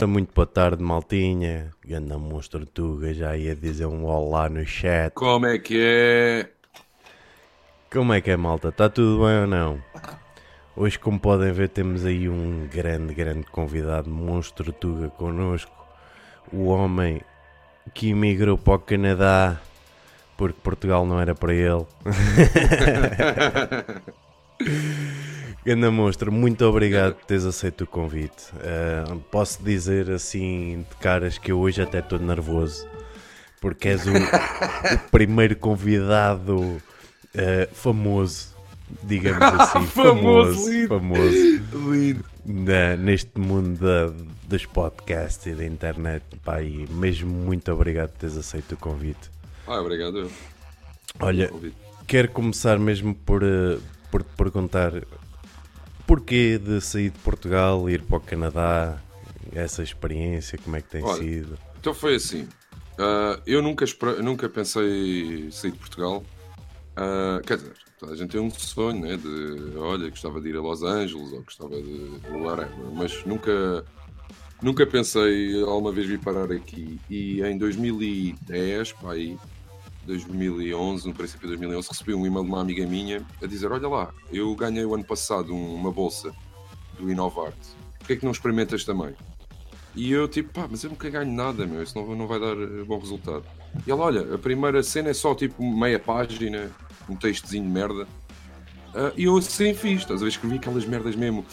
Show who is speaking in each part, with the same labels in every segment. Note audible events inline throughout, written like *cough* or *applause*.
Speaker 1: Ora, muito boa tarde, maltinha. Ganda monstro Tuga já ia dizer um olá no chat.
Speaker 2: Como é que é?
Speaker 1: Como é que é, malta? Está tudo bem ou não? Hoje, como podem ver, temos aí um grande, grande convidado, monstro Tuga, connosco. O homem que emigrou para o Canadá porque Portugal não era para ele. *laughs* *laughs* Ganda monstro, muito obrigado por teres aceito o convite. Uh, posso dizer assim de caras que eu hoje até estou nervoso porque és o, o primeiro convidado uh, famoso, digamos *laughs* assim, famoso,
Speaker 2: Famoso, lindo.
Speaker 1: famoso
Speaker 2: Lindo.
Speaker 1: na- neste mundo da- dos podcasts e da internet. Pá, e mesmo muito obrigado por teres aceito o convite.
Speaker 2: Ah, obrigado.
Speaker 1: Olha, quero começar mesmo por, eh, por te perguntar porquê de sair de Portugal e ir para o Canadá, essa experiência, como é que tem
Speaker 2: Olha,
Speaker 1: sido?
Speaker 2: Então foi assim. Ah, eu nunca, nunca pensei sair de Portugal. Ah, quer dizer, a gente tem um sonho, né? De olha, gostava de ir a Los Angeles ou gostava de whatever, mas nunca, nunca pensei alguma vez vir parar aqui. E em 2010, pá, aí, 2011, no princípio de 2011, recebi um e-mail de uma amiga minha a dizer: Olha lá, eu ganhei o ano passado um- uma bolsa do Inovarte, porquê é que não experimentas também? E eu tipo, pá, mas eu nunca ganho nada, meu, isso não, não vai dar eh, bom resultado. E ela, olha, a primeira cena é só tipo meia página, um textozinho de merda. Ah, e eu assim fiz, a ver? Escrevi aquelas merdas mesmo.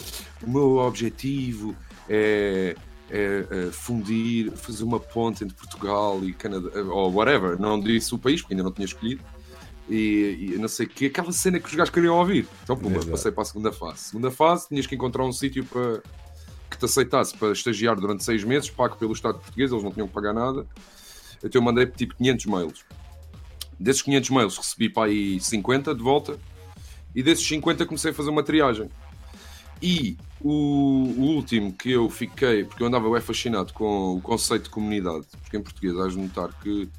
Speaker 2: O meu objetivo é, é, eh, fundir, fazer uma ponte entre Portugal e Canadá, eh, ou whatever. Não disse o país, porque ainda não tinha escolhido. E, e não sei o que, aquela cena que os gajos queriam ouvir. Então,
Speaker 1: Exato.
Speaker 2: passei para a segunda fase. Segunda fase, tinhas que encontrar um sítio para que te aceitasse para estagiar durante seis meses, pago pelo Estado português, eles não tinham que pagar nada. Então eu mandei tipo 500 mails. Desses 500 mails recebi para aí 50 de volta e desses 50 comecei a fazer uma triagem. E o, o último que eu fiquei, porque eu andava bem fascinado com o conceito de comunidade, porque em português has de notar que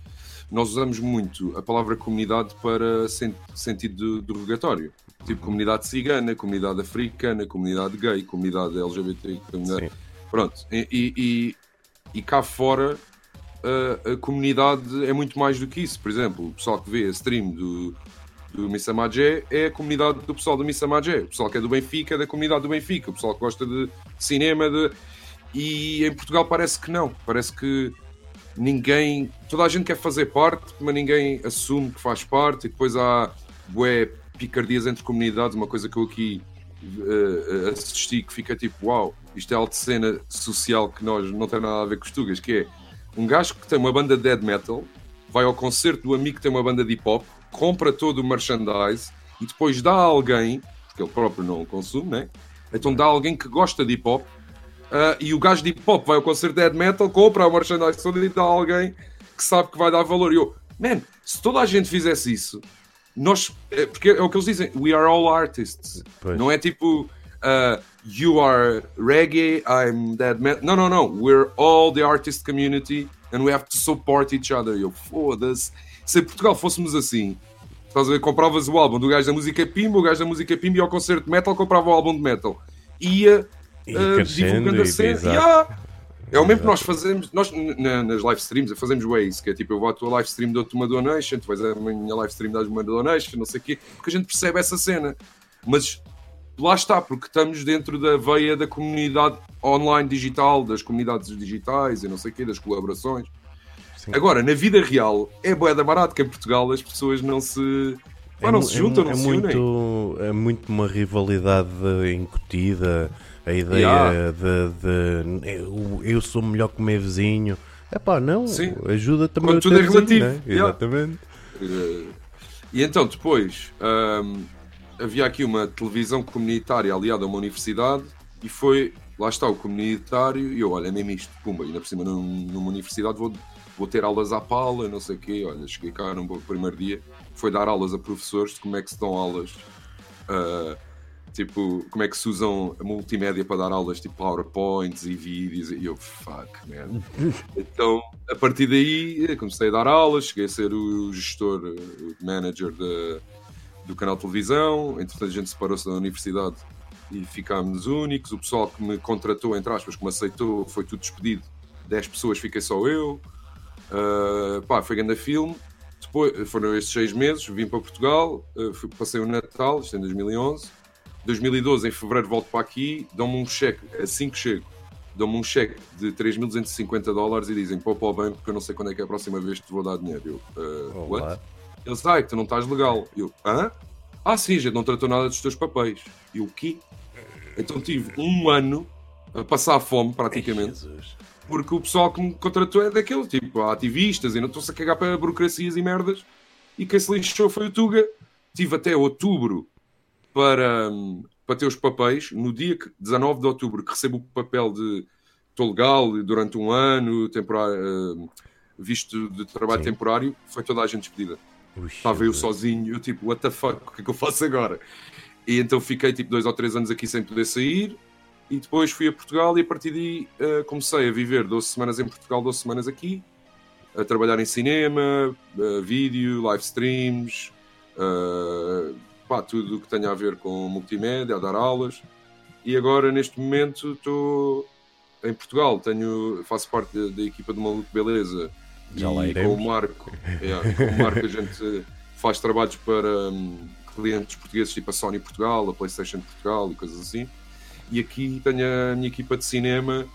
Speaker 2: nós usamos muito a palavra comunidade para sen- sentido de derrogatório. Tipo comunidade cigana, comunidade africana, comunidade gay, comunidade LGBT, comunidade... Pronto. E, e, e- e cá fora a, a comunidade é muito mais do que isso. Por exemplo, o pessoal que vê a stream do, do Missa Magé é a comunidade do pessoal do Missa Magé. O pessoal que é do Benfica é da comunidade do Benfica. O pessoal que gosta de cinema. De... E em Portugal parece que não. Parece que ninguém. Toda a gente quer fazer parte, mas ninguém assume que faz parte. E depois há bué picardias entre comunidades. Uma coisa que eu aqui eh, assisti que fica tipo: uau, isto é alta cena social que nós não tem nada a ver com os Tugas. Que é um gajo que tem uma banda de dead metal, vai ao concerto do amigo que tem uma banda de hip hop, compra todo o merchandise e depois dá a alguém, porque ele próprio não consome, né? Então dá a alguém que gosta de hip hop. ah, e o gajo de hip hop vai ao concerto de dead metal, compra o merchandise todo e dá a alguém que sabe que vai dar valor. E eu, man, se toda a gente fizesse isso, nós, é, porque é o que eles dizem, we are all artists.
Speaker 1: Pois.
Speaker 2: Não é tipo, uh, you are reggae, I'm dead metal. Não, não, não. We're all the artist community and we have to support each other. Eu, foda-se. Se em Portugal fôssemos assim, estás a ver, compravas o álbum do gajo da música Pimba, o gajo da música Pimba ia ao concerto de metal, comprava o álbum de metal. Ia
Speaker 1: E
Speaker 2: uh, divulgando a
Speaker 1: e
Speaker 2: cena. Yeah. É o mesmo que nós fazemos, nós na- nas live streams fazemos o isso, que é tipo, eu vou à tua live stream dou-te uma donation, depois a minha live stream dás uma donation, não sei o quê, porque a gente percebe essa cena. Mas lá está, porque estamos dentro da veia da comunidade online digital, das comunidades digitais e não sei o quê, das colaborações.
Speaker 1: Sim.
Speaker 2: Agora, na vida real, é boeda barato que em Portugal as pessoas não se. Pá, não
Speaker 1: mu-
Speaker 2: se juntam,
Speaker 1: mu-
Speaker 2: não
Speaker 1: é
Speaker 2: se unem.
Speaker 1: muito, é muito uma rivalidade incutida, a ideia
Speaker 2: Yeah.
Speaker 1: de, de eu, eu sou melhor que o meu vizinho. É pá, não,
Speaker 2: Sim.
Speaker 1: ajuda também
Speaker 2: Quando
Speaker 1: o
Speaker 2: tudo é
Speaker 1: vizinho,
Speaker 2: relativo.
Speaker 1: né?
Speaker 2: Yeah.
Speaker 1: Exatamente.
Speaker 2: Eh, E então, depois, havia aqui uma televisão comunitária aliada a uma universidade e foi, lá está o comunitário, e eu, olha, é mesmo isto, pumba, ainda por cima num- numa universidade vou, vou ter aulas à pala, não sei o quê, olha, cheguei cá no primeiro dia, foi dar aulas a professores de como é que se dão aulas, ah, tipo, como é que se usam a multimédia para dar aulas, tipo PowerPoints e vídeos, e eu, fuck, man. *laughs* Então, a partir daí, comecei a dar aulas, cheguei a ser o gestor, o manager da- do canal de televisão. Entretanto, a gente separou-se da universidade e ficámos únicos. O pessoal que me contratou, entre aspas, que me aceitou, foi tudo despedido. 10 pessoas, fiquei só eu. Uh, pá, foi grande filme. Depois foram estes seis meses, vim para Portugal, uh, fui, passei o Natal, isto em 2011. 2012, em fevereiro, volto para aqui, dão-me um cheque, assim que chego, dão-me um cheque de 3.250 dólares e dizem: pô, para o banco, porque eu não sei quando é que é a próxima vez que te vou dar dinheiro. Eu, uh, what? Eles, ah, tu não estás legal. Eu, hã? Ah, sim, gente não tratou nada dos teus papéis. E o quê? Então tive um ano a passar fome, praticamente. Ai, porque o pessoal que me contratou é daquele tipo, ativistas e não estou-se a cagar para burocracias e merdas. E quem se lixou foi o Tuga. Tive até outubro para, para ter os papéis. No dia que, 19 de outubro que recebo o papel de estou legal durante um ano, temporário, uh, visto de trabalho Sim. temporário, foi toda a gente despedida. Estava eu sozinho, eu tipo, what the fuck, o que é que eu faço agora? E então fiquei tipo dois ou três anos aqui sem poder sair e depois fui a Portugal e a partir daí uh, comecei a viver 12 semanas em Portugal, 12 semanas aqui, a trabalhar em cinema, uh, vídeo, live streams, uh, pá, tudo o que tenha a ver com multimédia, a dar aulas. E agora, neste momento, estou em Portugal, tenho, faço parte da, equipa do Maluco Beleza. Já e com o Marco, é, com o Marco a gente faz trabalhos para um, clientes portugueses, tipo a Sony Portugal, a PlayStation Portugal e coisas assim. E aqui tenho a minha equipa de cinema.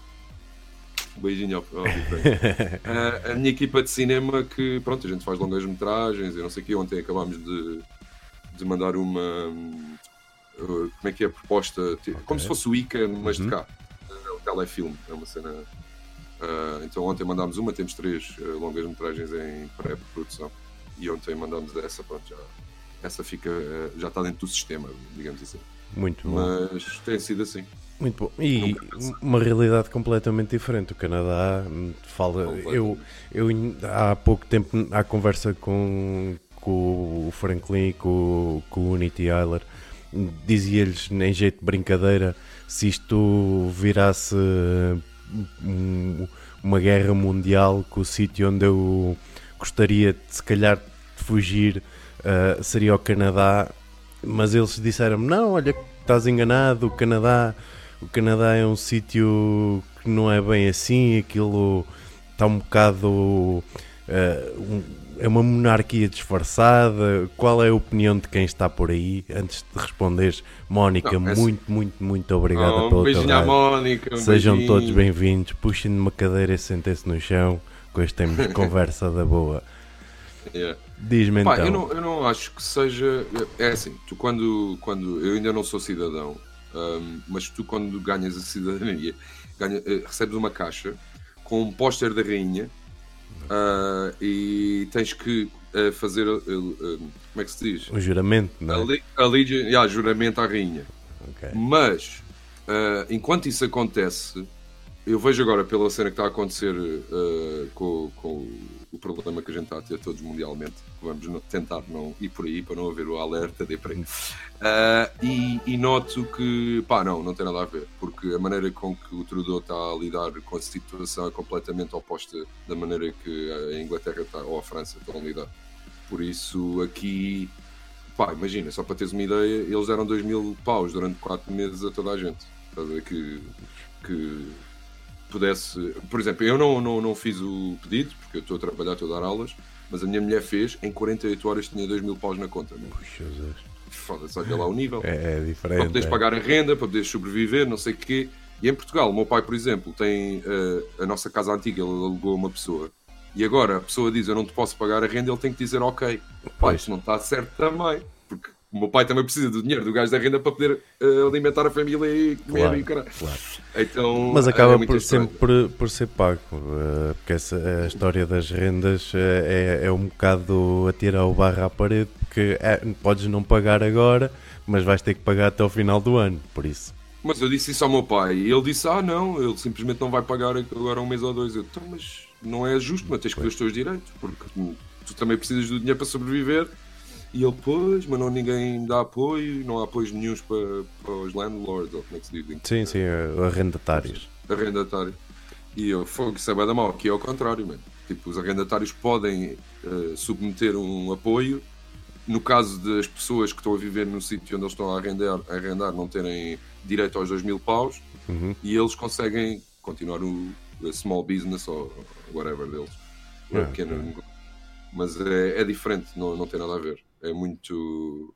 Speaker 2: Um beijinho ao, ao *laughs* a, a minha equipa de cinema que, pronto, a gente faz longas metragens e não sei o quê. Ontem acabámos de, de mandar uma. Uh, como é que é a proposta? Okay. Como se fosse o ICA, mas uhum. de cá. É um telefilme, é uma cena. Uh, então ontem mandámos uma, temos três uh, longas metragens em pré-produção. E ontem mandámos essa, pronto, já, essa fica, uh, já está dentro do sistema, digamos assim.
Speaker 1: Muito bom.
Speaker 2: Mas tem sido assim.
Speaker 1: Muito bom. E uma realidade completamente diferente. O Canadá fala. Eu, eu há pouco tempo, à conversa com, com o Franklin e com, com o Unity Eiler, dizia-lhes, em jeito de brincadeira, se isto virasse uma guerra mundial, que o sítio onde eu gostaria de, se calhar, de fugir uh, seria o Canadá mas eles disseram-me: não, olha, estás enganado, o Canadá, o Canadá é um sítio que não é bem assim, aquilo está um bocado. Uh, um, é uma monarquia disfarçada. Qual é a opinião de quem está por aí? Antes de responderes, Mónica, não, muito, muito, muito obrigada oh, pelo
Speaker 2: beijinho à Mónica. Um
Speaker 1: Sejam
Speaker 2: beijinho.
Speaker 1: todos bem-vindos. Puxem numa cadeira e sentem-se no chão. Com este tempo de *laughs* conversa da boa.
Speaker 2: Yeah.
Speaker 1: Diz-me então.
Speaker 2: Eu não, eu não acho que seja. É assim, tu quando. quando eu ainda não sou cidadão, um, mas tu quando ganhas a cidadania, *laughs* ganha, uh, recebes uma caixa com um póster da rainha uh, e tens que uh, fazer. como é que se diz?
Speaker 1: Um juramento, não é?
Speaker 2: Ali, yeah, juramento à rainha. Okay. Mas, enquanto isso acontece, eu vejo agora pela cena que está a acontecer com, com o problema que a gente está a ter todos mundialmente. Vamos tentar não ir por aí para não haver o alerta de para uh, e, e, noto que, pá, não, não tem nada a ver, porque a maneira com que o Trudeau está a lidar com a situação é completamente oposta da maneira que a Inglaterra está, ou a França estão a lidar. Por isso, aqui, pá, imagina, só para teres uma ideia, eles deram 2 mil paus durante 4 meses a toda a gente. Que, que pudesse. Por exemplo, eu não, não, não fiz o pedido, porque eu estou a trabalhar, estou a dar aulas, mas a minha mulher fez, em 48 horas tinha 2 mil paus na conta.
Speaker 1: Puxa.
Speaker 2: Foda-se, olha lá o nível.
Speaker 1: É, é diferente.
Speaker 2: Para poderes
Speaker 1: é.
Speaker 2: pagar a renda, para poderes sobreviver, não sei o quê. E em Portugal, o meu pai, por exemplo, tem uh, a nossa casa antiga, ele alugou uma pessoa. E agora a pessoa diz: Eu não te posso pagar a renda, ele tem que dizer: Ok, pai, isto não está certo também. O meu pai também precisa do dinheiro do gajo da renda para poder uh, alimentar a família e comer claro, e caralho. Claro. Então,
Speaker 1: Mas acaba é por sempre por, por, ser pago, uh, porque essa, a história das rendas uh, é, é um bocado a tirar o barro à parede, porque é, podes não pagar agora, mas vais ter que pagar até ao final do ano, por isso.
Speaker 2: Mas eu disse isso ao meu pai e ele disse: Ah, não, ele simplesmente não vai pagar agora um mês ou dois. Eu, então, mas não é justo, mas tens que ver os teus direitos, porque tu também precisas do dinheiro para sobreviver e ele, pois, mas não ninguém dá apoio, não há apoios nenhums para, para os landlords, ou como é que se diz?
Speaker 1: Sim, sim, arrendatários.
Speaker 2: Arrendatários. E eu, fogo, isso é bem da mal, aqui é ao contrário, mano. Tipo, os arrendatários podem uh, submeter um apoio no caso das pessoas que estão a viver no sítio onde eles estão a arrendar, a arrendar não terem direito aos 2 mil paus
Speaker 1: Uhum.
Speaker 2: e eles conseguem continuar o a small business ou whatever deles. O
Speaker 1: Ah,
Speaker 2: pequeno negócio. Mas é, é diferente, não, não tem nada a ver. É muito.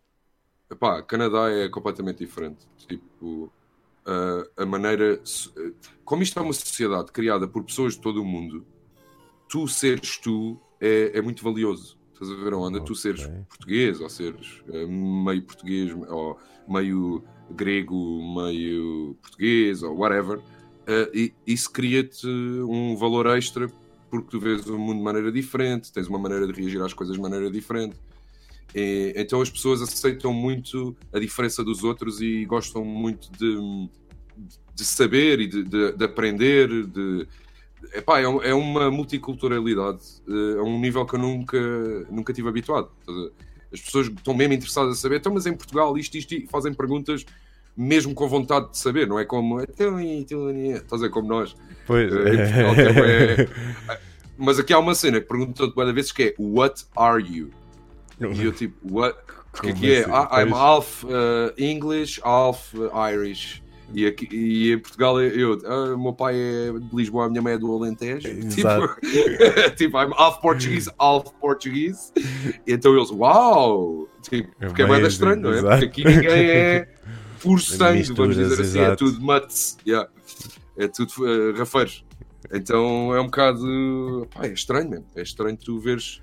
Speaker 2: Epá, Canadá é completamente diferente. Tipo, a, a maneira. Como isto é uma sociedade criada por pessoas de todo o mundo, tu seres tu é, é muito valioso. Estás a ver onde? Tu seres português, ou seres eh, meio português, ou meio grego, meio português, ou whatever, e isso cria-te um valor extra porque tu vês o mundo de maneira diferente, tens uma maneira de reagir às coisas de maneira diferente. E, então as pessoas aceitam muito a diferença dos outros e gostam muito de, de saber e de, de- de aprender. De, epá, é, um- é uma multiculturalidade eh, a um nível que eu nunca, nunca tive habituado. As pessoas estão mesmo interessadas a saber, então, mas em Portugal isto, isto, e fazem perguntas mesmo com vontade de saber, não é como "Então, e tu, e-" estás a como nós.
Speaker 1: Pois.
Speaker 2: Eh, Portugal também é- *laughs* Mas aqui há uma cena que perguntam várias vezes que é What are you? E eu tipo, what? Porque
Speaker 1: Como
Speaker 2: aqui é
Speaker 1: assim?
Speaker 2: "Ah, I'm half uh, English, half uh, Irish. E, aqui, e em Portugal é eu, ah, o meu pai é de Lisboa, a minha mãe é do Alentejo. *laughs*
Speaker 1: Exato.
Speaker 2: Tipo, *laughs* tipo, I'm half Portuguese, half Portuguese. Então eles, uau! Tipo, porque é bem estranho, não é?
Speaker 1: exato.
Speaker 2: Porque aqui ninguém é *laughs* por sangue, vamos dizer assim, é
Speaker 1: exato.
Speaker 2: tudo mutts. Yeah. É tudo uh, rafeiros. Então é um bocado. Pá, é estranho mesmo. É estranho tu veres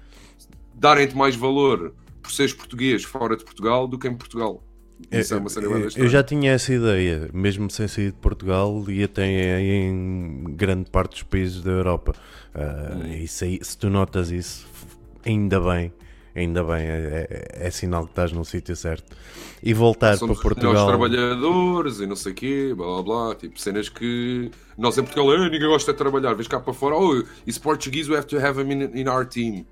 Speaker 2: darem-te mais valor por seres português fora de Portugal do que em Portugal. Isso é, uma cena bem
Speaker 1: eu, eu já tinha essa ideia, mesmo sem sair de Portugal e até em grande parte dos países da Europa. Ah,
Speaker 2: Hum.
Speaker 1: e se, se tu notas isso, ainda bem, ainda bem, é, é- é sinal que estás no sítio certo. E voltar
Speaker 2: Somos
Speaker 1: para
Speaker 2: os
Speaker 1: Portugal.
Speaker 2: trabalhadores e não sei o quê, blá blá blá. Tipo, cenas que nós em Portugal, "Ah, ninguém gosta de trabalhar. Vês cá para fora, oh, it's Portuguese, we have to have him in, in our team.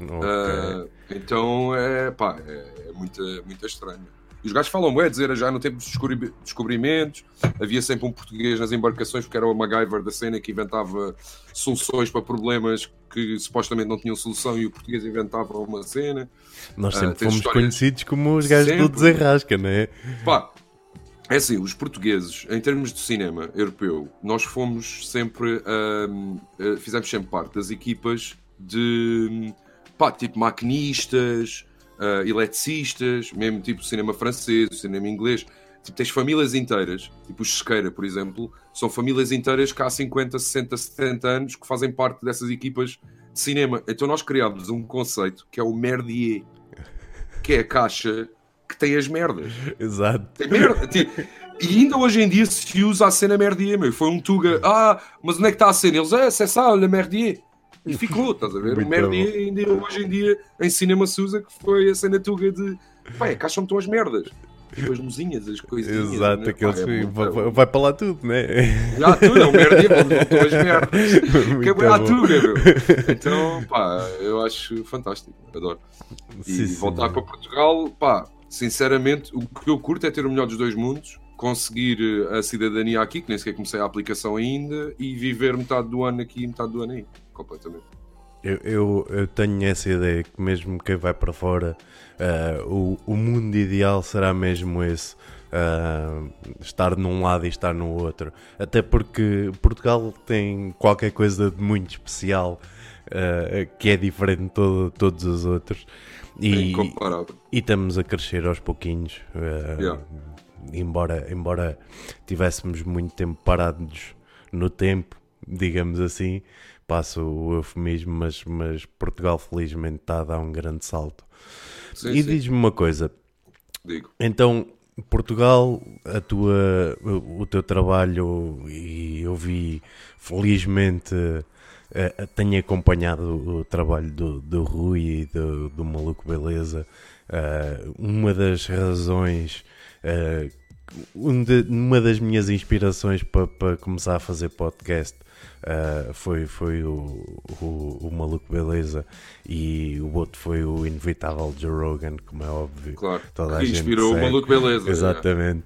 Speaker 1: Ok.
Speaker 2: Ah, então é pá, é, é muito, muito estranho. E os gajos falam, é dizer já no tempo dos descobri- descobrimentos, havia sempre um português nas embarcações, porque era o MacGyver da cena que inventava soluções para problemas que supostamente não tinham solução e o português inventava uma cena.
Speaker 1: Nós
Speaker 2: ah,
Speaker 1: sempre
Speaker 2: tens
Speaker 1: fomos
Speaker 2: histórias-
Speaker 1: conhecidos como os gajos do
Speaker 2: Sempre.
Speaker 1: Desenrasca, não é?
Speaker 2: Pá, é assim, os portugueses, em termos de cinema europeu, nós fomos sempre, ahm, eh, fizemos sempre parte das equipas de, pá, tipo maquinistas, ah, eletricistas, mesmo tipo cinema francês, cinema inglês. Tipo, tens famílias inteiras, tipo os Sequeira, por exemplo, são famílias inteiras que há 50, 60, 70 anos que fazem parte dessas equipas de cinema. Então nós criámos um conceito que é o merdier, que é a caixa que tem as merdas.
Speaker 1: Exato.
Speaker 2: Tem merda. Tipo, E ainda hoje em dia se usa a cena merdier, meu. Foi um Tuga. Ah, mas onde é que está a cena? Eles, é, c'est ça, le merdier. E ficou, estás a ver?
Speaker 1: Muito
Speaker 2: o merdier ainda hoje em dia em cinema se usa que foi a cena Tuga de. Pá, é onde estão as merdas. Tipo as luzinhas, as coisinhas.
Speaker 1: Exato,
Speaker 2: né?
Speaker 1: aqueles,
Speaker 2: é
Speaker 1: vai, vai para lá tudo, não é?
Speaker 2: Já tudo, é um estão as merdas. *laughs* Que é à
Speaker 1: bom.
Speaker 2: Tuga, meu. *laughs* Então, pá, eu acho fantástico. Adoro. E
Speaker 1: Sim,
Speaker 2: voltar
Speaker 1: senhor.
Speaker 2: para Portugal, pá, sinceramente, o que eu curto é ter o melhor dos dois mundos, conseguir eh, a cidadania aqui, que nem sequer comecei a aplicação ainda, e viver metade do ano aqui e metade do ano aí, completamente.
Speaker 1: Eu, eu, eu tenho essa ideia que mesmo quem vai para fora, ah, o, o mundo ideal será mesmo esse. ah, estar num lado e estar no outro. Até porque Portugal tem qualquer coisa de muito especial ah, que é diferente de todo- todos os outros.
Speaker 2: É
Speaker 1: E,
Speaker 2: incomparável.
Speaker 1: e estamos a crescer aos pouquinhos. ah,
Speaker 2: Yeah.
Speaker 1: Embora, embora tivéssemos muito tempo parados no tempo, digamos assim, passo o eufemismo, mas, mas Portugal felizmente está a dar um grande salto.
Speaker 2: Sim,
Speaker 1: e diz-me uma coisa,
Speaker 2: digo.
Speaker 1: então Portugal, a tua, o, teu trabalho, e eu vi felizmente. eh, tenho acompanhado o trabalho do, do Rui e do, do Maluco Beleza. Eh, uma das razões, eh, um de- uma das minhas inspirações para para começar a fazer podcast eh, foi, foi o, o, o Maluco Beleza e o outro foi o inevitável Joe Rogan, como é óbvio.
Speaker 2: Claro.
Speaker 1: Toda
Speaker 2: que inspirou o maluco beleza.
Speaker 1: Exatamente.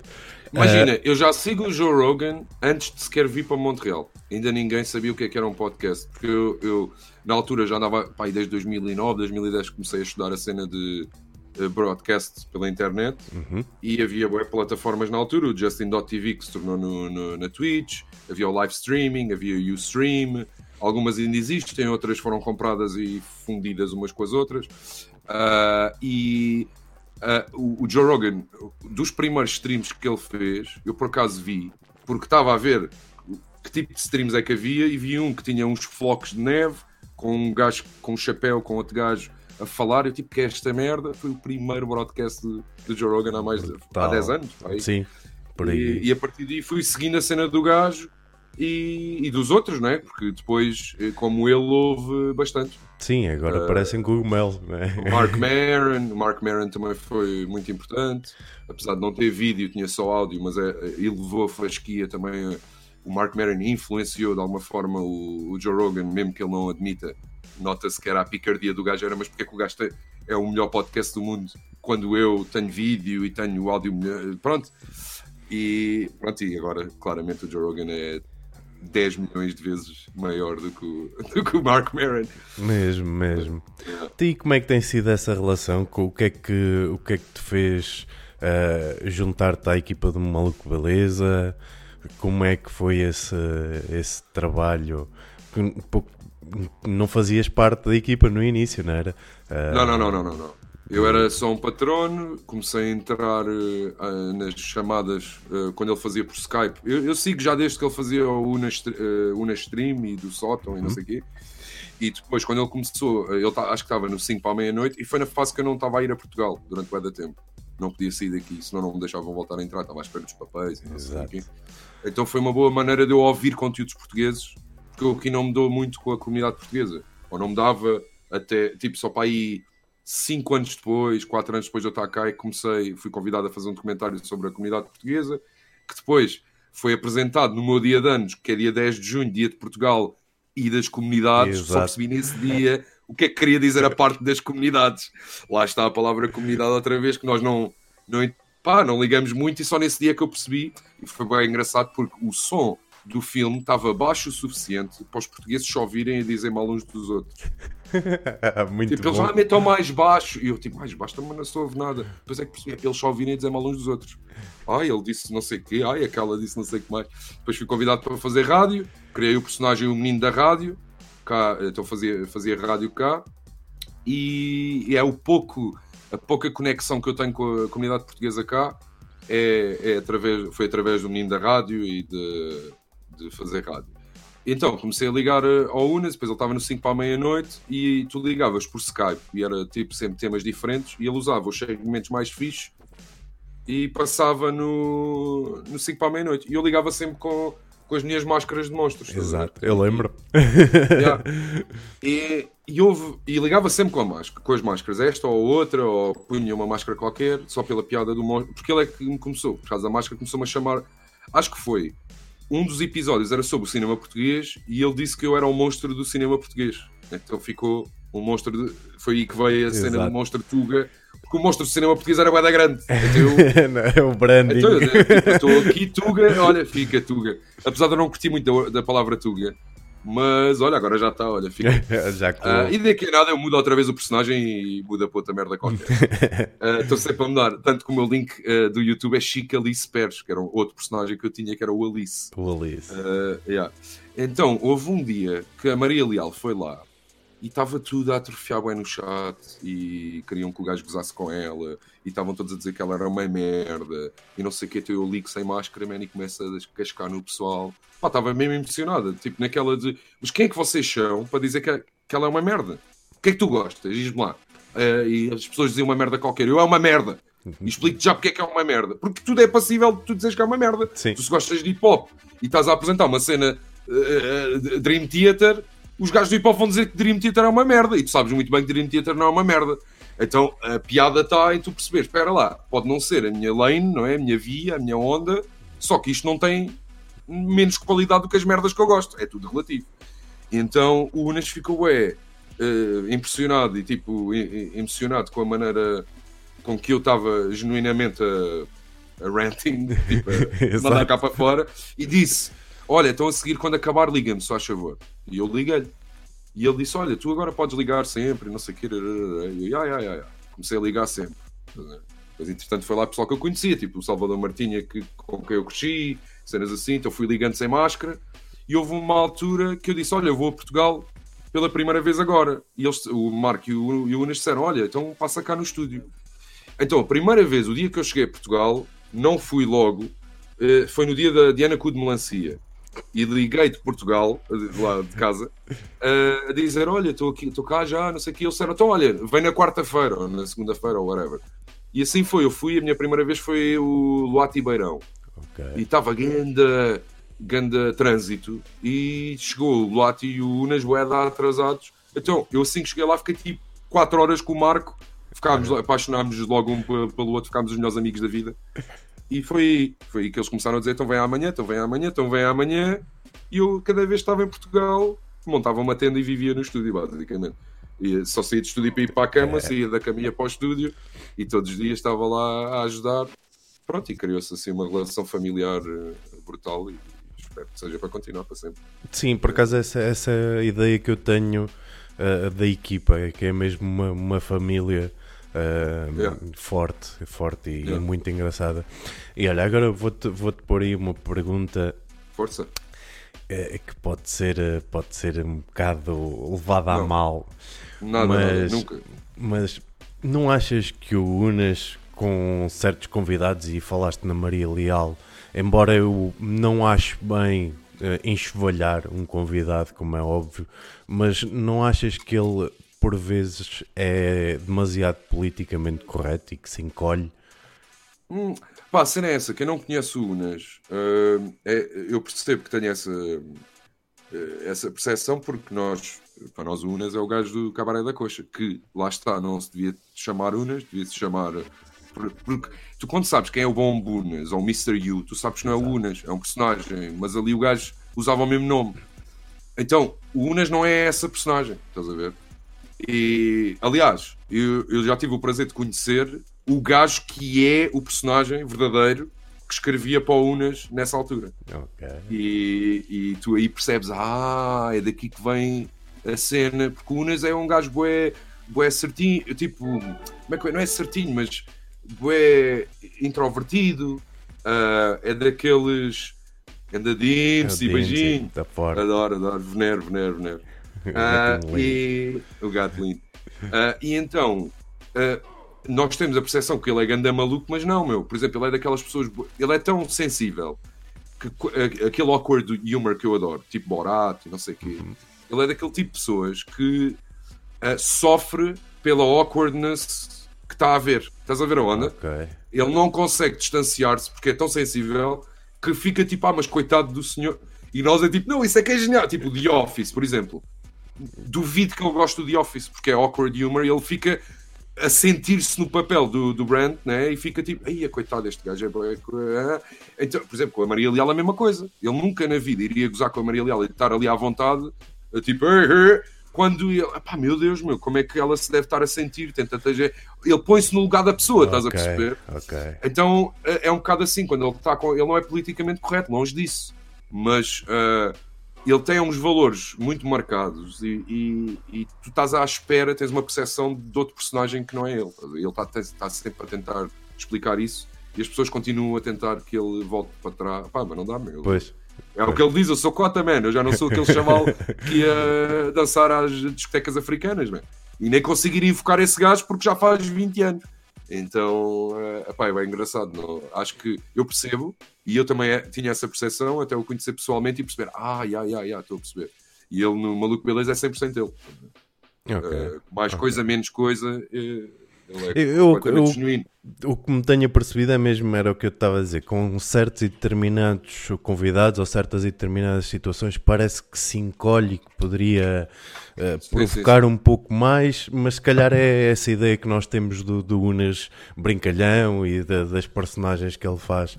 Speaker 2: Imagina,
Speaker 1: Eh,
Speaker 2: eu já sigo o Joe Rogan antes de sequer vir para Montreal. Ainda ninguém sabia o que, é que era um podcast. Porque eu, eu, na altura, já andava, pá, desde 2009, 2010, comecei a estudar a cena de uh, broadcast pela internet
Speaker 1: Uhum.
Speaker 2: e havia plataformas na altura, o Justin.tv que se tornou no, no- na Twitch, havia o live streaming, havia o Ustream, algumas ainda existem, outras foram compradas e fundidas umas com as outras. Ah, e ah, o, o Joe Rogan, dos primeiros streams que ele fez, eu por acaso vi, porque estava a ver que tipo de streams é que havia e vi um que tinha uns flocos de neve com um gajo com um chapéu com outro gajo a falar. Eu tipo, que esta merda? Foi o primeiro broadcast do, do Joe Rogan há mais de, há
Speaker 1: Brutal.
Speaker 2: 10 anos.
Speaker 1: Sim, por aí.
Speaker 2: E, e a partir daí fui seguindo a cena do gajo e, e dos outros, não é? Porque depois, eh, como ele, houve bastante.
Speaker 1: Sim, agora parecem cogumelos, não é?
Speaker 2: O Mark Maron, o Mark Maron também foi muito importante, apesar de não ter vídeo, tinha só áudio, mas é, ele levou a fasquia também. eh, O Mark Maron influenciou de alguma forma o, o Joe Rogan, mesmo que ele não admita. Nota-se que era a picardia do gajo, era, mas porque é que o gajo tem- é o melhor podcast do mundo quando eu tenho vídeo e tenho o áudio melhor? Pronto. E pronto, e agora claramente o Joe Rogan é 10 milhões de vezes maior do que o, *laughs* do que o Mark Maron.
Speaker 1: Mesmo, mesmo. E como é que tem sido essa relação? Com o que é que, o que, é que te fez ah, juntar-te à equipa do Maluco Beleza? Como é que foi esse, esse trabalho? Que Não fazias parte da equipa no início, não era? Ah,
Speaker 2: Não, não, não, não, não, não. Eu era só um patrono, comecei a entrar ah, nas chamadas eh, quando ele fazia por Skype. Eu, eu sigo já desde que ele fazia o Una, Stre- eh, Una Stream e do Sótão e não sei o quê. E depois, quando ele começou, ele tá- acho que estava no 5 para a meia-noite e foi na fase que eu não estava a ir a Portugal durante o da tempo. Não podia sair daqui, senão não me deixavam voltar a entrar, estava à espera dos papéis e não sei o quê. Então foi uma boa maneira de eu ouvir conteúdos portugueses, porque eu aqui não me dou muito com a comunidade portuguesa. Ou não me dava até, tipo, só para aí 5 anos depois, 4 anos depois de eu estar cá e comecei, fui convidado a fazer um documentário sobre a comunidade portuguesa, que depois foi apresentado no meu dia de anos, que é dia 10 de junho, dia de Portugal e das comunidades. Só
Speaker 1: Exato.
Speaker 2: percebi nesse dia o que é que queria dizer a parte das comunidades. Lá está a palavra comunidade outra vez, que nós não, não, pá, não ligamos muito e só nesse dia que eu percebi, e foi bem engraçado porque o som do filme estava baixo o suficiente para os portugueses só ouvirem a dizer mal uns dos outros. *laughs*
Speaker 1: Muito
Speaker 2: Tipo, eles
Speaker 1: bom.
Speaker 2: já metam mais baixo. E eu, tipo, mais baixo também não se ouve nada. Depois é que percebi, é que eles só ouvirem a dizer mal uns dos outros. Ai, ele disse não sei o quê, ai, aquela disse não sei o que mais. Depois fui convidado para fazer rádio, criei o personagem O Menino da Rádio, cá, então fazia, fazia rádio cá, e, e é o pouco, a pouca conexão que eu tenho com a comunidade portuguesa cá é, é através, foi através do Menino da Rádio e de, de fazer rádio. Então comecei a ligar eh, ao Unas, depois ele estava no 5 para a meia-noite e tu ligavas por Skype e era tipo sempre temas diferentes e ele usava os segmentos mais fixos e passava no, no 5 para a meia-noite. E eu ligava sempre com, com as minhas máscaras de monstros.
Speaker 1: Exato, eu lembro. *laughs*
Speaker 2: Yeah. E, e, houve, e ligava sempre com, a máscara, com as máscaras, esta ou outra, ou punha uma máscara qualquer, só pela piada do monstro. Porque ele é que me começou, por causa da máscara, começou-me a chamar. Acho que foi um dos episódios era sobre o cinema português e ele disse que eu era um monstro do cinema português. Então ficou um monstro. De, foi aí que veio a cena
Speaker 1: Exato.
Speaker 2: do monstro Tuga, porque o monstro do cinema português era bué da grande. Então eu, *laughs*
Speaker 1: é o branding.
Speaker 2: então, eu tipo, estou aqui, Tuga, olha, fica Tuga. Apesar de eu não curtir muito da, da palavra Tuga, mas olha, agora já está, olha, fica. *laughs*
Speaker 1: Já
Speaker 2: Ah, e daqui a nada eu mudo outra vez o personagem e muda para outra merda qualquer. *laughs* Ah, Estou sempre a mudar. Tanto que o meu link ah, do YouTube é Chica Alice Pérez, que era outro personagem que eu tinha, que era o Alice.
Speaker 1: o Alice.
Speaker 2: Ah, yeah. Então, houve um dia que a Maria Leal foi lá e estava tudo a atrofiar bem no chat e queriam que o gajo gozasse com ela e estavam todos a dizer que ela era uma merda e não sei o que, então eu ligo sem máscara man, e começa a cascar no pessoal. Pá, estava mesmo emocionada, tipo naquela de mas quem é que vocês são para dizer que, que ela é uma merda? O que é que tu gostas? Diz-me lá. Ah, e as pessoas diziam uma merda qualquer, eu é uma merda. E explico-te já porque é que é uma merda. Porque tudo é passível de tu dizeres que é uma merda.
Speaker 1: Sim.
Speaker 2: Tu se gostas de hip hop e estás a apresentar uma cena eh, eh, Dream Theater, os gajos do hip hop vão dizer que Dream Theater é uma merda e tu sabes muito bem que Dream Theater não é uma merda. Então a piada está em tu perceber, espera lá, pode não ser a minha lane, não é? A minha via, a minha onda, só que isto não tem menos qualidade do que as merdas que eu gosto, é tudo relativo. Então o Unas ficou é, impressionado e tipo e- e- emocionado com a maneira com que eu estava genuinamente a, a ranting, *laughs* tipo, a *laughs* mandar cá para fora, e disse: Olha, então a seguir, quando acabar, liga-me, só a favor. E eu liguei-lhe. E ele disse: Olha, tu agora podes ligar sempre, não sei o quê. E eu, ya, ya, ya. comecei a ligar sempre. Mas entretanto foi lá pessoal que eu conhecia, tipo o Salvador Martinha, que, com quem eu cresci, cenas assim, então fui ligando sem máscara. E houve uma altura que eu disse: Olha, eu vou a Portugal pela primeira vez agora. E eles, o Marco e o, e o Unas disseram: Olha, então passa cá no estúdio. Então, a primeira vez, o dia que eu cheguei a Portugal, não fui logo, eh, foi no dia da Diana Cu de Melancia. E liguei de Portugal, de lá de casa, a dizer: Olha, estou aqui, estou cá já, não sei o que. Eles disseram: Então, olha, vem na quarta-feira, ou na segunda-feira, ou whatever. E assim foi, eu fui, a minha primeira vez foi o Luati Beirão. Okay. E estava ganda, ganda trânsito. E chegou o Luati e o Unas Boeda atrasados. Então, eu assim que cheguei lá, fiquei tipo 4 horas com o Marco. Ficámos, apaixonámos logo um pelo outro, ficámos os melhores amigos da vida. E foi, foi aí que eles começaram a dizer: então vem amanhã, então vem amanhã, então vem amanhã. E eu, cada vez que estava em Portugal, montava uma tenda e vivia no estúdio, basicamente. E só saía de estúdio para ir para a cama, é. saía da caminha para o estúdio e todos os dias estava lá a ajudar. Pronto, e criou-se assim uma relação familiar eh, brutal e espero que seja para continuar para sempre.
Speaker 1: Sim, por acaso essa, essa ideia que eu tenho uh, da equipa, que é mesmo uma, uma família uh, yeah. forte, forte e, yeah. muito engraçada. E olha, agora vou-te vou -te pôr aí uma pergunta.
Speaker 2: Força.
Speaker 1: que pode ser, pode ser um bocado levada a mal.
Speaker 2: Nada, mas, nada, nunca.
Speaker 1: Mas não achas que o Unas com certos convidados e falaste na Maria Leal, embora eu não acho bem uh, enxovalhar um convidado, como é óbvio, mas não achas que ele por vezes é demasiado politicamente correto e que se encolhe?
Speaker 2: Hum, pá, a cena é essa, quem não conhece o Unas, uh, é, eu percebo que tenho essa, uh, essa percepção porque nós para nós o Unas é o gajo do Cabaré da Coxa, que lá está, não se devia chamar Unas, devia se chamar. Porque tu, quando sabes quem é o bom Unas ou o Mr. You, tu sabes que não é o Unas, é um personagem, mas ali o gajo usava o mesmo nome. Então, o Unas não é essa personagem, estás a ver? E, aliás, eu, eu já tive o prazer de conhecer o gajo que é o personagem verdadeiro que escrevia para o Unas nessa altura.
Speaker 1: Okay.
Speaker 2: E, e tu aí percebes, ah, é daqui que vem a cena, porque o Unas é um gajo bué, bué certinho, tipo, como é que é? Não é certinho, mas bué introvertido, uh, é daqueles andadinhos e beijinho. Adoro, adoro, venero, venero, venero. *laughs* Uh, e o gato lindo. Uh, e então, nós temos a percepção que ele é ganda maluco, mas não, meu. Por exemplo, ele é daquelas pessoas. Ele é tão sensível que aquele awkward humor que eu adoro, tipo Borat e não sei o quê. Uhum ele é daquele tipo de pessoas que uh, sofre pela awkwardness que está a ver. Estás a ver a onda?
Speaker 1: Okay.
Speaker 2: Ele não consegue distanciar-se porque é tão sensível que fica tipo, ah, mas coitado do senhor. E nós é tipo, não, isso é que é genial. Tipo, The Office, por exemplo. Duvido que ele goste do The Office porque é awkward humor e ele fica a sentir-se no papel do, do Brand, né? E fica tipo, ai, coitado, este gajo é. Então, por exemplo, com a Maria Leal a mesma coisa. Ele nunca na vida iria gozar com a Maria Leal e estar ali à vontade tipo, quando ele, pá, meu Deus, meu, como é que ela se deve estar a sentir? Tenta ter... Ele põe-se no lugar da pessoa, okay, estás a perceber?
Speaker 1: Okay.
Speaker 2: Então é, é um bocado assim, quando ele está com. Ele não é politicamente correto, longe disso, mas uh, ele tem uns valores muito marcados e, e, e, tu estás à espera, tens uma percepção de outro personagem que não é ele. Ele está, está sempre a tentar explicar isso e as pessoas continuam a tentar que ele volte para trás. Pá, mas não dá, meu.
Speaker 1: Pois.
Speaker 2: É o que ele diz, eu sou cota, man. Eu já não sou aquele chaval que ia dançar às discotecas africanas, man. E nem conseguiria invocar esse gajo porque já faz 20 anos. Então, uh, epá, é bem engraçado. Não? Acho que eu percebo, e eu também é, tinha essa percepção até o conhecer pessoalmente e perceber, ah, já, já, já, estou a perceber. E ele no Maluco Beleza é 100% ele. Okay. Uh, mais okay. coisa, menos coisa. Uh, é eu, eu,
Speaker 1: o que me tenho percebido é mesmo era o que eu estava a dizer, com certos e determinados convidados ou certas e determinadas situações parece que se encolhe que poderia uh, provocar sim, sim. um pouco mais, mas se calhar é essa ideia que nós temos do, do Unas brincalhão e das personagens que ele faz.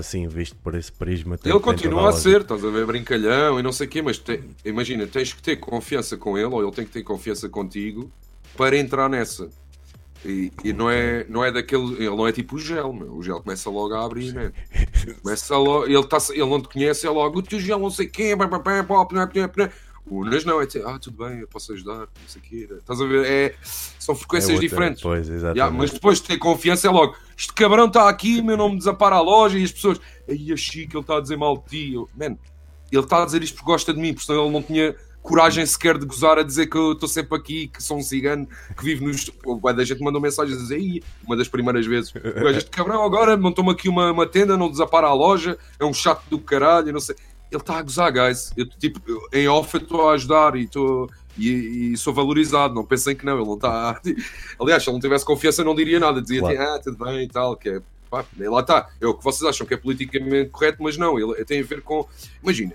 Speaker 1: Assim, visto por esse prisma.
Speaker 2: Ele continua a ser, estás a ver, brincalhão e não sei o quê, mas te, imagina, tens que ter confiança com ele, ou ele tem que ter confiança contigo para entrar nessa. E, e, não, é, não é daquele. Ele não é tipo o gel, meu. O gel começa logo a abrir, né? Começa logo. Ele, tá, ele não te conhece, é logo o teu gel, não sei quem. O Unas não, é tipo, ah, tudo bem, eu posso ajudar, não sei o quê. Estás a ver? É, são frequências
Speaker 1: É outra-
Speaker 2: diferentes.
Speaker 1: Pois.
Speaker 2: Yeah, mas depois de ter confiança é logo, este cabrão está aqui, meu nome desapara a loja e as pessoas, aí a Chico, ele está a dizer mal de ti. Eu, Man, ele está a dizer isto porque gosta de mim, porque senão ele não tinha coragem sequer de gozar a dizer que eu estou sempre aqui, que sou um cigano, que vive nos. Vai da gente mandou mensagens a dizer, aí, uma das primeiras vezes, este cabrão agora montou-me aqui uma, uma tenda, não desapara a loja, é um chato do caralho, não sei. Ele está a gozar, guys. Eu, tipo, eu- em off eu estou a ajudar e estou. E, e sou valorizado, não pensem que não, ele não está. *laughs* Aliás, se ele não tivesse confiança, não diria nada, dizia
Speaker 1: Claro.
Speaker 2: ah, tudo bem e tal, que é. Pá, lá está, é o que vocês acham que é politicamente correto, mas não, ele tem a ver com. Imagina,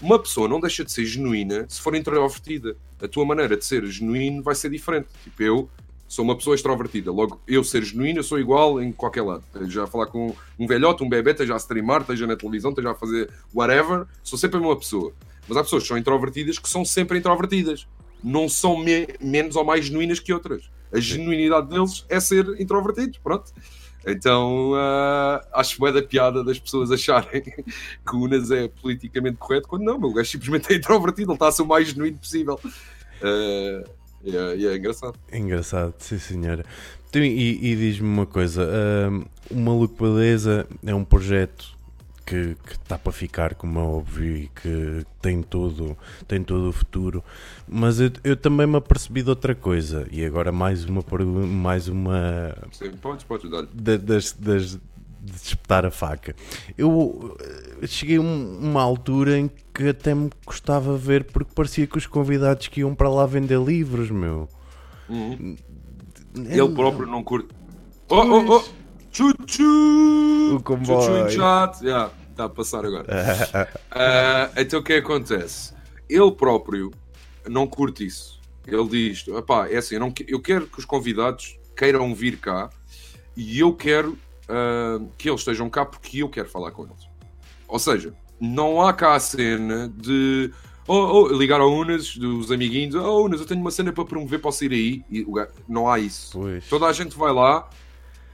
Speaker 2: uma pessoa não deixa de ser genuína se for introvertida. A tua maneira de ser genuíno vai ser diferente. Tipo, eu sou uma pessoa extrovertida, logo eu ser genuíno, sou igual em qualquer lado. Esteja a falar com um velhote, um bebê, esteja a streamar, esteja na televisão, esteja a fazer whatever, sou sempre a mesma pessoa. Mas há pessoas que são introvertidas que são sempre introvertidas. Não são me- menos ou mais genuínas que outras. A genuinidade deles é ser introvertidos, pronto. Então ah, acho bué da piada das pessoas acharem *laughs* que o Unas é politicamente correto, quando não, o gajo simplesmente é introvertido, ele está a ser o mais genuíno possível. Ah, e é, e é engraçado.
Speaker 1: Engraçado, sim senhora. Então, e e diz-me uma coisa: o Maluco Beleza é um projeto que está para ficar, como é óbvio, e que tem todo, tem todo o futuro. Mas eu, eu também me apercebi de outra coisa, e agora mais uma, mais uma
Speaker 2: Sim, podes, podes dar.
Speaker 1: da- das, das, de espetar a faca. Eu eh, cheguei a um- uma altura em que até me gostava ver porque parecia que os convidados que iam para lá vender livros, meu.
Speaker 2: Uhum. Ele próprio não curte. Oh, oh, oh! Chuchu!
Speaker 1: O comboio.
Speaker 2: Chuchu chat. Yeah, está a passar agora. Ah, *laughs* então o que é que acontece? Ele próprio não curte isso. Ele diz: "Epá, é assim, eu, não eu quero que os convidados queiram vir cá e eu quero ah, que eles estejam cá porque eu quero falar com eles. Ou seja, não há cá a cena de oh, oh, ligar ao Unas, dos amiguinhos, oh Unas, eu tenho uma cena para promover, posso ir aí? E não há isso.
Speaker 1: Pois.
Speaker 2: Toda a gente vai lá,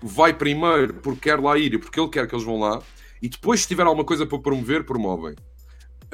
Speaker 2: vai primeiro porque quer lá ir e porque ele quer que eles vão lá, e depois, se tiver alguma coisa para promover, promovem.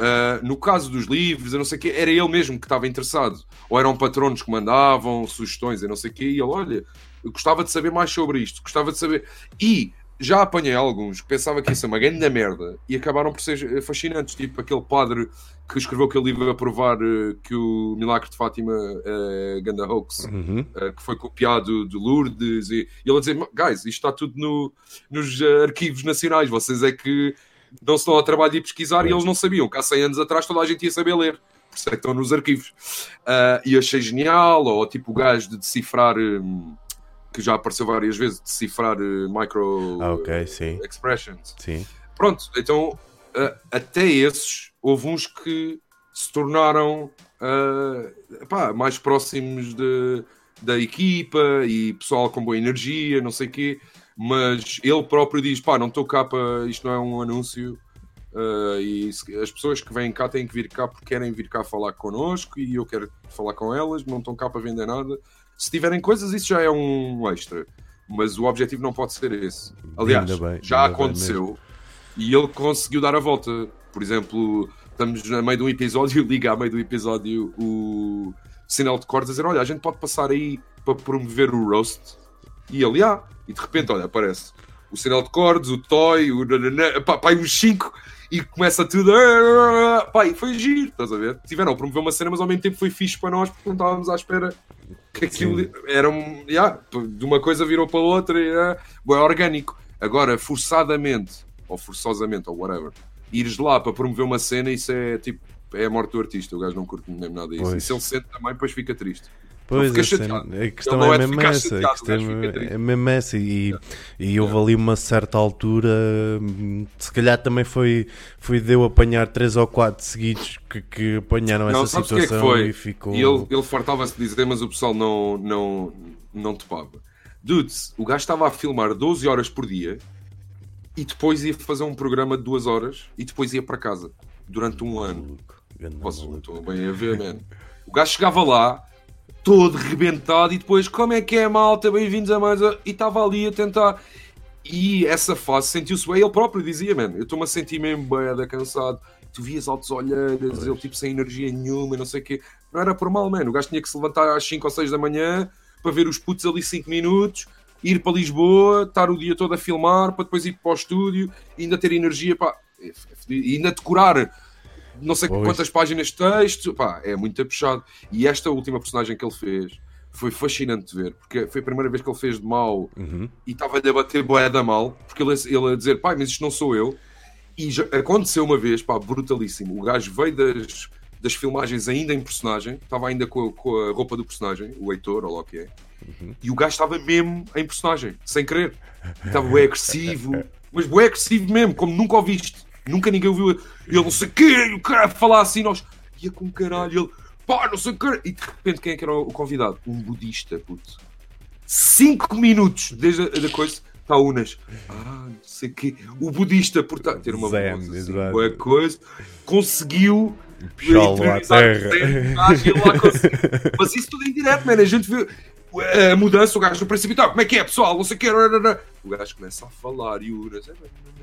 Speaker 2: Ah, no caso dos livros, eu não sei o quê, era ele mesmo que estava interessado. Ou eram patronos que mandavam sugestões, eu não sei o quê, e ele, olha, eu gostava de saber mais sobre isto, gostava de saber. E já apanhei alguns que pensava que isso é uma grande merda e acabaram por ser fascinantes, tipo aquele padre que escreveu aquele livro a provar eh, que o Milagre de Fátima é ganda hoax
Speaker 1: Uhum.
Speaker 2: uh, que foi copiado de Lourdes e, e ele a dizer, guys, isto está tudo no- nos uh, arquivos nacionais, vocês é que não se estão ao trabalho de ir pesquisar e eles não sabiam que há 100 anos atrás toda a gente ia saber ler, por isso é que estão nos arquivos. Uh, e achei genial, ou tipo o gajo de decifrar, um, que já apareceu várias vezes, decifrar uh, micro
Speaker 1: Ah, ok, sim.
Speaker 2: expressions.
Speaker 1: Sim.
Speaker 2: Pronto, então uh, até esses houve uns que se tornaram uh, pá, mais próximos de, da equipa e pessoal com boa energia, não sei o quê, mas ele próprio diz: pá, não estou cá para. Isto não é um anúncio. uh, e as pessoas que vêm cá têm que vir cá porque querem vir cá falar connosco e eu quero falar com elas, não estão cá para vender nada. Se tiverem coisas, isso já é um extra, mas o objetivo não pode ser esse. Aliás,
Speaker 1: bem,
Speaker 2: já aconteceu e ele conseguiu dar a volta. Por exemplo, estamos a meio de um episódio, *laughs* liga a meio do episódio o sinal de cortes a dizer: Olha, a gente pode passar aí para promover o roast. E ele, ah, e de repente, olha, aparece o sinal de cordes, o toy, o nananã, pá, pá, e uns 5 e começa tudo. Pá, e foi giro, estás a ver? Tiveram a promover uma cena, mas ao mesmo tempo foi fixe para nós porque não estávamos à espera que aquilo era um. Yeah, de uma coisa virou para outra e era bué orgânico. Agora, forçadamente, ou forçosamente, ou whatever, ires lá para promover uma cena, isso é tipo. É a morte do artista, o gajo não curte mesmo nada disso.
Speaker 1: Pois.
Speaker 2: E se ele sente também, depois fica triste.
Speaker 1: Pois, cena-
Speaker 2: chateado.
Speaker 1: a questão
Speaker 2: não
Speaker 1: é
Speaker 2: é
Speaker 1: mesmo essa. A questão é mesmo essa. E, e houve ali uma certa altura, se calhar também foi, foi de eu apanhar três ou quatro seguidos que, que apanharam
Speaker 2: Não,
Speaker 1: essa
Speaker 2: é que
Speaker 1: situação
Speaker 2: foi?
Speaker 1: e ficou.
Speaker 2: E ele, ele fartava-se de dizer, mas o pessoal não, não, não topava. Dudes, o gajo estava a filmar 12 horas por dia e depois ia fazer um programa de duas horas e depois ia para casa durante um ano. Estou bem a ver, man. O gajo chegava lá, todo rebentado, e depois, como é que é, malta? Bem-vindos a mais. a-" E estava ali a tentar. E essa fase sentiu-se bem. Ele próprio dizia, man, eu estou-me a sentir mesmo bem, cansado. tu vias altos olheiras, ele tipo sem energia nenhuma, não sei o quê. Não era por mal, mano. O gajo tinha que se levantar às 5 ou 6 da manhã para ver os putos ali 5 minutos, ir para Lisboa, estar o dia todo a filmar, para depois ir para o estúdio e ainda ter energia para. E ainda decorar não sei pois. quantas páginas de texto, pá, é muito puxado. E esta última personagem que ele fez foi fascinante de ver, porque foi a primeira vez que ele fez de mal
Speaker 1: uhum.
Speaker 2: e estava-lhe a bater boeda mal, porque ele, ele a dizer, pai, mas isto não sou eu. E já, aconteceu uma vez, pá, brutalíssimo. O gajo veio das, das filmagens ainda em personagem, estava ainda com a, com a roupa do personagem, o Heitor, ou lá o que é,
Speaker 1: uhum.
Speaker 2: e o gajo estava mesmo em personagem, sem querer. Estava bem agressivo, mas bem agressivo mesmo, como nunca o viste. Nunca ninguém ouviu ele, não sei o quê, o cara falar assim, nós, ia com caralho, ele, pá, não sei o quê. E de repente, quem é que era o convidado? Um budista, puto. Cinco minutos desde a, da coisa, está Unas. Ah, não sei o quê. O budista, por ter uma
Speaker 1: Zen,
Speaker 2: voz assim, boa coisa, conseguiu
Speaker 1: puxá-lo à terra.
Speaker 2: Mas isso tudo em direto, mano. A gente viu a mudança, o gajo no princípio, tá, como é que é, pessoal? Não sei o que. O gajo começa a falar e o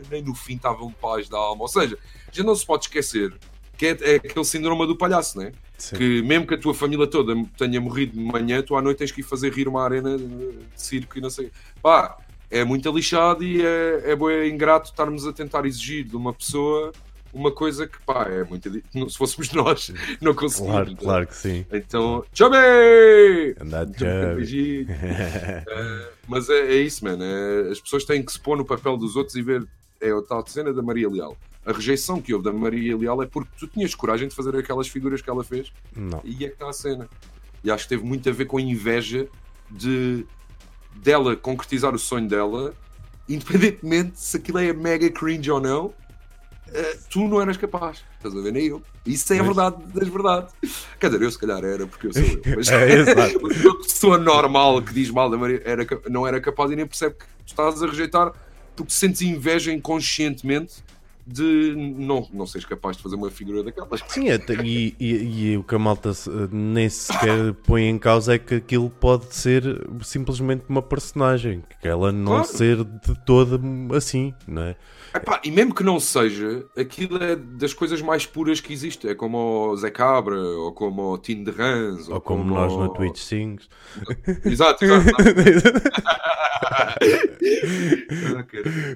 Speaker 2: nem no fim estava um paz da alma. Ou seja, já não se pode esquecer que é, é aquele síndrome do palhaço, né? Que mesmo que a tua família toda tenha morrido de manhã, tu à noite tens que ir fazer rir uma arena de circo e não sei. Pá, é muito lixado e é, é, é ingrato estarmos a tentar exigir de uma pessoa uma coisa que, pá, é muito. Se fôssemos *laughs* nós, não conseguimos.
Speaker 1: Claro, então. claro que sim.
Speaker 2: Então, chame!
Speaker 1: Andar
Speaker 2: uh, *laughs* Mas é, é isso, mano. É, as pessoas têm que se pôr no papel dos outros e ver. É a tal cena da Maria Leal. A rejeição que houve da Maria Leal é porque tu tinhas coragem de fazer aquelas figuras que ela fez.
Speaker 1: Não.
Speaker 2: E é que está a cena. E acho que teve muito a ver com a inveja de dela concretizar o sonho dela, independentemente se aquilo é mega cringe ou não Uh, tu não eras capaz, estás a ver? Nem eu. Isso é a verdade das verdades. Quer dizer, eu se calhar era, porque eu sou eu. Mas *laughs*
Speaker 1: é, *laughs*
Speaker 2: uma pessoa normal que diz mal da Maria era, não era capaz e nem percebe que tu estás a rejeitar porque sentes inveja inconscientemente de não, não seres capaz de fazer uma figura daquelas.
Speaker 1: Sim, e, e, e, o que a malta nem sequer põe em causa é que aquilo pode ser simplesmente uma personagem, que ela não claro. ser de toda assim, não é?
Speaker 2: Epá, e mesmo que não seja, aquilo é das coisas mais puras que existe. É como o Zé Cabra, ou como o Tim de Rans,
Speaker 1: ou, ou como, como, nós o... no Twitch Sings. *laughs*
Speaker 2: Exato, exato. *laughs*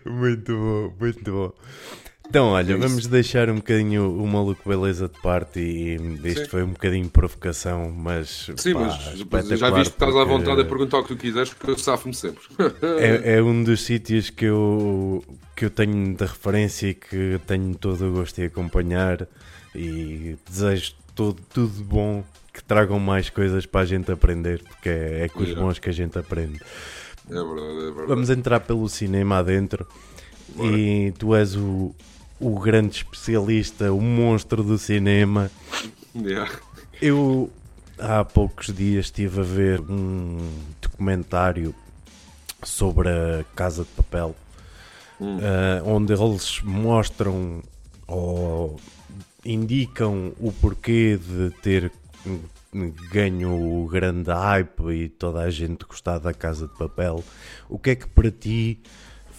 Speaker 1: muito bom, muito bom. Então, olha, é vamos deixar um bocadinho o maluco beleza de parte e isto Sim. foi um bocadinho provocação, mas.
Speaker 2: Sim, pá, mas já viste que estás à vontade a perguntar o que tu quiseres, porque eu safo-me sempre.
Speaker 1: é, é, um dos sítios que eu, que eu tenho de referência e que tenho todo o gosto de acompanhar e desejo todo, tudo bom que tragam mais coisas para a gente aprender, porque é, é com os bons que a gente aprende.
Speaker 2: É verdade, é verdade.
Speaker 1: Vamos entrar pelo cinema adentro. Bora. E tu és o, o grande especialista, o monstro do cinema.
Speaker 2: Yeah.
Speaker 1: Eu há poucos dias estive a ver um documentário sobre a Casa de Papel,
Speaker 2: hum. uh,
Speaker 1: onde eles mostram ou indicam o porquê de ter ganho o grande hype e toda a gente gostar da Casa de Papel. O que é que para ti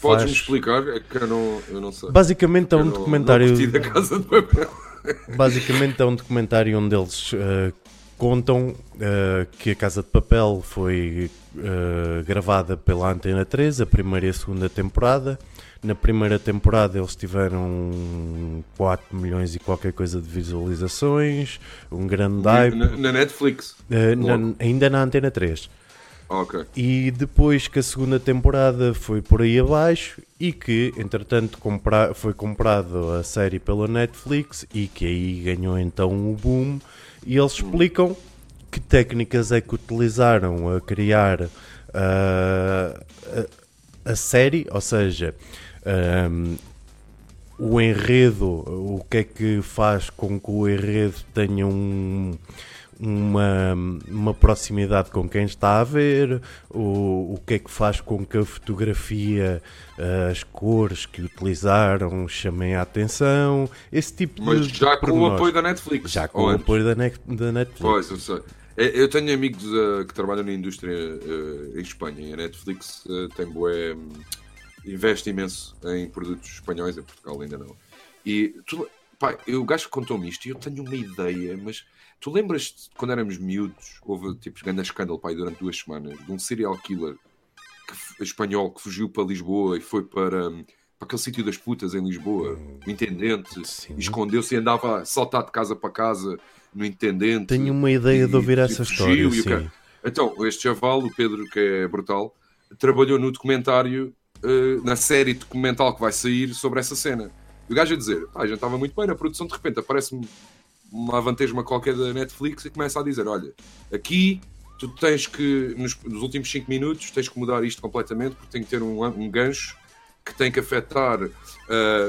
Speaker 2: Podes-me explicar? É que eu não, eu não sei.
Speaker 1: Basicamente é um documentário.
Speaker 2: Não, não casa de papel. *laughs*
Speaker 1: Basicamente é um documentário onde eles uh, contam uh, que a Casa de Papel foi uh, gravada pela Antena 3, a primeira e a segunda temporada. Na primeira temporada eles tiveram 4 milhões e qualquer coisa de visualizações, um grande hype.
Speaker 2: Na, na Netflix?
Speaker 1: Na, ainda na Antena 3.
Speaker 2: Okay.
Speaker 1: E depois que a segunda temporada foi por aí abaixo e que, entretanto, compra foi comprado a série pela Netflix e que aí ganhou então o boom. E eles explicam que técnicas é que utilizaram a criar uh, a, a, série, ou seja, um, o enredo, o que é que faz com que o enredo tenha um uma, uma proximidade com quem está a ver, o, o que é que faz com que a fotografia, as cores que utilizaram chamem a atenção, esse tipo
Speaker 2: Mas
Speaker 1: de.
Speaker 2: Mas já com o apoio da Netflix.
Speaker 1: Já com o apoio da, da Netflix.
Speaker 2: Pois, eu sei. É, eu tenho amigos uh, que trabalham na indústria uh, em Espanha e a Netflix uh, tem boé, um, investe imenso em produtos espanhóis, em Portugal ainda não. E tu, Pá, eu, o gajo contou-me isto e eu tenho uma ideia, mas tu lembras quando éramos miúdos, houve tipo grande escândalo pai, durante duas semanas de um serial killer que, espanhol que fugiu para Lisboa e foi para, para aquele sítio das putas em Lisboa, o intendente, escondeu-se e andava a saltar de casa para casa no intendente.
Speaker 1: Tenho uma ideia
Speaker 2: e,
Speaker 1: de ouvir essa história. Sim.
Speaker 2: Então, este chaval, o Pedro, que é brutal, trabalhou no documentário, uh, na série documental que vai sair sobre essa cena. E o gajo a dizer, ah, já estava muito bem na produção, de repente aparece-me uma vantagem qualquer da Netflix e começa a dizer, olha, aqui tu tens que, nos, nos últimos 5 minutos, tens que mudar isto completamente, porque tem que ter um, um gancho que tem que afetar uh,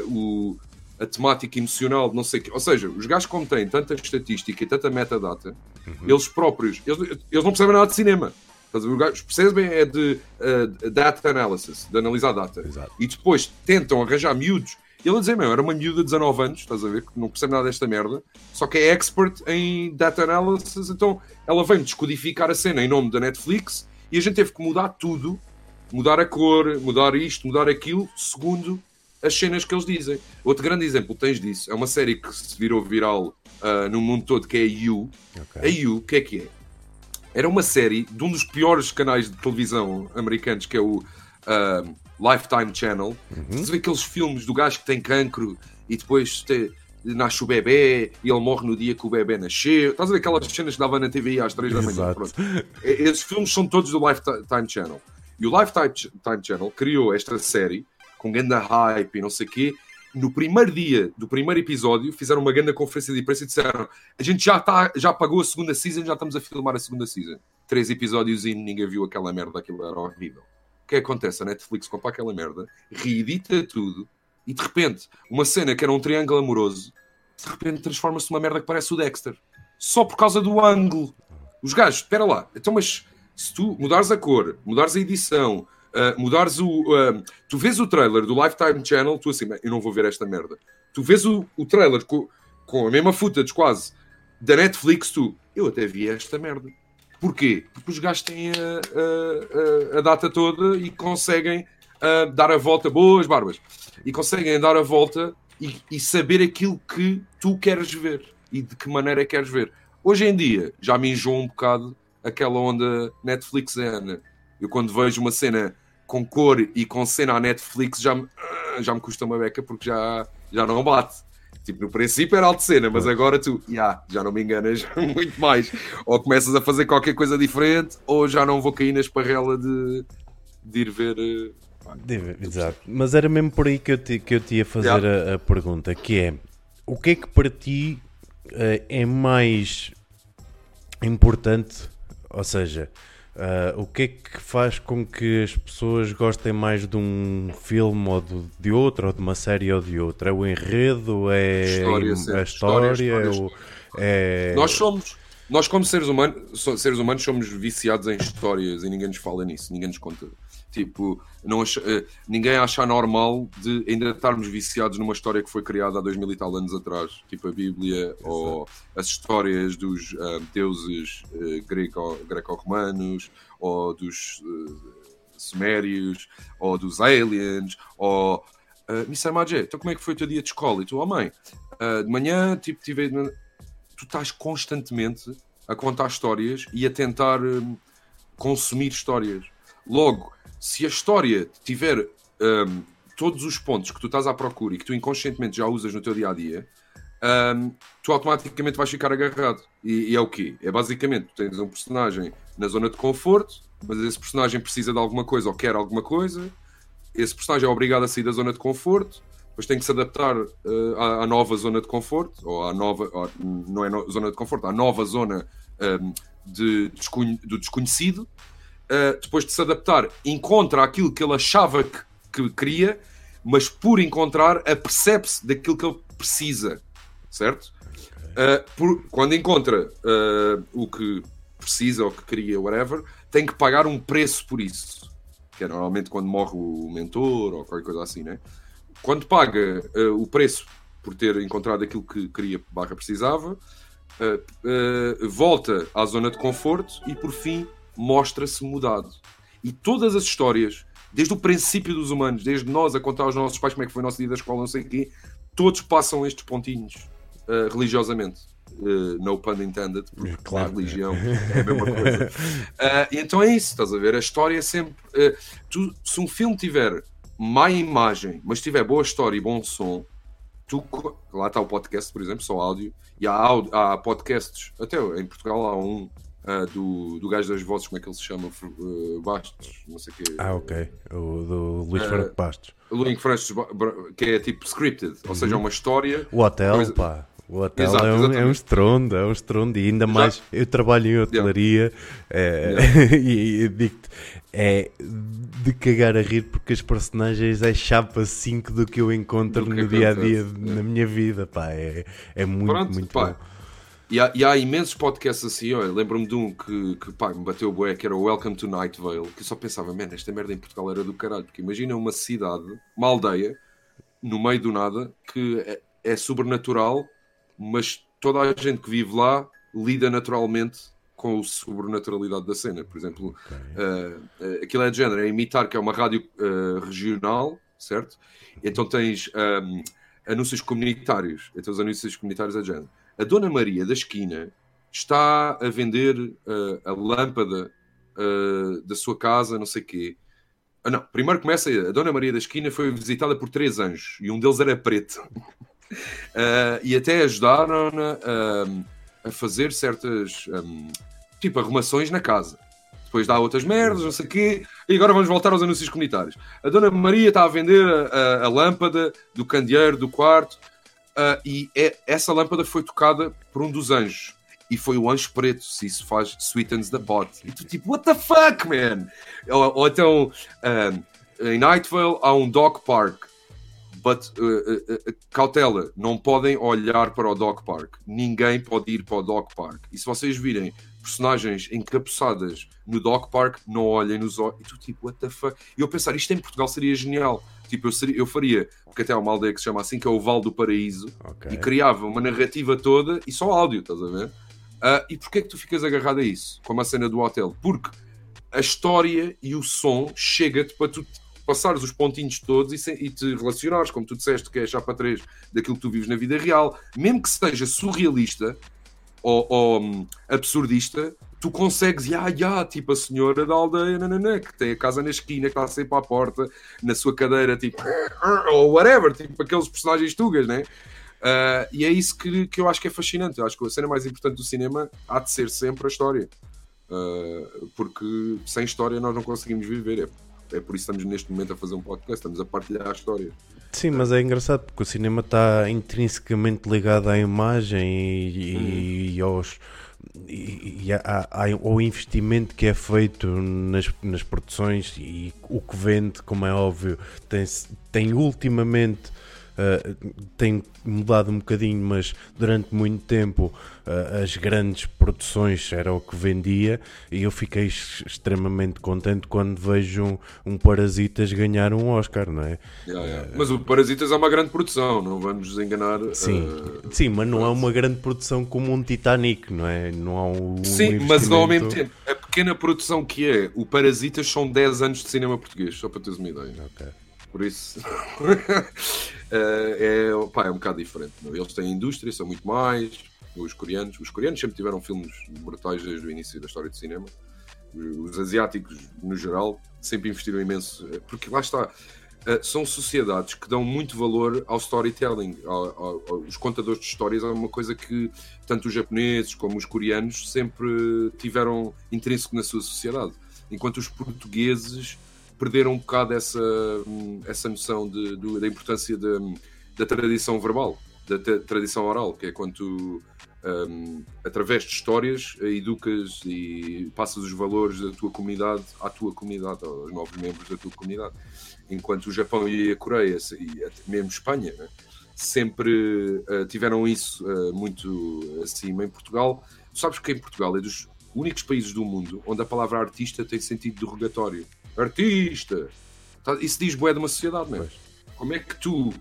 Speaker 2: o, a temática emocional de não sei o quê. Ou seja, os gajos como têm tanta estatística e tanta metadata, uhum. eles próprios, eles, eles não percebem nada de cinema. Os percebem é de uh, data analysis, de analisar data. Exato. E depois tentam arranjar miúdos. Ele a dizer, meu, era uma miúda de 19 anos, estás a ver, que não percebe nada desta merda, só que é expert em data analysis, então ela vem descodificar a cena em nome da Netflix e a gente teve que mudar tudo, mudar a cor, mudar isto, mudar aquilo, segundo as cenas que eles dizem. Outro grande exemplo tens disso é uma série que se virou viral uh, no mundo todo que é a You. Okay. A You, o que é que é? Era uma série de um dos piores canais de televisão americanos que é o uh, Lifetime Channel. Uhum. Você vê aqueles filmes do gajo que tem cancro e depois te, nasce o bebê e ele morre no dia que o bebê nasceu. Estás a ver aquelas cenas que dava na TV às 3 da manhã? Pronto. Esses filmes são todos do Lifetime Channel. E o Lifetime Channel criou esta série com grande hype e não sei o quê. No primeiro dia do primeiro episódio, fizeram uma grande conferência de imprensa e disseram: A gente já, tá, já pagou a segunda season, já estamos a filmar a segunda season. Três episódios e ninguém viu aquela merda, aquilo era horrível. Que acontece? A Netflix compra aquela merda, reedita tudo e de repente, uma cena que era um triângulo amoroso, de repente transforma-se numa merda que parece o Dexter. Só por causa do ângulo. Os gajos, espera lá, então, mas se tu mudares a cor, mudares a edição, uh, mudares o. Uh, tu vês o trailer do Lifetime Channel, tu assim, eu não vou ver esta merda. Tu vês o, o trailer com, com a mesma footage quase da Netflix, tu, eu até vi esta merda. Porquê? Porque os gajos têm a, a, a data toda e conseguem uh, dar a volta, boas barbas, e conseguem dar a volta e, e, saber aquilo que tu queres ver e de que maneira é queres ver. Hoje em dia já me enjoou um bocado aquela onda Netflix Ana. Eu quando vejo uma cena com cor e com cena à Netflix já me, já me custa uma beca porque já, já não bate. Tipo, no princípio era alto cena, mas agora tu yeah, já não me enganas *laughs* muito mais. Ou começas a fazer qualquer coisa diferente, ou já não vou cair na esparrela de, de ir ver.
Speaker 1: Eh, exato, mas era mesmo por aí que eu te, que eu te ia fazer yeah. a, a, pergunta: que é o que é que para ti uh, é mais importante? Ou seja, Uh, o que é que faz com que as pessoas gostem mais de um filme ou de, de outro, ou de uma série ou de outra? É o enredo? É história, a história? história, história. É,
Speaker 2: é... Nós somos, nós como seres humanos, seres humanos somos viciados em histórias e ninguém nos fala nisso, ninguém nos conta. Tipo, não ach... Eh, ninguém acha normal de ainda estarmos viciados numa história que foi criada há dois mil e tal anos atrás, tipo a Bíblia Exato. ou as histórias dos uh, deuses uh, greco-romanos ou dos uh, sumérios ou dos aliens ou uh, Missa Magé, então como é que foi o teu dia de escola? E tu, oh mãe, uh, de manhã, tipo, tive... tu estás constantemente a contar histórias e a tentar consumir histórias. Logo, se a história tiver um, todos os pontos que tu estás à procura e que tu inconscientemente já usas no teu dia a dia, um, tu automaticamente vais ficar agarrado. E, e, é o quê? É basicamente tu tens um personagem na zona de conforto, mas esse personagem precisa de alguma coisa ou quer alguma coisa, esse personagem é obrigado a sair da zona de conforto, depois tem que se adaptar uh, à, à, nova zona de conforto, ou à nova, ou, não é no, zona de conforto, à nova zona um, de, do desconhecido, uh, depois de se adaptar, encontra aquilo que ele achava que, que queria, mas por encontrar, apercebe-se daquilo que ele precisa, certo? Uh, por, quando encontra uh, o que precisa ou que queria, whatever, tem que pagar um preço por isso. Que é normalmente quando morre o mentor ou qualquer coisa assim, né? Quando paga uh, o preço por ter encontrado aquilo que queria barra precisava, volta à zona de conforto e por fim mostra-se mudado. E todas as histórias, desde o princípio dos humanos, desde nós a contar aos nossos pais como é que foi o nosso dia da escola, não sei o quê, todos passam estes pontinhos uh, religiosamente. Uh, no pun intended, porque claro. a religião é a mesma coisa. Uh, *laughs* então é isso, estás a ver? A história é sempre. Tu, se um filme tiver má imagem, mas tiver boa história e bom som, tu, lá está o podcast, por exemplo, só áudio, e há, há podcasts, até em Portugal há um uh, do, do gajo das vozes, como é que ele se chama? Uh, Bastos, não sei o quê.
Speaker 1: Ah, ok. O do Luís uh, Franco Bastos.
Speaker 2: Luís Franco que é tipo scripted, ou seja, é uma história.
Speaker 1: O hotel, coisa... pá. O hotel Exato, é, um, é um estrondo, é um estrondo, e ainda Exato. mais eu trabalho em hotelaria yeah. é, yeah. *laughs* e, e digo-te, é de cagar a rir porque as personagens é chapa 5 do que eu encontro no dia a dia na minha vida, pá, é, é muito, Pronto, muito pá. bom.
Speaker 2: E há, e há, imensos podcasts assim, olha, lembro-me de um que, que pá, me bateu o bué, que era o Welcome to Night Vale, que eu só pensava, mano, esta merda em Portugal era do caralho, porque imagina uma cidade, uma aldeia, no meio do nada, que é, é sobrenatural, mas toda a gente que vive lá lida naturalmente com a sobrenaturalidade da cena. Por exemplo, okay. uh, aquilo é de género, é imitar que é uma rádio uh, regional, certo? Então tens um, anúncios comunitários. Então os anúncios comunitários é de género a Dona Maria da esquina está a vender uh, a lâmpada uh, da sua casa, não sei quê. Ah, não, primeiro começa a Dona Maria da esquina foi visitada por três anjos e um deles era preto. uh, *laughs* e até ajudaram a fazer certas um, tipo arrumações na casa. Depois dá outras merdas, não sei o quê. E agora vamos voltar aos anúncios comunitários. A Dona Maria está a vender a, a, a lâmpada do candeeiro do quarto Uh, e é, essa lâmpada foi tocada por um dos anjos. E foi o anjo preto, se isso faz sweetens the pot. E tu tipo, what the fuck, man? Ou, ou então, um, em Nightvale há um dog park. But, uh, uh, cautela, não podem olhar para o dog park. Ninguém pode ir para o dog park. E se vocês virem personagens encapuçadas no dog park, não olhem nos olhos. E tu tipo, what the fuck? E eu pensar, isto em Portugal seria genial Tipo, eu, seria, eu faria, porque até há uma aldeia que se chama assim, que é o Val do Paraíso, okay. e criava uma narrativa toda e só áudio, estás a ver? Uh, e porquê é que tu ficas agarrado a isso? Como a cena do hotel? Porque a história e o som chega-te para tu passares os pontinhos todos e, e, te relacionares, como tu disseste, que é chapa 3 daquilo que tu vives na vida real, mesmo que seja surrealista ou, ou um, absurdista, tu consegues, ya, ya, tipo a senhora da aldeia, nanana, que tem a casa na esquina, que está sempre à porta, na sua cadeira, tipo, ou whatever, tipo aqueles personagens tugas, né? Uh, e é isso que, que eu acho que é fascinante. Eu acho que a cena mais importante do cinema há de ser sempre a história. Uh, porque sem história nós não conseguimos viver. É, é por isso que estamos neste momento a fazer um podcast, estamos a partilhar a história.
Speaker 1: Sim, mas é engraçado porque o cinema está intrinsecamente ligado à imagem e, hum. e aos e, e há, há, o investimento que é feito nas, nas produções e o que vende, como é óbvio, tem, tem ultimamente uh, tem mudado um bocadinho, mas durante muito tempo uh, as grandes produções era o que vendia e eu fiquei extremamente contente quando vejo um, um Parasitas ganhar um Oscar, não é?
Speaker 2: Yeah, yeah. Mas o Parasitas é uma grande produção, não vamos nos enganar.
Speaker 1: Sim, sim mas não é uma grande produção como um Titanic, não é? Não há um.
Speaker 2: Sim, mas ao mesmo tempo, a pequena produção que é o Parasitas são 10 anos de cinema português, só para teres uma ideia. Ok. Por isso *laughs* é, pá, é um bocado diferente. Não? Eles têm indústria, são muito mais. Os coreanos, os coreanos sempre tiveram filmes brutais desde o início da história do cinema. Os asiáticos, no geral, sempre investiram imenso. Porque lá está, são sociedades que dão muito valor ao storytelling. os contadores de histórias é uma coisa que tanto os japoneses como os coreanos sempre tiveram intrínseco na sua sociedade. Enquanto os portugueses perderam um bocado essa, essa noção de, de da importância de, da tradição verbal, da tradição oral, que é quando tu, um, através de histórias, educas e passas os valores da tua comunidade à tua comunidade, aos novos membros da tua comunidade. Enquanto o Japão e a Coreia, e mesmo Espanha, né, sempre uh, tiveram isso uh, muito acima. Em Portugal, tu sabes que em Portugal é dos únicos países do mundo onde a palavra artista tem sentido derrogatório artista. Tá, isso diz bué de uma sociedade, não é? Como é que tu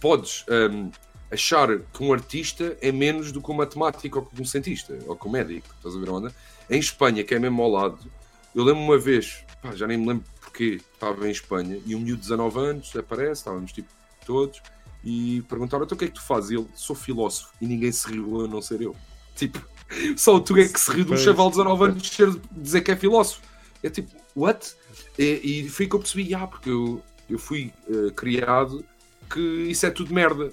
Speaker 2: podes um, achar que um artista é menos do que um matemático ou que um cientista ou que um médico? Estás a ver onda? Em Espanha, que é mesmo ao lado, eu lembro uma vez, pá, já nem me lembro porque estava em Espanha e um miúdo de 19 anos aparece, estávamos tipo todos, e perguntaram então o que é que tu fazes? E ele, sou filósofo e ninguém se riu a não ser eu. *laughs* Tipo, só tu é que se riu de um chaval de 19 anos dizer que é filósofo. É tipo, what? E, e foi que eu percebi, ah, porque eu, eu fui uh, criado que isso é tudo merda.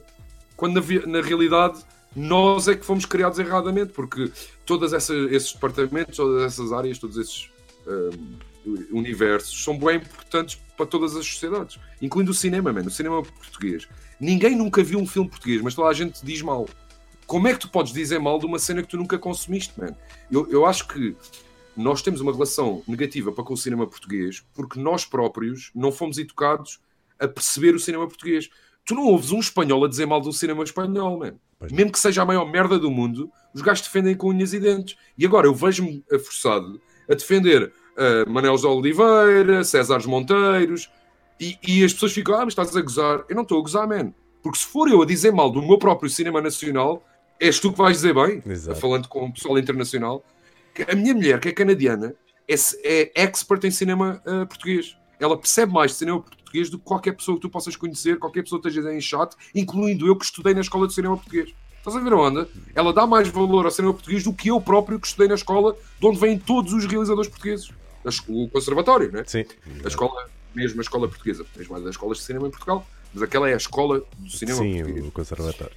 Speaker 2: Quando na, na, realidade nós é que fomos criados erradamente, porque todos esses departamentos, todas essas áreas, todos esses uh, universos são bem importantes para todas as sociedades, incluindo o cinema, mano, o cinema português. Ninguém nunca viu um filme português, mas toda a gente diz mal. Como é que tu podes dizer mal de uma cena que tu nunca consumiste, mano? Eu, eu acho que nós temos uma relação negativa para com o cinema português porque nós próprios não fomos educados a perceber o cinema português. Tu não ouves um espanhol a dizer mal do cinema espanhol, man. Mesmo que seja a maior merda do mundo, os gajos defendem com unhas e dentes. E agora eu vejo-me forçado a defender uh, Manel de Oliveira, César Monteiros, e, e, as pessoas ficam, ah, mas estás a gozar. Eu não estou a gozar, man. Porque se for eu a dizer mal do meu próprio cinema nacional, és tu que vais dizer bem, Exato. falando com o pessoal internacional. A minha mulher, que é canadiana, é, é expert em cinema uh, português. Ela percebe mais de cinema português do que qualquer pessoa que tu possas conhecer, qualquer pessoa que esteja em chat, incluindo eu que estudei na escola de cinema português. Estás a ver a onda? Ela dá mais valor ao cinema português do que eu próprio que estudei na escola de onde vêm todos os realizadores portugueses. O conservatório, né?
Speaker 1: Sim.
Speaker 2: A escola, mesmo a escola portuguesa. Tens mais das escolas de cinema em Portugal, mas aquela é a escola do cinema
Speaker 1: Sim,
Speaker 2: português.
Speaker 1: o conservatório.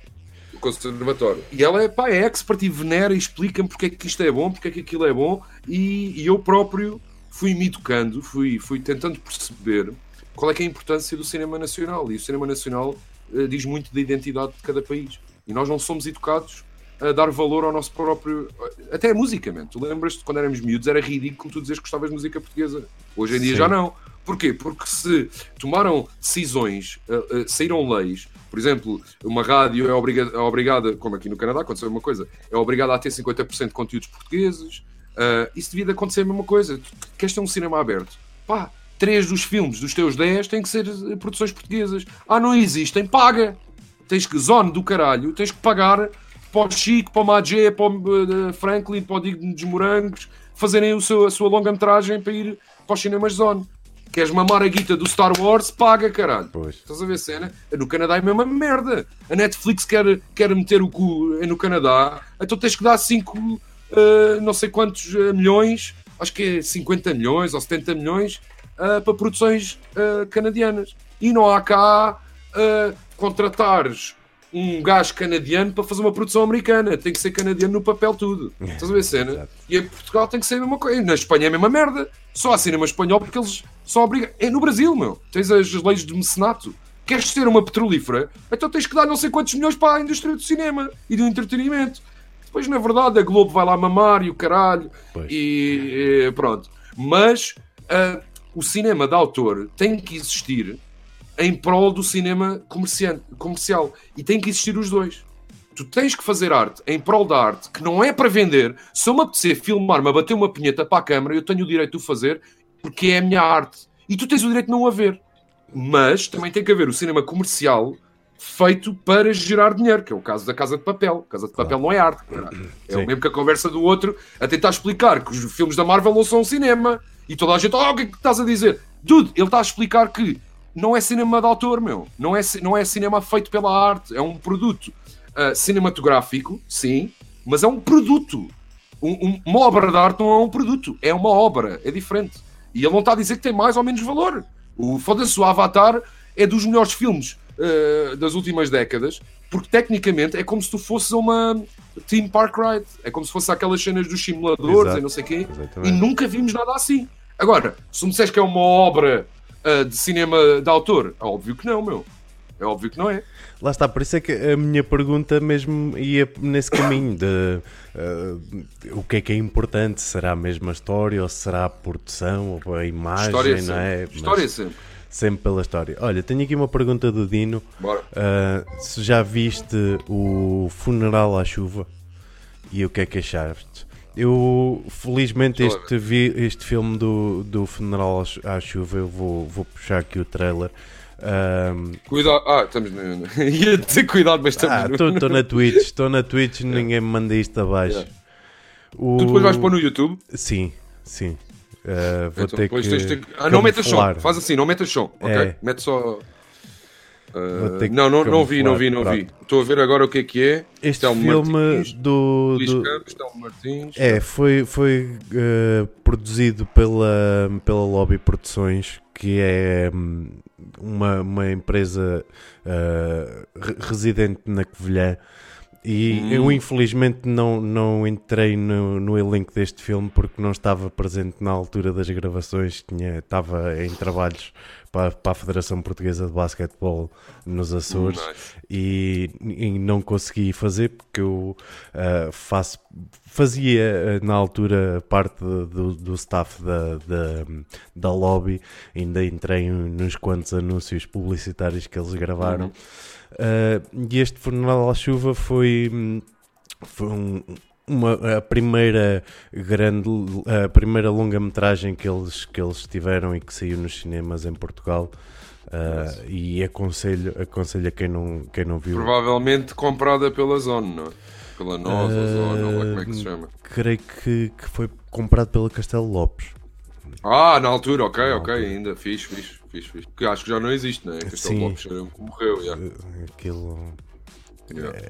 Speaker 2: Conservatório. E ela é, pá, é expert e venera e explica-me porque é que isto é bom, porque é que aquilo é bom, e, e eu próprio fui me educando, fui, fui tentando perceber qual é, é a importância do cinema nacional. E o cinema nacional uh, diz muito da identidade de cada país. E nós não somos educados a dar valor ao nosso próprio. Até man. Tu lembras-te quando éramos miúdos, era ridículo tu dizeres que gostavas de música portuguesa. Hoje em dia Sim. já não. Porquê? Porque se tomaram decisões, uh, uh, saíram leis, por exemplo, uma rádio é obrigada, é obrigada, como aqui no Canadá aconteceu uma coisa, é obrigada a ter 50% de conteúdos portugueses. Uh, isso devia acontecer a mesma coisa. Queres ter um cinema aberto? Pá, três dos filmes dos teus 10 têm que ser produções portuguesas. Ah, não existem? Paga! Tens que, zone do caralho, tens que pagar para o Chico, para o Magé, para o Franklin, para o Digno dos Morangos, fazerem o seu, a sua longa-metragem para ir para os cinemas Zone. Queres mamar a guita do Star Wars? Paga, caralho.
Speaker 1: Pois.
Speaker 2: Estás a ver a cena? No Canadá é a mesma merda. A Netflix quer, quer meter o cu no Canadá, então tens que dar 5, uh, não sei quantos uh, milhões, acho que é 50 milhões ou 70 milhões, uh, para produções canadianas. E não há cá contratares um gajo canadiano para fazer uma produção americana. Tem que ser canadiano no papel tudo. *laughs* Estás a ver cena? E em Portugal tem que ser a mesma coisa. Na Espanha é a mesma merda. Só há cinema espanhol porque eles só obrigam. É no Brasil, meu. Tens as leis de mecenato. Queres ser uma petrolífera? Então tens que dar não sei quantos milhões para a indústria do cinema e do entretenimento. Depois, na verdade, a Globo vai lá mamar e o caralho. E, e, pronto. Mas uh, o cinema de autor tem que existir em prol do cinema comercial. E tem que existir os dois. Tu tens que fazer arte em prol da arte, que não é para vender. Se eu me apetecer filmar-me a bater uma punheta para a câmara, eu tenho o direito de o fazer porque é a minha arte. E tu tens o direito de não a ver. Mas também tem que haver o cinema comercial feito para gerar dinheiro, que é o caso da Casa de Papel. Casa de Papel não é arte. É o mesmo que a conversa do outro a tentar explicar que os filmes da Marvel não são cinema. E toda a gente, oh, o que é que estás a dizer? Dude, ele está a explicar que não é cinema de autor, meu. Não é, não é cinema feito pela arte. É um produto uh, cinematográfico, sim, mas é um produto. Um, um, uma obra de arte não é um produto, é uma obra, é diferente. E ele não está a dizer que tem mais ou menos valor. O foda-se, o Avatar é dos melhores filmes uh, das últimas décadas, porque tecnicamente é como se tu fosses uma Theme Park Ride. É como se fosse aquelas cenas dos simuladores Exato. e não sei o quê. Exatamente. E nunca vimos nada assim. Agora, se me disseres que é uma obra uh, de cinema de autor? É óbvio que não, meu. É óbvio que não é.
Speaker 1: Lá está, por isso é que a minha pergunta mesmo ia nesse caminho de uh, o que é que é importante? Será a mesma história ou será a produção ou a imagem? História não é?
Speaker 2: História Mas, sempre.
Speaker 1: Sempre pela história. Olha, tenho aqui uma pergunta do Dino.
Speaker 2: Bora.
Speaker 1: Uh, se já viste o Funeral à Chuva e o que é que achaste? Eu, felizmente, este, vi, este filme do, do Funeral à Chuva, eu vou, vou puxar aqui o trailer. Um...
Speaker 2: Cuidado, ah, estamos no. *laughs* Ia dizer cuidado, mas estamos
Speaker 1: ah, Estou na *laughs* Twitch, estou na Twitch, ninguém me manda isto abaixo. Yeah.
Speaker 2: O... Tu depois vais pôr no YouTube?
Speaker 1: Sim, sim. Uh, vou então, ter que.
Speaker 2: Ah, não metas som, faz assim, não metas som, ok? É. Mete só. Uh, não, não, não vi, não vi, não
Speaker 1: pronto.
Speaker 2: vi. Estou a ver agora o que é que é.
Speaker 1: Este
Speaker 2: Telmo
Speaker 1: filme
Speaker 2: Martins,
Speaker 1: do,
Speaker 2: Luís
Speaker 1: do-
Speaker 2: Campos, Telmo Martins.
Speaker 1: É, foi, foi eh, produzido pela, pela Lobby Produções, que é hum, uma, uma empresa re- residente na Covilhã. E
Speaker 2: Hum.
Speaker 1: eu infelizmente não, não entrei no, no elenco deste filme porque não estava presente na altura das gravações, tinha, estava em trabalhos para, para a Federação Portuguesa de Basquetebol nos Açores
Speaker 2: Nice.
Speaker 1: e, e não consegui fazer porque eu ah, faço, fazia ah, na altura parte do, do staff da, da, da lobby, ainda entrei nos quantos anúncios publicitários que eles gravaram. Ah, e este funeral à chuva foi, hum, foi um- uma, a primeira grande a primeira longa-metragem que eles, que eles tiveram e que saiu nos cinemas em Portugal. Ah, e aconselho, aconselho a quem não, quem não viu.
Speaker 2: Provavelmente comprada pela Zone, não é? Pela Nós, ou Zone, ou lá como é que se chama.
Speaker 1: Creio que, que foi comprado pela Castelo Lopes.
Speaker 2: Ah, na altura, ok,
Speaker 1: Na
Speaker 2: ok,
Speaker 1: altura.
Speaker 2: ainda, fixe, fixe, fixe, fixe. Que acho que já não existe, não é? Castelo
Speaker 1: Sim.
Speaker 2: Um que morreu.
Speaker 1: Uh, Aquilo
Speaker 2: Yeah.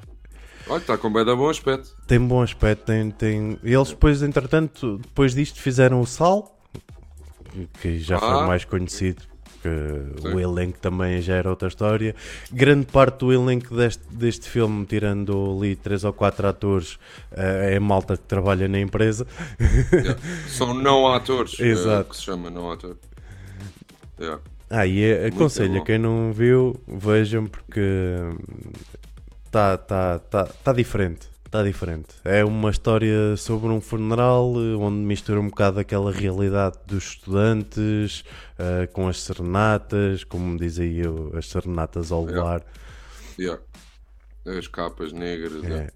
Speaker 2: Olha, está com bem da bom aspecto.
Speaker 1: tem bom aspecto. Tem, tem... Eles depois, entretanto, depois disto fizeram o Sal, que já foi
Speaker 2: Ah.
Speaker 1: mais conhecido. Que
Speaker 2: Sim.
Speaker 1: o elenco também já era outra história. Grande parte do elenco deste, deste filme, tirando ali três ou quatro atores, eh, é malta que trabalha na empresa.
Speaker 2: Yeah. *laughs* São não atores, é,
Speaker 1: Exato.
Speaker 2: que se chama não ator. Yeah.
Speaker 1: Ah, e é- aconselho
Speaker 2: bom.
Speaker 1: a quem não viu, vejam porque está tá, tá, tá diferente. Está diferente. É uma história sobre um funeral eh, onde mistura um bocado aquela realidade dos estudantes eh, com as serenatas, como dizia eu, as serenatas ao
Speaker 2: Yeah.
Speaker 1: luar.
Speaker 2: Yeah. As capas negras.
Speaker 1: É.
Speaker 2: yeah.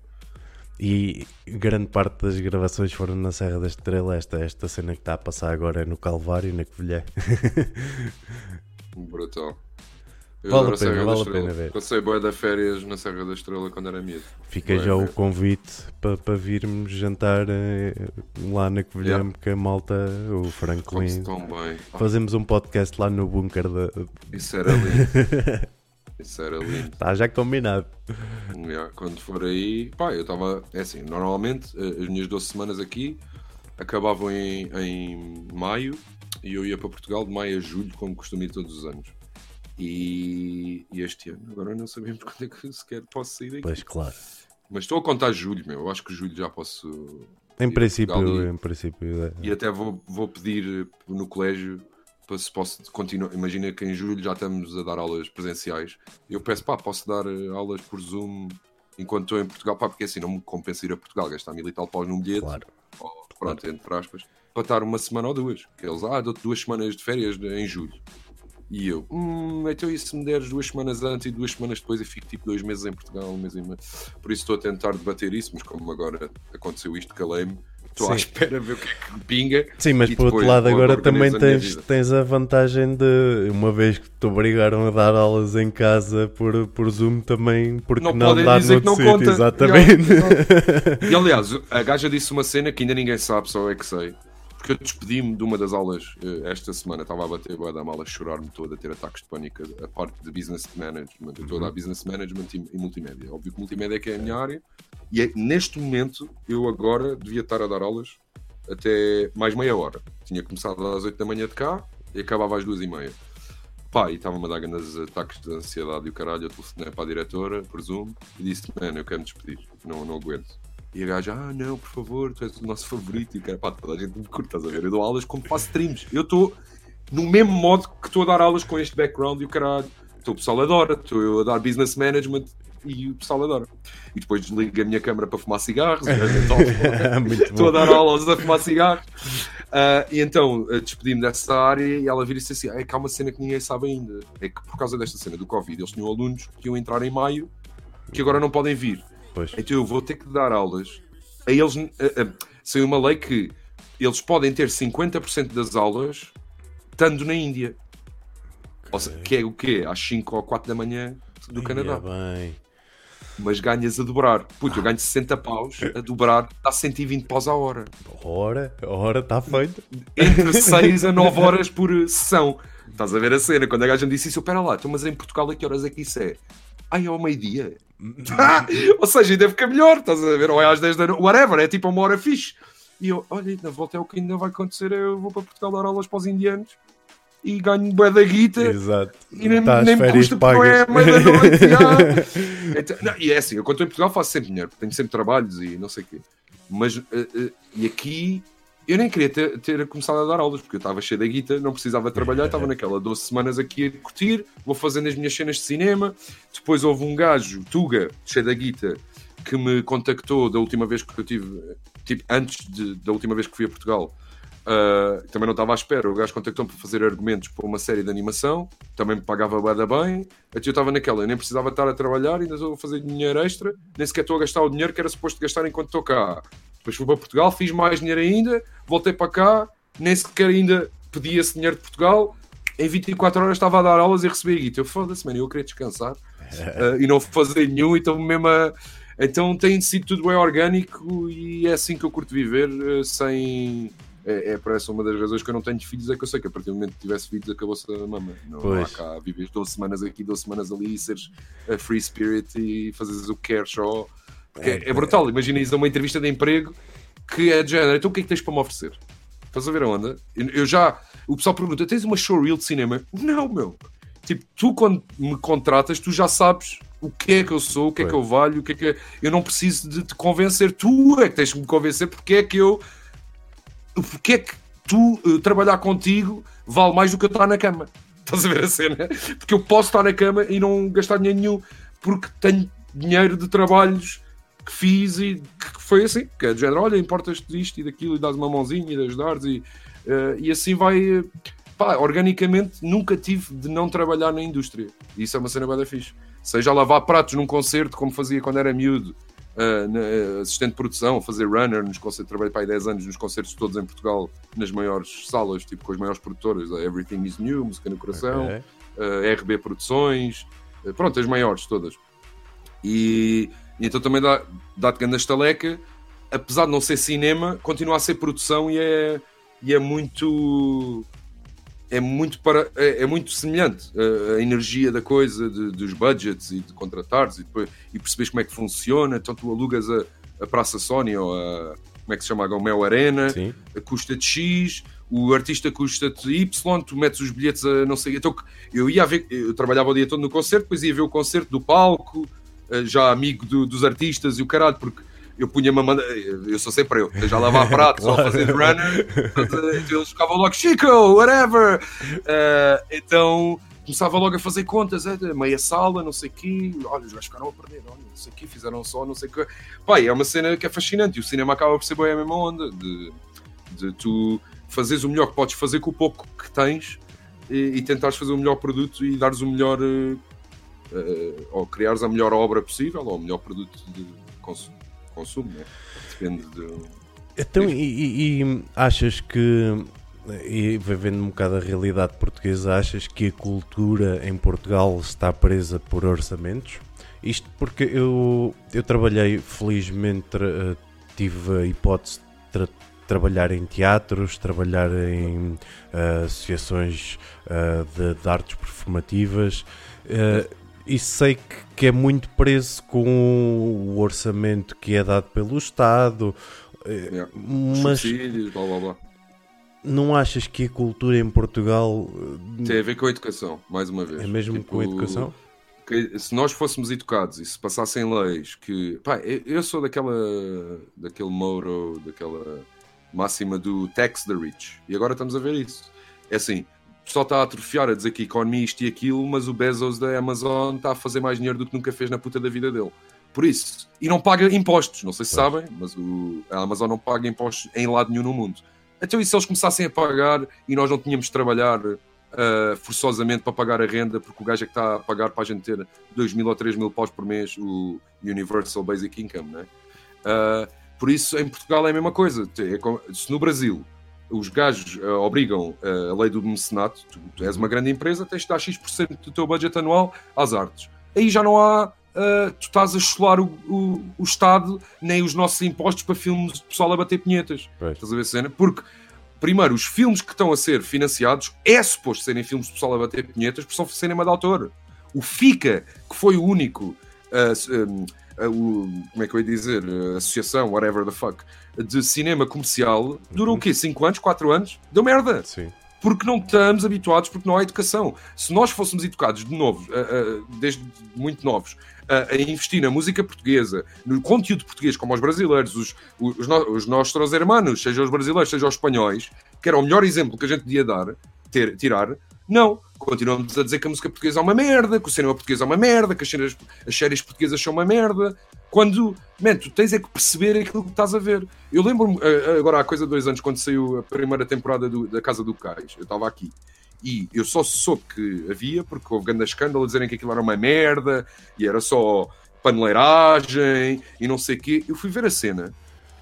Speaker 1: E grande parte das gravações foram na Serra da Estrela. Esta, esta cena que está a passar agora é no Calvário, na Covilhã. *laughs*
Speaker 2: Brutal. Eu
Speaker 1: Vale a pena,
Speaker 2: da
Speaker 1: vale a pena ver.
Speaker 2: Passei boa de férias na Serra da Estrela quando era miúdo.
Speaker 1: Fica
Speaker 2: Vai
Speaker 1: já o
Speaker 2: ver.
Speaker 1: convite para pa virmos jantar eh, lá na Covilhã,
Speaker 2: Yeah.
Speaker 1: porque a malta, o Franklin. Fazemos um podcast lá no bunker da.
Speaker 2: isso era lindo. *laughs* Isso era lindo.
Speaker 1: Está já combinado.
Speaker 2: Yeah, quando for aí, pá, eu estava. É assim, normalmente eh, as minhas 12 semanas aqui acabavam em, em maio e eu ia para Portugal de maio a julho, como costumo ir todos os anos. E, e este ano, agora não sabemos *laughs* quando é que sequer posso sair daqui.
Speaker 1: Pois claro.
Speaker 2: Mas estou a contar julho, meu. Eu acho que julho já posso.
Speaker 1: Em princípio, em princípio. é.
Speaker 2: E até vou, vou pedir no colégio se posso continuar. Imagina que em julho já estamos a dar aulas presenciais. Eu peço, pá, posso dar eh, aulas por Zoom enquanto estou em Portugal, pá, porque assim não me compensa ir a Portugal, gastar mil e tal paus num bilhete,
Speaker 1: Claro.
Speaker 2: ou, pronto, entre aspas, para estar uma semana ou duas. Que eles, ah, dou-te duas semanas de férias em julho. E eu, hum, então e se me deres duas semanas antes e duas semanas depois eu fico tipo dois meses em Portugal, um mês e meio. Por isso estou a tentar debater isso, mas como agora aconteceu isto, calei-me, estou à espera ver o que é que pinga.
Speaker 1: Sim, mas por outro lado, agora também
Speaker 2: organizo a
Speaker 1: tens, tens a vantagem de, uma vez que te obrigaram a dar aulas em casa por, por Zoom, também, porque
Speaker 2: Não
Speaker 1: não,
Speaker 2: dizer
Speaker 1: no sítio, exatamente. *laughs*
Speaker 2: E aliás, a gaja disse uma cena que ainda ninguém sabe, só é que sei. Porque eu despedi-me de uma das aulas eh, esta semana, estava a bater boa da mala, a chorar-me toda, a ter ataques de pânico, a parte de business management. Eu estou a dar business management e, e multimédia. Óbvio que multimédia é que é a minha área. E é, neste momento, eu agora devia estar a dar aulas até mais meia hora. Tinha começado às 8 da manhã de cá e acabava às 2 e meia. Pá, e estava-me a dar grandes ataques de ansiedade e o caralho. Eu telefonei para a diretora, presumo, e disse: Mano, eu quero me despedir, não, não aguento. E a gaja, ah, não, por favor, tu és o nosso favorito. E o cara, pá, toda a gente me curta, estás a ver? Eu dou aulas como faço streams. Eu estou no mesmo modo que estou a dar aulas com este background e o caralho. Então o pessoal adora, estou eu a dar business management e o pessoal adora. E depois desligo a minha câmera para fumar cigarros. Estou a *laughs* dar aulas a fumar cigarros. Ah, e então ah, despedi-me dessa área e ela vira e disse assim: é que há uma cena que ninguém sabe ainda. É que por causa desta cena do Covid, eles tinham alunos que iam entrar em maio que agora não podem vir.
Speaker 1: Pois.
Speaker 2: Então eu vou ter que dar aulas a eles. ah, ah, saiu uma lei que eles podem ter 50% das aulas estando na Índia. Ou seja, que é o quê? Às 5 ou 4 da manhã do Canadá.
Speaker 1: Ia bem.
Speaker 2: Mas ganhas a dobrar. Puto, eu ganho 60 paus a dobrar, dá 120 paus a hora.
Speaker 1: Ora, ora, está feito.
Speaker 2: Entre *laughs* 6 a 9 horas por sessão. Estás a ver a cena? Quando a gaja me disse isso, eu, pera lá, então, mas em Portugal a que horas é que isso é? Ai, é ao meio-dia. Ou seja, ainda fica melhor, estás a ver? Ou é às 10 da noite, whatever, é tipo uma hora fixe. E eu, olha, na volta é o que ainda vai acontecer, eu vou para Portugal dar aulas para os indianos e ganho bué da guita
Speaker 1: Exato.
Speaker 2: e nem,
Speaker 1: Tá às
Speaker 2: nem me custa porque não é meia da noite. *laughs* Então, não, e é assim, eu quando estou em Portugal faço sempre dinheiro, tenho sempre trabalhos e não sei o quê. Mas, eh, eh, e aqui, eu nem queria ter, ter começado a dar aulas, porque eu estava cheio da guita, não precisava trabalhar, estava *laughs* naquela 12 semanas aqui a curtir, vou fazendo as minhas cenas de cinema. Depois houve um gajo, Tuga, cheio da guita, que me contactou da última vez que eu tive, tipo, antes de- da última vez que fui a Portugal. Uh, também não estava à espera. O gajo contactou-me para fazer argumentos para uma série de animação, também me pagava bada bem. Até eu estava naquela, eu nem precisava estar a trabalhar, ainda estou a fazer dinheiro extra, nem sequer estou a gastar o dinheiro que era suposto gastar enquanto estou cá. Depois fui para Portugal, fiz mais dinheiro ainda, voltei para cá, nem sequer ainda pedi esse dinheiro de Portugal. Em 24 horas estava a dar aulas e recebi a guita. Eu foda-se, mano, eu queria descansar uh, *laughs* e não fazer nenhum, então mesmo a... Então tem sido tudo bem orgânico e é assim que eu curto viver, uh, sem é, é essa uma das razões que eu não tenho filhos, é que eu sei que a partir do momento que tivesse filhos acabou-se a mama. Não, não há cá vives 12 semanas aqui, 12 semanas ali e seres a free spirit e fazes o que queres só. Porque é, é brutal. Imagina isso uma entrevista de emprego que é de género. Então o que é que tens para me oferecer? Estás a ver a onda? Eu, já. O pessoal pergunta: tens uma showreel de cinema? Não, meu. Tipo, tu quando me contratas, tu já sabes o que é que eu sou, o que é que eu valho, o que é que. Eu não preciso de te convencer, tu é que tens que me convencer porque é que eu porque é que tu eh, trabalhar contigo vale mais do que eu estar na cama? *laughs* Estás a ver a cena? Porque eu posso estar na cama e não gastar dinheiro nenhum, porque tenho dinheiro de trabalhos que fiz e que foi assim, que é do género, olha, importas disto e daquilo e dás uma mãozinha e ajudares e, eh, e assim vai. eh, pá, organicamente nunca tive de não trabalhar na indústria. E isso é uma cena bem da fixe. Seja lavar pratos num concerto, como fazia quando era miúdo, Uh, na, uh, assistente de produção, fazer runner nos concertos, trabalhei para aí 10 anos nos concertos todos em Portugal, nas maiores salas, tipo com as maiores produtoras, Everything is New, Música no Coração,
Speaker 1: Ok.
Speaker 2: uh, RB Produções, uh, pronto, as maiores todas. E, e então também dá- dá-te grande estaleca, apesar de não ser cinema, continua a ser produção e é, e é muito. É muito, para, é, é muito semelhante uh, a energia da coisa, de- dos budgets e de contratares e, depois, e percebes como é que funciona. Então tu alugas a, a Praça Sony ou a. Como é que se chama? A Gomel Arena
Speaker 1: Sim.
Speaker 2: custa de X, o artista custa de Y, tu metes os bilhetes a não sei. Então eu ia ver, eu trabalhava o dia todo no concerto, depois ia ver o concerto do palco, já amigo do- dos artistas e o caralho, porque eu punha-me a mandar, eu sou sempre eu, já lavar *laughs* prato, só a fazer runner, então eles ficavam logo Chico, whatever. Eh, então começava logo a fazer contas, é, meia sala, não sei o quê, olha, os gajos ficaram a perder, olha, não sei o quê, fizeram só, não sei o quê. Pai, é uma cena que é fascinante e o cinema acaba por ser bem a mesma onda de, de tu fazeres o melhor que podes fazer com o pouco que tens e, e tentares fazer o melhor produto e dares o melhor eh, eh, ou criares a melhor obra possível ou o melhor produto de consumo, consumo né? depende de
Speaker 1: Então, e, e- e achas que, e vendo um bocado a realidade portuguesa, achas que a cultura em Portugal está presa por orçamentos? Isto porque eu, eu trabalhei, felizmente, tra- eh, tive a hipótese de tra- trabalhar em teatros, trabalhar em eh, associações eh, de, de artes performativas. eh, e sei que, que é muito preso com o orçamento que é dado pelo Estado, eh,
Speaker 2: Yeah.
Speaker 1: mas
Speaker 2: subsídios, blá blá blá.
Speaker 1: não achas que a cultura em Portugal eh,
Speaker 2: Tem a ver com a educação, mais uma vez.
Speaker 1: é mesmo
Speaker 2: Tipo,
Speaker 1: com a educação?
Speaker 2: que se nós fôssemos educados e se passassem leis que pá, eu- sou daquela daquele motto, daquela máxima do tax the rich e agora estamos a ver isso é assim, pessoal está a atrofiar a dizer que a economia isto e aquilo mas o Bezos da Amazon está a fazer mais dinheiro do que nunca fez na puta da vida dele por isso, e não paga impostos não sei se sabem, mas o, a Amazon não paga impostos em lado nenhum no mundo então e se eles começassem a pagar e nós não tínhamos de trabalhar uh, forçosamente para pagar a renda, porque o gajo é que está a pagar para a gente ter 2 mil ou 3 mil paus por mês o Universal Basic Income, né? Uh, por isso, em Portugal é a mesma coisa. É como- Se no Brasil os gajos uh, obrigam uh, a lei do mecenato, tu, tu és uma grande empresa, tens de dar X% do teu budget anual às artes. Aí já não há. uh, tu estás a chular o, o, o Estado nem os nossos impostos para filmes de pessoal a bater pinhetas.
Speaker 1: Pois.
Speaker 2: Estás a ver a cena? Porque primeiro, os filmes que estão a ser financiados é suposto serem filmes de pessoal a bater punhetas porque são cinema de autor. O FICA, que foi o único, um, o, como é que eu ia dizer, uh, associação, whatever the fuck, de cinema comercial, durou
Speaker 1: Uhum.
Speaker 2: o quê? 5 anos, 4 anos? Deu merda
Speaker 1: Sim.
Speaker 2: porque não estamos habituados, porque não há educação. Se nós fôssemos educados de novo, ah, ah, desde muito novos, ah, a investir na música portuguesa, no conteúdo português, como os brasileiros, os, os, no- os nossos hermanos, seja os brasileiros, seja os espanhóis, que era o melhor exemplo que a gente podia dar, ter, tirar, não. Continuamos a dizer que a música portuguesa é uma merda, que o cinema português é uma merda, que as séries, as séries portuguesas são uma merda. Quando, man, tu tens é que perceber aquilo que estás a ver. Eu lembro-me, ah, agora há coisa de dois anos, quando saiu a primeira temporada do- da Casa do Cais, eu estava aqui. E eu só soube que havia porque houve grande escândalo a dizerem que aquilo era uma merda e era só paneleiragem e não sei o quê. Eu fui ver a cena.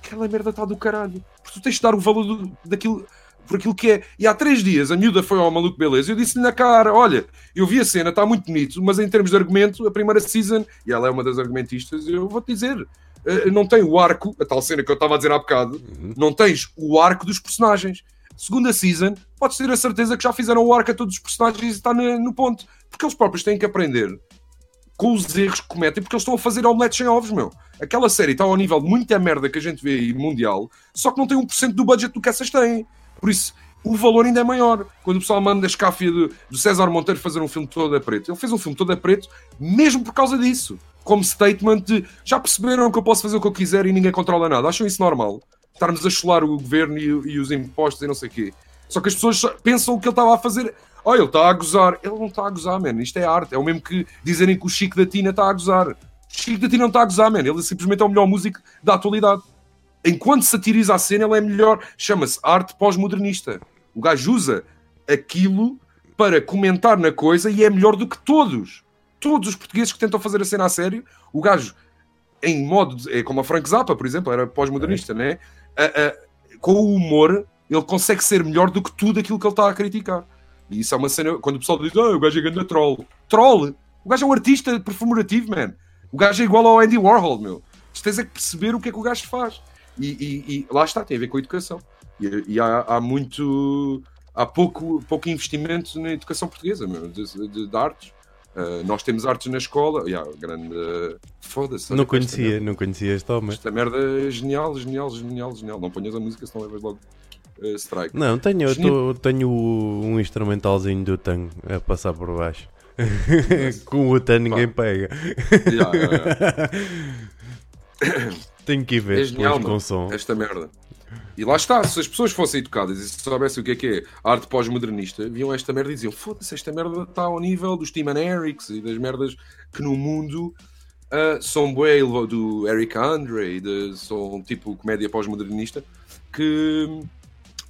Speaker 2: Aquela merda está do caralho. Porque tu tens de dar o valor do- daquilo por aquilo que é. E há três dias a miúda foi ao maluco beleza e eu disse-lhe na cara: Olha, eu vi a cena, está muito bonito, mas em termos de argumento, a primeira season, e ela é uma das argumentistas, eu vou-te dizer. eh, Não tem o arco, a tal cena que eu estava a dizer há bocado, não tens o arco dos personagens. Segunda season, podes ter a certeza que já fizeram o arco a todos os personagens e está no, no ponto. Porque eles próprios têm que aprender com os erros que cometem, porque eles estão a fazer omeletes sem ovos, meu. Aquela série está ao nível de muita merda que a gente vê aí mundial, só que não tem 1% do budget do que essas têm. Por isso, o valor ainda é maior. Quando o pessoal manda a escáfia do, do César Monteiro fazer um filme todo a preto, ele fez um filme todo a preto mesmo por causa disso. Como statement de já perceberam que eu posso fazer o que eu quiser e ninguém controla nada. Acham isso normal? Estarmos a chular o governo e, e os impostos e não sei o quê. Só que as pessoas pensam que ele estava a fazer. Oh, ele está a gozar. Ele não está a gozar, mano. Isto é arte. É o mesmo que dizerem que o Chico da Tina está a gozar. O Chico da Tina não está a gozar, mano. Ele simplesmente é o melhor músico da atualidade. Enquanto satiriza a cena, ele é melhor. Chama-se arte pós-modernista. O gajo usa aquilo para comentar na coisa e é melhor do que todos. Todos os portugueses que tentam fazer a cena a sério, o gajo, em modo. de- é como a Frank Zappa, por exemplo, era pós-modernista, né? A- a- com o humor, ele consegue ser melhor do que tudo aquilo que ele está a criticar. E isso é uma cena. Quando o pessoal diz, ah, o gajo é grande troll. Troll! O gajo é um artista performativo, man. O gajo é igual ao Andy Warhol, meu. Tens é que perceber o que é que o gajo faz. E, e- e lá está, tem a ver com a educação. E, e há, há muito. Há pouco, pouco investimento na educação portuguesa, meu, de, de- de artes. Ah, nós temos artes na escola. Yeah, grande. ah, Foda-se.
Speaker 1: Não
Speaker 2: esta
Speaker 1: conhecia, não conhecia este homem.
Speaker 2: esta merda é genial, genial, genial, genial. Não ponhas a música, senão levas logo eh, strike.
Speaker 1: Não, tenho, tô- tenho um instrumentalzinho do Tang a passar por baixo. *laughs* Com o Tang ninguém pega.
Speaker 2: Ya, ya. *laughs*
Speaker 1: Tenho que ir ver
Speaker 2: É genial,
Speaker 1: com som.
Speaker 2: Esta merda. E lá está, se as pessoas fossem educadas e se soubessem o que é que é arte pós-modernista, viam esta merda e diziam: foda-se, esta merda está ao nível dos Tim and Erics e das merdas que no mundo ah, são bué do Eric Andre, de, são tipo comédia pós-modernista, que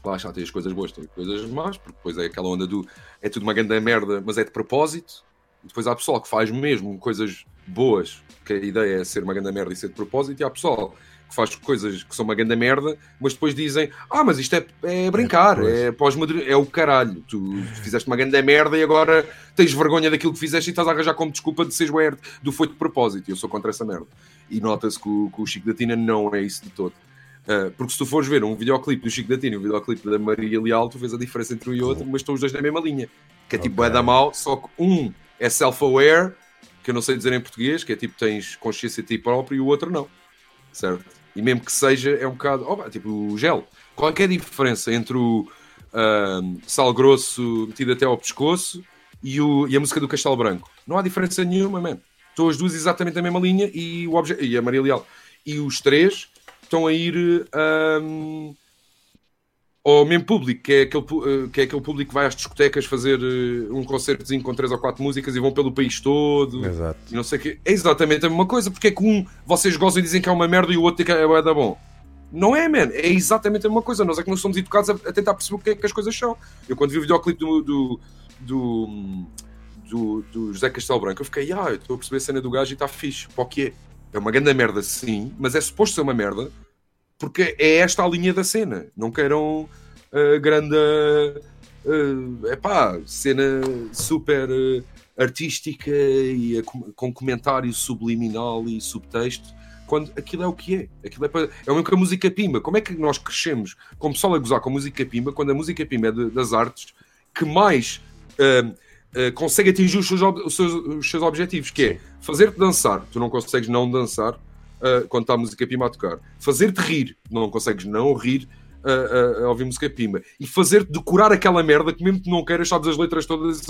Speaker 2: lá está, tem as coisas boas, tem coisas más, porque depois é aquela onda do é tudo uma grande merda, mas é de propósito. E depois há pessoal que faz mesmo coisas boas, que a ideia é ser uma grande merda e ser de propósito, e há pessoal que faz coisas que são uma grande merda, mas depois dizem: Ah, mas isto é, é brincar,
Speaker 1: pois.
Speaker 2: é pós-moderno, é o caralho. Tu fizeste uma grande merda e agora tens vergonha daquilo que fizeste e estás a arranjar como desculpa de seres word do foi de propósito. E eu sou contra essa merda. E nota-se que, o- que o Chico da Tina não é isso de todo. Uh, porque se tu fores ver um videoclipe do Chico da Tina e um videoclipe da Maria Leal, tu vês a diferença entre um e outro, mas estão os dois na mesma linha. Que é tipo
Speaker 1: Ok.
Speaker 2: é da mal, só que um é self-aware, que eu não sei dizer em português, que é tipo tens consciência de ti próprio, e o outro não. Certo? E mesmo que seja, é um bocado. Oh, tipo o gel. Qual é a diferença entre o ahm, sal grosso metido até ao pescoço e, o, e a música do Castelo Branco? Não há diferença nenhuma, man. Estão as duas exatamente na mesma linha e, o obje... e a Maria Leal. E os três estão a ir ahm, ao mesmo público, que é, aquele, eh, que é aquele público que vai às discotecas fazer eh, um concertozinho com três ou quatro músicas e vão pelo país todo
Speaker 1: Exato.
Speaker 2: e não sei o quê. É exatamente a mesma coisa. Porque é que um vocês gozam e dizem que é uma merda e o outro diz que é da bom? Não é, man. É exatamente a mesma coisa. Nós é que não somos educados a, a tentar perceber o que é que as coisas são. Eu quando vi o videoclipe do, do, do, do, do José Castelo Branco, eu fiquei, ah, eu estou a perceber a cena do gajo e está fixe. Para o que é? É uma grande merda, sim, mas é suposto ser uma merda porque é esta a linha da cena. Não queiram uh, grande. Uh, epá, cena super uh, artística e com- com comentário subliminal e subtexto. quando aquilo é o que é. Aquilo é, para... é o mesmo que a música pimba. Como é que nós crescemos como pessoal a gozar com a música pimba quando a música pimba é de, das artes que mais uh, uh, consegue atingir os seus, os seus, os seus objetivos, que é fazer-te dançar, tu não consegues não dançar uh, quando está a música pimba a tocar, fazer-te rir, não consegues não rir a, a, ouvir música pimba e fazer-te decorar aquela merda que mesmo que não queiras, sabes as letras todas,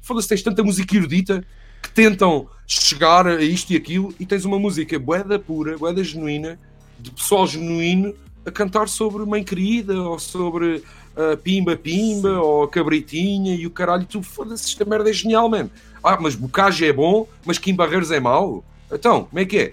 Speaker 2: foda-se, tens tanta música erudita que tentam chegar a isto e aquilo e tens uma música boeda pura, boeda genuína, de pessoal genuíno a cantar sobre Mãe Querida ou sobre uh, Pimba Pimba Sim. ou Cabritinha e o caralho, tu foda-se, esta merda é genial, mano. Ah, mas Bocage é bom, mas Kim Barreiros é mau? Então, como é que é?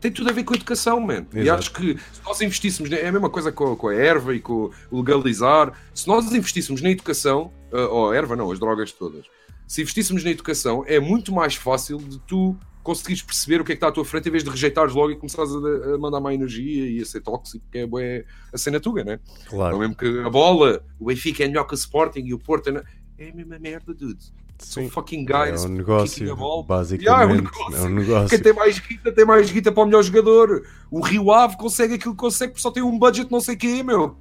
Speaker 2: Tem tudo a ver com a educação, man. E acho que se nós investíssemos, é a mesma coisa com, com a erva e com o legalizar, se nós investíssemos na educação, uh, ou a erva não, as drogas todas, se investíssemos na educação, é muito mais fácil de tu conseguires perceber o que é que está à tua frente em vez de rejeitares logo e começares a, a mandar má energia e a ser tóxico, que é, é a cena tuga, né? Claro. É mesmo que a bola, o Benfica é melhor que o Sporting e o Porto é, é a mesma merda, dude. São fucking guys.
Speaker 1: É um negócio, basicamente. Yeah, é, um negócio. é um negócio.
Speaker 2: Quem tem mais guita, tem mais guita para o melhor jogador. O Rio Ave consegue aquilo que consegue porque só tem um budget não sei quê, meu.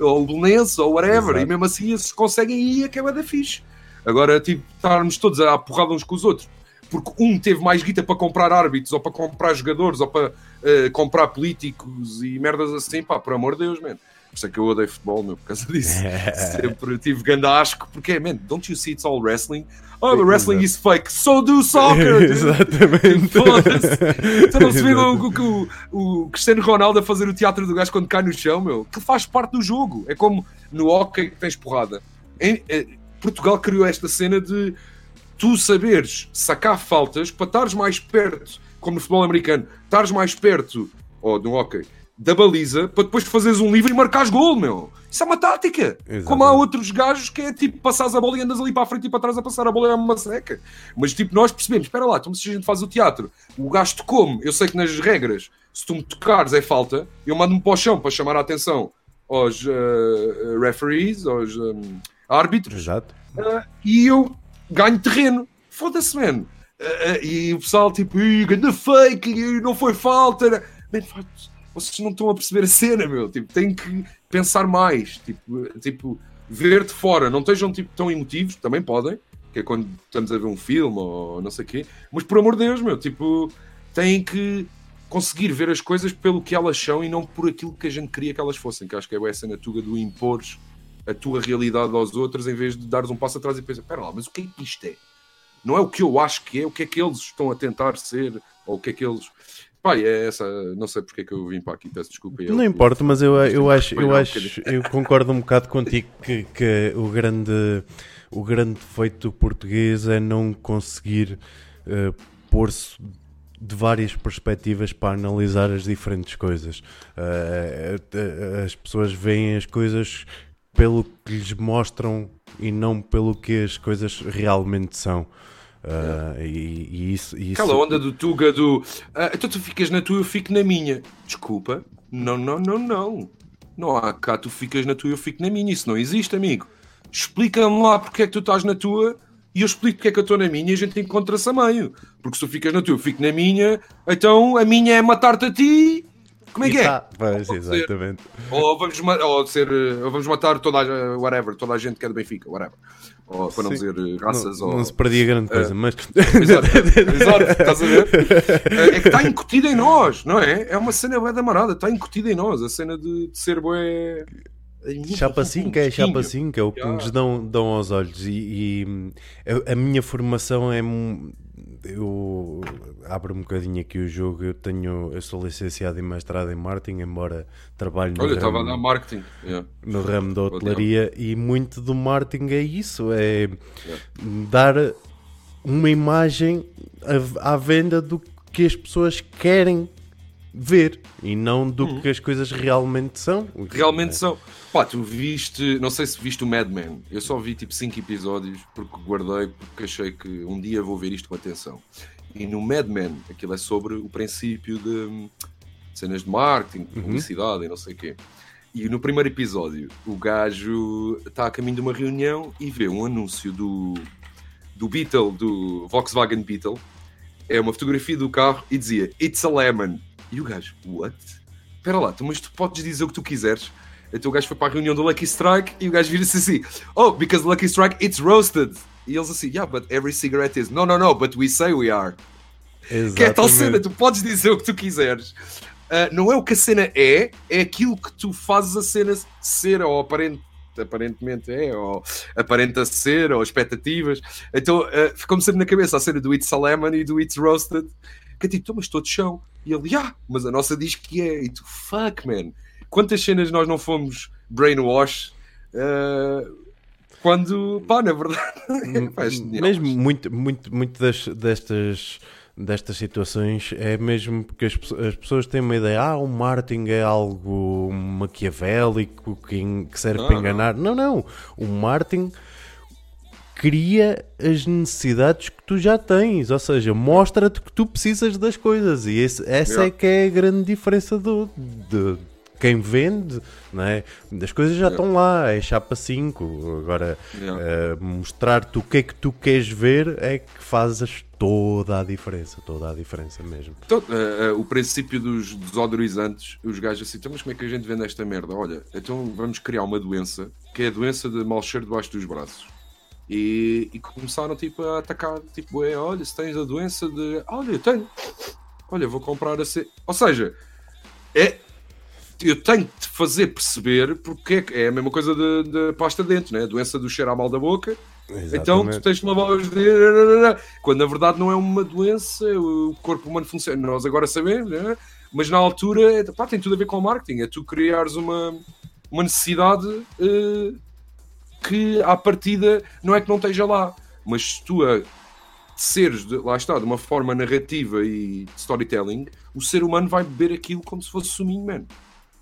Speaker 2: Ou o Belenense, ou whatever. Exato. E mesmo assim esses conseguem ir a que é da fixe. Agora, tipo, estarmos todos a porrada uns com os outros. Porque um teve mais guita para comprar árbitros, ou para comprar jogadores, ou para uh, comprar políticos e merdas assim, pá, por amor de Deus, mano. Por isso é que eu odeio futebol, meu, por causa disso. *laughs* Sempre tive grande asco, porque, man, don't you see it's all wrestling? Oh, the wrestling is fake, so do soccer! *laughs*
Speaker 1: Exatamente.
Speaker 2: Então não se vê o, o, o, Cristiano Ronaldo a fazer o teatro do gajo quando cai no chão, meu, que faz parte do jogo. É como no hockey que tens porrada. Em, em, Portugal criou esta cena de tu saberes sacar faltas para estares mais perto, como no futebol americano, estares mais perto, ou no hockey, da baliza para depois fazeres um livro e marcares gol, meu. Isso é uma tática. Exatamente. Como há outros gajos que é tipo passares a bola e andas ali para a frente e para trás a passar a bola é uma seca. Mas tipo, nós percebemos, espera lá, então se a gente faz o teatro, o gajo te come, eu sei que nas regras, se tu me tocares é falta, eu mando-me para o chão para chamar a atenção aos uh, referees, aos um, árbitros.
Speaker 1: Exato.
Speaker 2: Uh, e eu ganho terreno. Foda-se, mano. Uh, e o pessoal tipo, ganha fake, não foi falta. Man, vocês não estão a perceber a cena, meu. Tipo, tem que pensar mais. Tipo, tipo ver de fora. Não estejam tipo, tão emotivos, também podem, que é quando estamos a ver um filme ou não sei o quê. Mas por amor de Deus, meu, tipo, têm que conseguir ver as coisas pelo que elas são e não por aquilo que a gente queria que elas fossem. Que acho que é essa natuga do impores a tua realidade aos outros em vez de dares um passo atrás e pensar, espera lá, mas o que é que isto é? Não é o que eu acho que é, o que é que eles estão a tentar ser, ou o que é que eles Pai, é essa. Não sei porque é que eu vim para aqui, peço desculpa.
Speaker 1: Eu, não importa, mas eu, eu acho, eu, acho eu concordo um bocado contigo que, que o grande o grande defeito português é não conseguir uh, pôr-se de várias perspectivas para analisar as diferentes coisas. Uh, as pessoas veem as coisas pelo que lhes mostram e não pelo que as coisas realmente são. Uh, e, e, isso, e, isso,
Speaker 2: Aquela onda do Tuga do uh, então tu ficas na tua, eu fico na minha. Desculpa, não, não, não, não. Não há cá, tu ficas na tua, eu fico na minha. Isso não existe, amigo. Explica-me lá porque é que tu estás na tua e eu explico porque é que eu estou na minha e a gente encontra-se a meio. Porque se tu ficas na tua, eu fico na minha, então a minha é matar-te a ti como é que é? Tá,
Speaker 1: pois, exatamente.
Speaker 2: Ou vamos, ou ser, ou vamos matar toda a, whatever, toda a gente que é do Benfica, whatever. Ou para não Sim. dizer raças.
Speaker 1: Não,
Speaker 2: ou,
Speaker 1: não se perdia grande coisa, uh, mas.
Speaker 2: Exato, exato, estás a ver? É, é que está incutida em nós, não é? É uma cena bué da marada, está incutida em nós, a cena de, de ser bué.
Speaker 1: Chapa 5 é chapa 5, é o que nos dão, dão aos olhos. E, e a, a minha formação é eu abro um bocadinho aqui o jogo. Eu tenho, eu sou licenciado e mestrado em marketing, embora trabalhe
Speaker 2: no, Olha, ramo, estava marketing. Yeah.
Speaker 1: no ramo da hotelaria. E muito do marketing é isso: é yeah. dar uma imagem à, à venda do que as pessoas querem ver e não do uhum. que as coisas realmente são.
Speaker 2: Realmente é. são. Pá, tu viste, não sei se viste o Mad Men. Eu só vi tipo 5 episódios porque guardei, porque achei que um dia vou ver isto com atenção. E no Mad Men, aquilo é sobre o princípio de cenas de marketing, de uhum. publicidade uhum. e não sei o quê. E no primeiro episódio, o gajo está a caminho de uma reunião e vê um anúncio do, do Beetle, do Volkswagen Beetle, é uma fotografia do carro e dizia It's a lemon. E o gajo, what? Espera lá, tu, mas tu podes dizer o que tu quiseres. Então o gajo foi para a reunião do Lucky Strike e o gajo vira-se assim: Oh, because Lucky Strike it's roasted. E eles assim: Yeah, but every cigarette is. No, no, no, but we say we are. Exatamente. Que é tal cena, tu podes dizer o que tu quiseres. Uh, não é o que a cena é, é aquilo que tu fazes a cena ser ou aparente aparentemente é, ou aparenta ser, ou expectativas. Então uh, ficou-me sempre na cabeça a cena do It's a Lemon e do It's Roasted, que é tipo, mas estou de chão. E ele, yeah, mas a nossa diz que é. E tu, fuck, man. Quantas cenas nós não fomos brainwash uh, quando, pá, na verdade, *laughs*
Speaker 1: é Mesmo muito, muito, muito das, destas destas situações é mesmo porque as, as, pessoas têm uma ideia, ah, o marketing é algo maquiavélico que, que serve não, para enganar. Não. não, não. O marketing cria as necessidades que tu já tens, ou seja, mostra-te que tu precisas das coisas e esse, essa yeah. é que é a grande diferença do, de, quem vende, não é? as coisas já estão lá, é chapa 5. Agora, uh, mostrar-te o que é que tu queres ver é que fazes toda a diferença, toda a diferença mesmo.
Speaker 2: Então, uh, uh, o princípio dos desodorizantes, os gajos assim, então, mas como é que a gente vende esta merda? Olha, então vamos criar uma doença, que é a doença de mal cheiro debaixo dos braços. E, e começaram tipo a atacar, tipo, é, olha, se tens a doença de. Olha, eu tenho. Olha, vou comprar a ser. Ou seja, é, eu tenho de fazer perceber porque é, é a mesma coisa da pasta de dente, né? a doença do cheiro à mal da boca. Exatamente. Então tu tens de lavar os dentes, quando na verdade não é uma doença, o corpo humano funciona. Nós agora sabemos, né? mas na altura é, pá, tem tudo a ver com o marketing. É tu criares uma, uma necessidade uh, que à partida não é que não esteja lá, mas se tu a seres, de, lá está, de uma forma narrativa e storytelling, o ser humano vai beber aquilo como se fosse suminho, mano.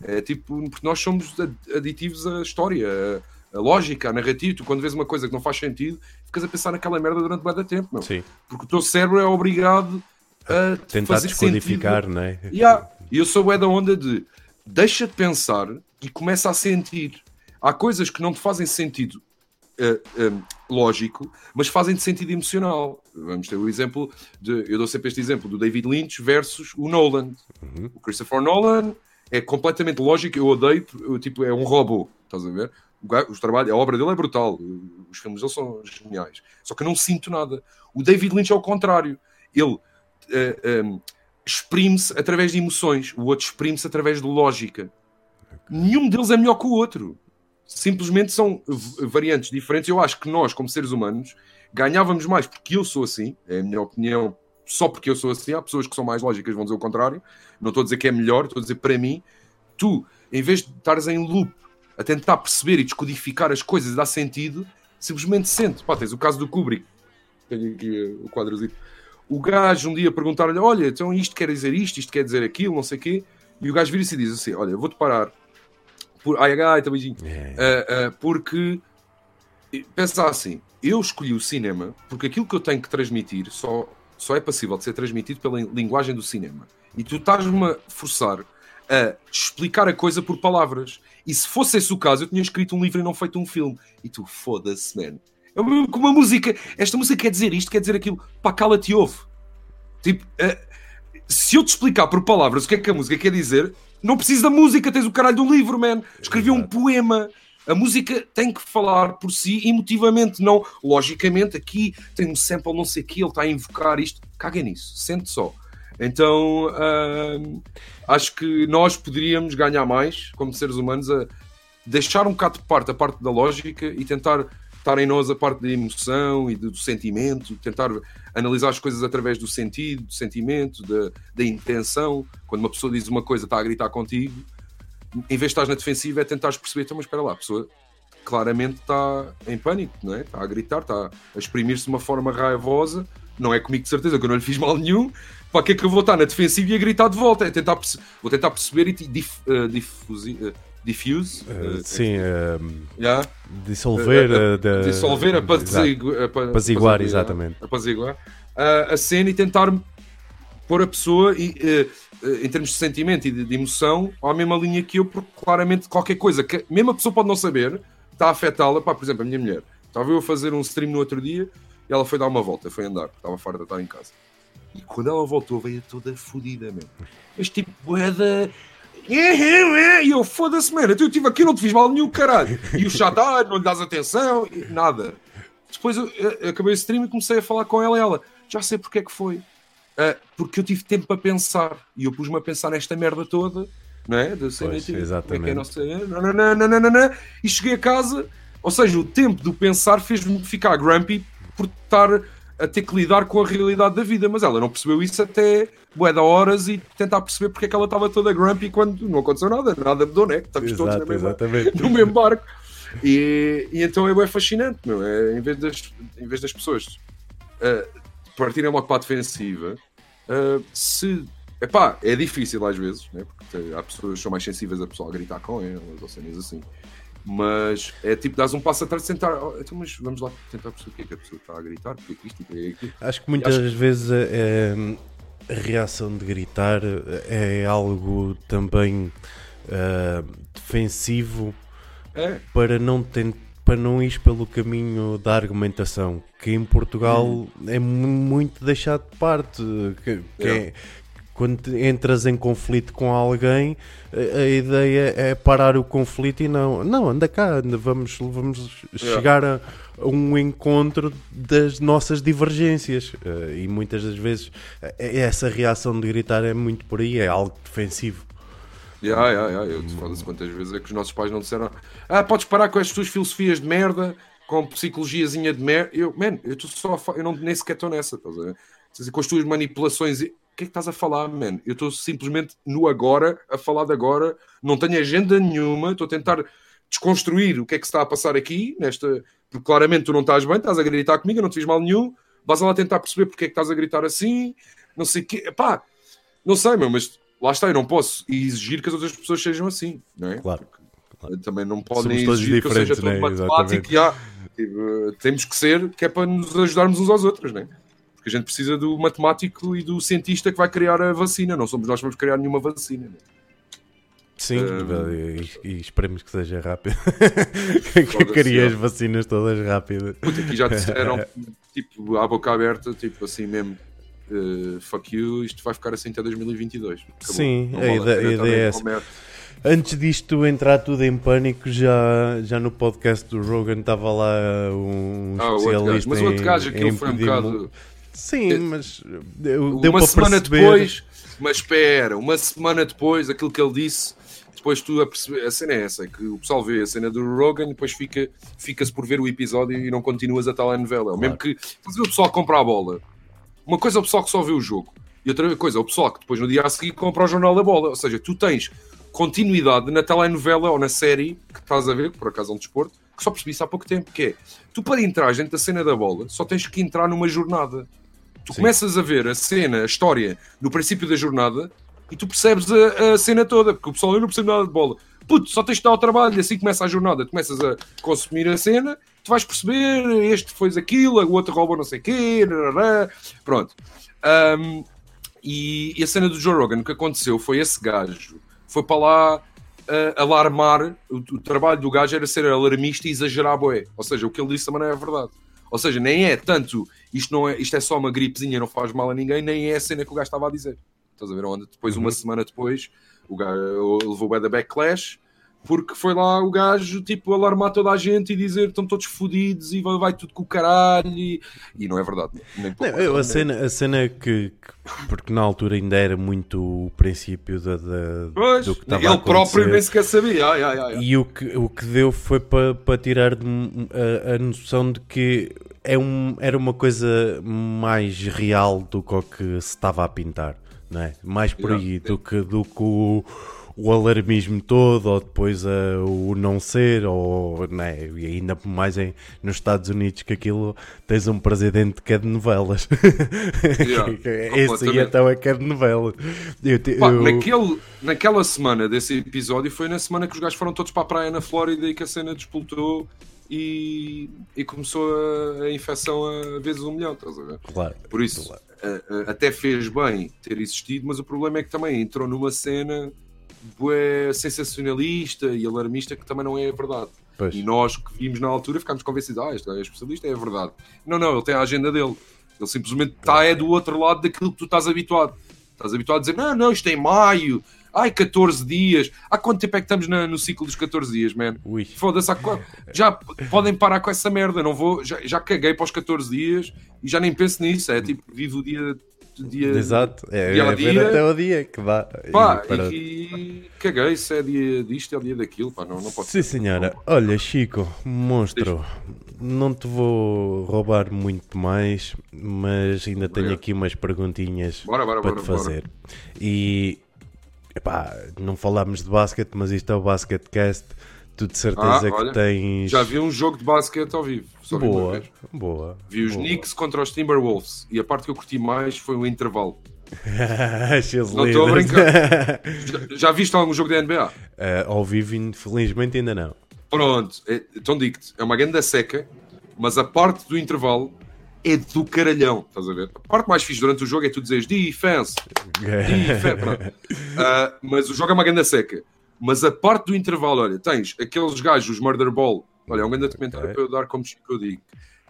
Speaker 2: É tipo, porque nós somos aditivos à história, a, a lógica, a narrativa. Tu, quando vês uma coisa que não faz sentido, ficas a pensar naquela merda durante muito tempo, meu. Sim. Porque o teu cérebro é obrigado a
Speaker 1: tentar fazer descodificar, sentido. não é?
Speaker 2: E yeah. eu sou é da onda de deixa de pensar e começa a sentir. Há coisas que não te fazem sentido uh, um, lógico, mas fazem de sentido emocional. Vamos ter o exemplo de. Eu dou sempre este exemplo do David Lynch versus o Nolan. Uhum. O Christopher Nolan é completamente lógico, eu odeio, tipo, é um robô, estás a ver? O, trabalho, a obra dele é brutal, os filmes dele são geniais, só que eu não sinto nada. O David Lynch é o contrário, ele uh, eh, um, exprime-se através de emoções, o outro exprime-se através de lógica. Nenhum deles é melhor que o outro. Simplesmente são variantes diferentes. Eu acho que nós, como seres humanos, ganhávamos mais porque eu sou assim, é a minha opinião só porque eu sou assim. Há pessoas que são mais lógicas vão dizer o contrário. Não estou a dizer que é melhor, estou a dizer para mim, tu, em vez de estares em loop a tentar perceber e descodificar as coisas e dar sentido, simplesmente sente. Pá, tens o caso do Kubrick. Tenho aqui o quadrozinho. O gajo um dia perguntar-lhe: Olha, então isto quer dizer isto, isto quer dizer aquilo, não sei o quê. E o gajo vira-se e diz assim: Olha, vou-te parar. Por... Ai, ai, também. Uh, uh, porque pensa assim: eu escolhi o cinema porque aquilo que eu tenho que transmitir só só é passível de ser transmitido pela linguagem do cinema. E tu estás-me a forçar a explicar a coisa por palavras. E se fosse esse o caso, eu tinha escrito um livro e não feito um filme. E tu, foda-se, man. É como uma música. Esta música quer dizer isto, quer dizer aquilo. Pá, cala-te ouve. Tipo, uh, se eu te explicar por palavras o que é que a música quer dizer, não preciso da música, tens o caralho do livro, man. Escrevi um poema. A música tem que falar por si emotivamente, não logicamente. Aqui tem um sample, não sei o que, ele está a invocar isto. Caga nisso, sente só. Então acho que nós poderíamos ganhar mais como seres humanos a deixar um bocado de parte a parte da lógica e tentar estar em nós a parte da emoção e do sentimento, tentar analisar as coisas através do sentido, do sentimento, da, da intenção. Quando uma pessoa diz uma coisa, está a gritar contigo, em vez de estar na defensiva, é tentar perceber, então, mas espera lá, a pessoa claramente está em pânico, não é? está a gritar, está a exprimir-se de uma forma raivosa, não é comigo de certeza, que eu não lhe fiz mal nenhum, para que é que eu vou estar na defensiva e a gritar de volta? É tentar vou tentar perceber e dif uh, uh, diffuse
Speaker 1: uh, sim,
Speaker 2: yeah.
Speaker 1: dissolver,
Speaker 2: uh, dissolver, apaziguar,
Speaker 1: apaziguar, exatamente,
Speaker 2: apaziguar a cena e tentar pôr a pessoa e em termos de sentimento e de, de, emoção, à mesma linha que eu, porque claramente qualquer coisa que mesmo a pessoa pode não saber, está a afetá-la. Por exemplo, a minha mulher. Estava eu a fazer um stream no outro dia e ela foi dar uma volta, foi andar, estava farta de estar em casa. E quando ela voltou, veio toda fodida, meu. Mas tipo, boeda. E eu, foda-se, mano. Eu tive aqui, não te fiz mal nenhum, caralho. E o chat, ah, não lhe dás atenção, nada. Depois eu, eu acabei o stream e comecei a falar com ela e ela, já sei porque é que foi. Uh, porque eu tive tempo para pensar e eu pus-me a pensar nesta merda toda, não é? Da cena,
Speaker 1: Pois, exatamente.
Speaker 2: é é e cheguei a casa, ou seja, o tempo do pensar fez-me ficar grumpy por estar a ter que lidar com a realidade da vida, mas ela não percebeu isso até bué da horas e tentar perceber porque é que ela estava toda grumpy quando não aconteceu nada, nada mudou, né? Estamos todos na
Speaker 1: Exato,
Speaker 2: mesma,
Speaker 1: exatamente.
Speaker 2: no mesmo barco. E, e então é bem fascinante, meu. É, em, vez das, em vez das pessoas uh, partirem logo para a defensiva, uh, se. Epá, é difícil às vezes, né? porque há pessoas que são mais sensíveis a pessoal a gritar com elas ou cenas assim. Mas é tipo, dás um passo atrás e tentar. oh, então, mas vamos lá tentar perceber o que é que a pessoa está a gritar, porque é que isto, porque é aquilo.
Speaker 1: Acho que muitas vezes é, a reação de gritar é algo também ah, defensivo
Speaker 2: É,
Speaker 1: para não ten- para não ir pelo caminho da argumentação, que em Portugal
Speaker 2: Hum.
Speaker 1: é mu- muito deixado de parte. Que, que é- quando entras em conflito com alguém, a, a ideia é parar o conflito e não, não, anda cá, anda, vamos, vamos
Speaker 2: Yeah.
Speaker 1: chegar a, a um encontro das nossas divergências. Eh, e muitas das vezes eh, essa reação de gritar é muito por aí, é algo defensivo.
Speaker 2: Ya, ya, ya, eu te foda-se quantas vezes é que os nossos pais não disseram Ah, podes parar com as tuas filosofias de merda, com psicologiazinha de merda. Eu, man, eu estou só eu não, nem sequer estou nessa, estás a ver? Com as tuas manipulações. O que é que estás a falar, man? Eu estou simplesmente no agora, a falar de agora, não tenho agenda nenhuma, estou a tentar desconstruir o que é que se está a passar aqui, nesta. Porque claramente tu não estás bem, estás a gritar comigo, eu não te fiz mal nenhum, vais lá tentar perceber porque é que estás a gritar assim, não sei o quê. Pá, não sei, meu, mas lá está, eu não posso exigir que as outras pessoas sejam assim, não é?
Speaker 1: Claro.
Speaker 2: Porque Também não podem
Speaker 1: Somos
Speaker 2: exigir que eu seja todo
Speaker 1: né?
Speaker 2: matemático e há, tipo, temos que ser, que é para nos ajudarmos uns aos outros, né? Porque a gente precisa do matemático e do cientista que vai criar a vacina, não somos nós que vamos criar nenhuma vacina. né?
Speaker 1: Sim,
Speaker 2: Eh,
Speaker 1: e, e esperemos que seja rápido. *laughs* que
Speaker 2: é.
Speaker 1: as vacinas todas rápidas.
Speaker 2: Puta, aqui já disseram, *laughs* tipo, à boca aberta, tipo assim mesmo, eh, fuck you, isto vai ficar assim até 2022. Acabou.
Speaker 1: Sim,
Speaker 2: Não
Speaker 1: a a ideia é essa. Antes disto entrar tudo em pânico, já, já no podcast do Rogan estava lá um
Speaker 2: Ah,
Speaker 1: especialista
Speaker 2: Mas o outro gajo, aquilo foi um bocado.
Speaker 1: Sim, mas deu,
Speaker 2: uma
Speaker 1: para
Speaker 2: semana
Speaker 1: perceber...
Speaker 2: depois, mas espera, uma semana depois, aquilo que ele disse, depois tu a perceber, a cena é essa, é que o pessoal vê a cena do Rogan e depois fica, fica-se por ver o episódio e não continuas a telenovela. Mesmo que estás a ver o pessoal que compra a bola. Uma coisa é o pessoal que só vê o jogo, e outra coisa é o pessoal que depois no dia a seguir compra o jornal da bola. Ou seja, tu tens continuidade na telenovela ou na série que estás a ver, que por acaso é um desporto, que só percebi isso há pouco tempo, que é tu para entrar dentro da cena da bola só tens que entrar numa jornada. Tu
Speaker 1: Sim.
Speaker 2: começas a ver a cena, a história, no princípio da jornada e tu percebes a, a cena toda, porque o pessoal eu não percebe nada de bola. Puto, só tens de dar ao trabalho, assim começa a jornada, tu começas a consumir a cena, tu vais perceber, este fez aquilo, o outro roubou não sei o quê, rarará. pronto. Ahm, e, e a cena do Joe Rogan, o que aconteceu foi esse gajo, foi para lá ah, alarmar, o, o trabalho do gajo era ser alarmista e exagerar boé. Ou seja, o que ele disse também não é verdade. Ou seja, nem é tanto, isto, não é, isto é só uma gripezinha, não faz mal a ninguém, nem é a cena que o gajo estava a dizer. Estás a ver onde? Depois, uma semana depois, o gajo levou o da backlash, porque foi lá o gajo, tipo, alarmar toda a gente e dizer estão todos fodidos e vai, vai tudo com o caralho e, e não é verdade. Nem
Speaker 1: Não, eu- a cena, a cena que, que- Porque na altura ainda era muito o princípio da, da-
Speaker 2: Pois,
Speaker 1: do que estava
Speaker 2: ele próprio nem sequer sabia. Ai, ai, ai.
Speaker 1: E o que, o que deu foi para pa tirar a, a noção de que é um, era uma coisa mais real do que o que se estava a pintar, não é? Mais por aí do que, do que o, o alarmismo todo, ou depois a- o não ser, ou não é? E ainda mais em, nos Estados Unidos que aquilo tens um presidente que é de novelas. *laughs*
Speaker 2: Yeah, *laughs*
Speaker 1: Esse aí então é que é de novela. Eu,
Speaker 2: Pá,
Speaker 1: eu-
Speaker 2: naquele, naquela semana desse episódio foi na semana que os gajos foram todos para a praia na Flórida e que a cena despoltou e, e começou a, a infecção a vezes um milhão, estás a ver?
Speaker 1: Claro.
Speaker 2: Por isso,
Speaker 1: Claro.
Speaker 2: a- a- até fez bem ter existido, mas o problema é que também entrou numa cena bué, sensacionalista e alarmista que também não é verdade.
Speaker 1: Pois.
Speaker 2: E nós que vimos na altura ficámos convencidos, ah, este é especialista, é verdade. Não, não, ele tem a agenda dele. Ele simplesmente está é do outro lado daquilo que tu estás habituado. Estás habituado a dizer, não, não, isto é em maio, ai, 14 dias. Há quanto tempo é que estamos na- no ciclo dos 14 dias, man? Foda-se, já podem parar com essa merda. Não vou, já, já caguei para os 14 dias e já nem penso nisso. É tipo, vivo o dia. Dia
Speaker 1: Exato. É,
Speaker 2: dia
Speaker 1: é ver
Speaker 2: dia.
Speaker 1: até o dia que dá.
Speaker 2: Pá,
Speaker 1: E para-
Speaker 2: e, caguei se é dia disto, é dia daquilo. Pá, não, não pode
Speaker 1: Sim, senhora. Olha, Chico, monstro. Não te vou roubar muito mais, mas ainda tenho
Speaker 2: Obrigado.
Speaker 1: aqui umas perguntinhas
Speaker 2: Bora, bora,
Speaker 1: para
Speaker 2: bora,
Speaker 1: te fazer. E epá, não falámos de basquete, mas isto é o Basketcast. Tu de certeza
Speaker 2: Ah,
Speaker 1: que
Speaker 2: olha,
Speaker 1: tens.
Speaker 2: Já vi um jogo de basquete ao vivo. Só vi uma
Speaker 1: Boa,
Speaker 2: vez.
Speaker 1: boa.
Speaker 2: Vi os
Speaker 1: boa.
Speaker 2: Knicks contra os Timberwolves e a parte que eu curti mais foi o intervalo. *laughs* Não estou a
Speaker 1: leaders. *laughs*
Speaker 2: Já, já viste algum jogo da NBA?
Speaker 1: Eh, ao vivo, infelizmente, ainda não.
Speaker 2: Pronto, é, então digo-te, é uma grande seca, mas a parte do intervalo é do caralhão, estás a ver? A parte mais fixe durante o jogo é tu dizeres defense, defense. *laughs* Ah, mas o jogo é uma grande seca. Mas a parte do intervalo, olha, tens aqueles gajos, os Murder Ball, olha, é um grande documentário
Speaker 1: Ok.
Speaker 2: para eu dar como Chico eu digo,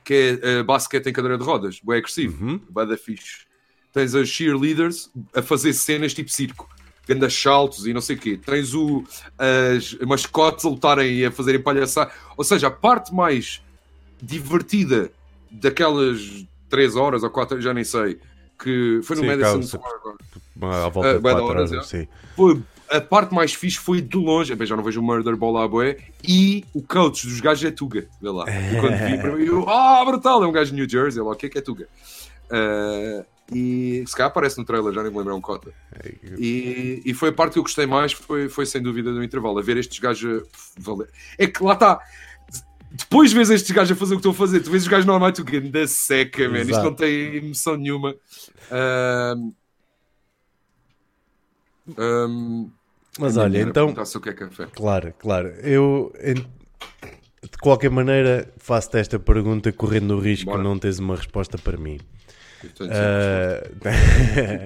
Speaker 2: que é ah, basquete em cadeira de rodas, bem agressivo,
Speaker 1: Uhum.
Speaker 2: bué da fixe. Tens as cheerleaders a fazer cenas tipo circo, grandes saltos e não sei o quê. Tens o, as mascotes a lutarem e a fazerem palhaçada. Ou seja, a parte mais divertida daquelas 3 horas ou 4, já nem sei, que foi no
Speaker 1: Sim,
Speaker 2: Madison. Square.
Speaker 1: À volta
Speaker 2: Ah,
Speaker 1: de
Speaker 2: bué da
Speaker 1: 4
Speaker 2: horas,
Speaker 1: horas, sim.
Speaker 2: Foi a parte mais fixe foi de longe. Bem, já não vejo o Murder Ball à boé. E o coach dos gajos é Tuga. Vê lá. E quando vi, para mim, eu, ah, brutal, é um gajo de New Jersey. Lá, o que é que é Tuga? Ah, e se calhar aparece no trailer, já nem me lembro, é um cota. E, e foi a parte que eu gostei mais, foi, foi sem dúvida do intervalo. A ver estes gajos a valer. É que lá está. Depois vês estes gajos a fazer o que estão a fazer, tu vês os gajos normais, tu da seca, man. Isto não tem emoção nenhuma. Ahm, ahm,
Speaker 1: Mas olha,
Speaker 2: mulher
Speaker 1: então,
Speaker 2: se o que é café.
Speaker 1: Claro, claro. Eu, de qualquer maneira, faço-te esta pergunta correndo o risco
Speaker 2: Bora.
Speaker 1: de não teres uma resposta para mim. Ah,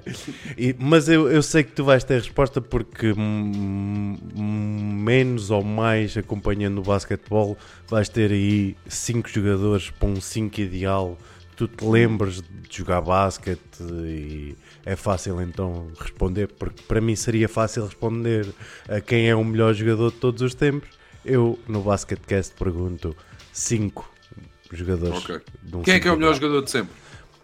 Speaker 1: *laughs* e- mas eu, eu sei que tu vais ter resposta porque menos ou mais acompanhando o basquetebol vais ter aí 5 jogadores para um 5 ideal. Tu te lembres de jogar basquete e é fácil então responder, porque para mim seria fácil responder a quem é o melhor jogador de todos os tempos. Eu no Basketcast pergunto 5 jogadores.
Speaker 2: Ok.
Speaker 1: de um
Speaker 2: Quem é que é o melhor jogador de sempre?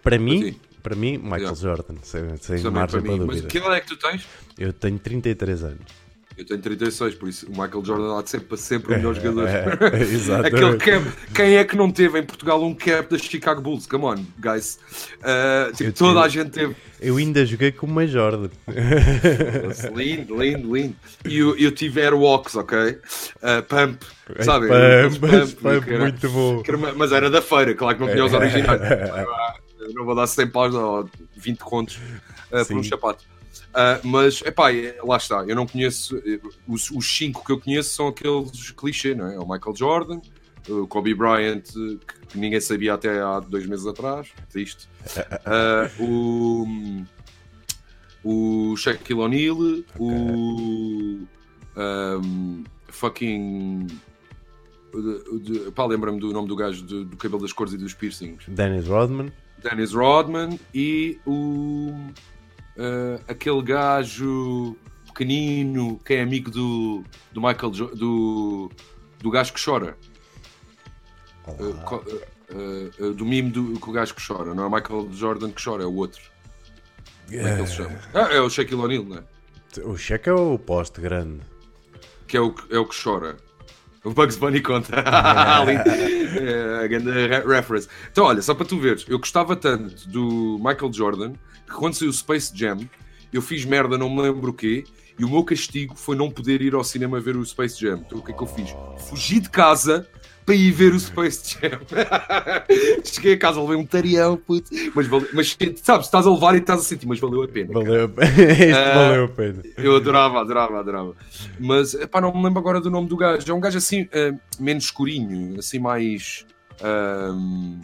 Speaker 1: Para mim,
Speaker 2: ti?
Speaker 1: para mim, Michael
Speaker 2: Yeah.
Speaker 1: Jordan, sem, sem margem
Speaker 2: para
Speaker 1: para
Speaker 2: mim. Mas
Speaker 1: dúvida.
Speaker 2: que idade é que tu tens?
Speaker 1: Eu tenho 33 anos.
Speaker 2: Eu tenho 36, por isso o Michael Jordan há de ser para sempre o melhor *laughs* jogador.
Speaker 1: É, *laughs* exatamente.
Speaker 2: Aquele cap, quem é que não teve em Portugal um cap da Chicago Bulls? Come on, guys. Uh, tipo, toda a gente teve.
Speaker 1: Eu ainda joguei com uma Jordan.
Speaker 2: lindo, lindo, lindo. E eu, eu tive Airwalks, ok? Uh, pump, sabe?
Speaker 1: Pump,
Speaker 2: Pump,
Speaker 1: pump,
Speaker 2: era-
Speaker 1: muito bom.
Speaker 2: era mas era da feira, claro que não tinha os originais. *laughs* Eu não vou dar 100 paus ou 20 contos uh, por um sapato. Uh, mas, epá, é- lá está. Eu não conheço. eh, Os, os cinco que eu conheço são aqueles clichê, não é? O Michael Jordan, o Kobe Bryant, que ninguém sabia até há dois meses atrás. Triste. Uh, *laughs* o. O Shaquille O'Neal, o. um, fucking. o de- Pá, lembra-me do nome do gajo do, do cabelo das cores e dos piercings.
Speaker 1: Dennis Rodman.
Speaker 2: Dennis Rodman e o. uh, aquele gajo pequenino que é amigo do, do Michael Jo- do, do gajo que chora. Uh, uh, do mime do que o gajo que chora, não é o Michael Jordan que chora, é o outro. Como é que ele se chama? Ah, é o Shaquille O'Neal, não é?
Speaker 1: O cheque é o poste grande.
Speaker 2: Que é o, que- é o que chora. O Bugs Bunny conta. *laughs* *laughs* Lindo. é, a grande re- reference. Então, olha, só para tu veres, eu gostava tanto do Michael Jordan que quando saiu o Space Jam, eu fiz merda, não me lembro o quê, e o meu castigo foi não poder ir ao cinema ver o Space Jam. Então, o que é que eu fiz? Fugi de casa para ir ver o Space Jam. *laughs* Cheguei a casa, levei um tarião, puto. Mas, mas sabes, estás a levar e estás a sentir, mas valeu a pena.
Speaker 1: Valeu, *laughs* este
Speaker 2: Ah,
Speaker 1: valeu a pena.
Speaker 2: Eu adorava, adorava, adorava. Mas, pá, não me lembro agora do nome do gajo. É um gajo assim, eh, menos escurinho, assim mais... ahm,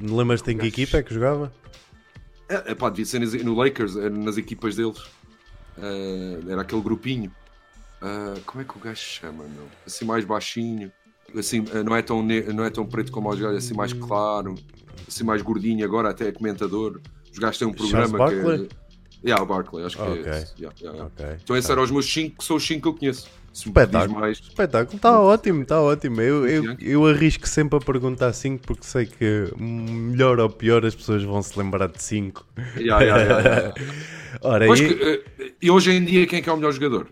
Speaker 1: Lembras-te em que equipa é que jogava?
Speaker 2: é, pá, devia ser no Lakers, eh, nas equipas deles. Eh, era aquele grupinho. Ah, como é que o gajo se chama, meu? Assim mais baixinho. Assim, não é tão, não é tão preto como os gajos, assim mais claro, assim mais gordinho, agora até é comentador. Os gajos têm um
Speaker 1: Charles
Speaker 2: programa que
Speaker 1: Barkley?
Speaker 2: é. Yeah, o Barkley, acho que
Speaker 1: Ok.
Speaker 2: é esse. Yeah, yeah, yeah.
Speaker 1: Ok.
Speaker 2: Então esses eram os meus 5, que são os 5 que eu conheço. Se
Speaker 1: Espetáculo.
Speaker 2: mais.
Speaker 1: Espetáculo, está ótimo, está ótimo. Eu, eu, eu arrisco sempre a perguntar 5 porque sei que melhor ou pior as pessoas vão se lembrar de 5.
Speaker 2: Yeah, yeah, yeah. *laughs*
Speaker 1: Ora, e,
Speaker 2: que, eh, e hoje em dia quem é que é o melhor jogador?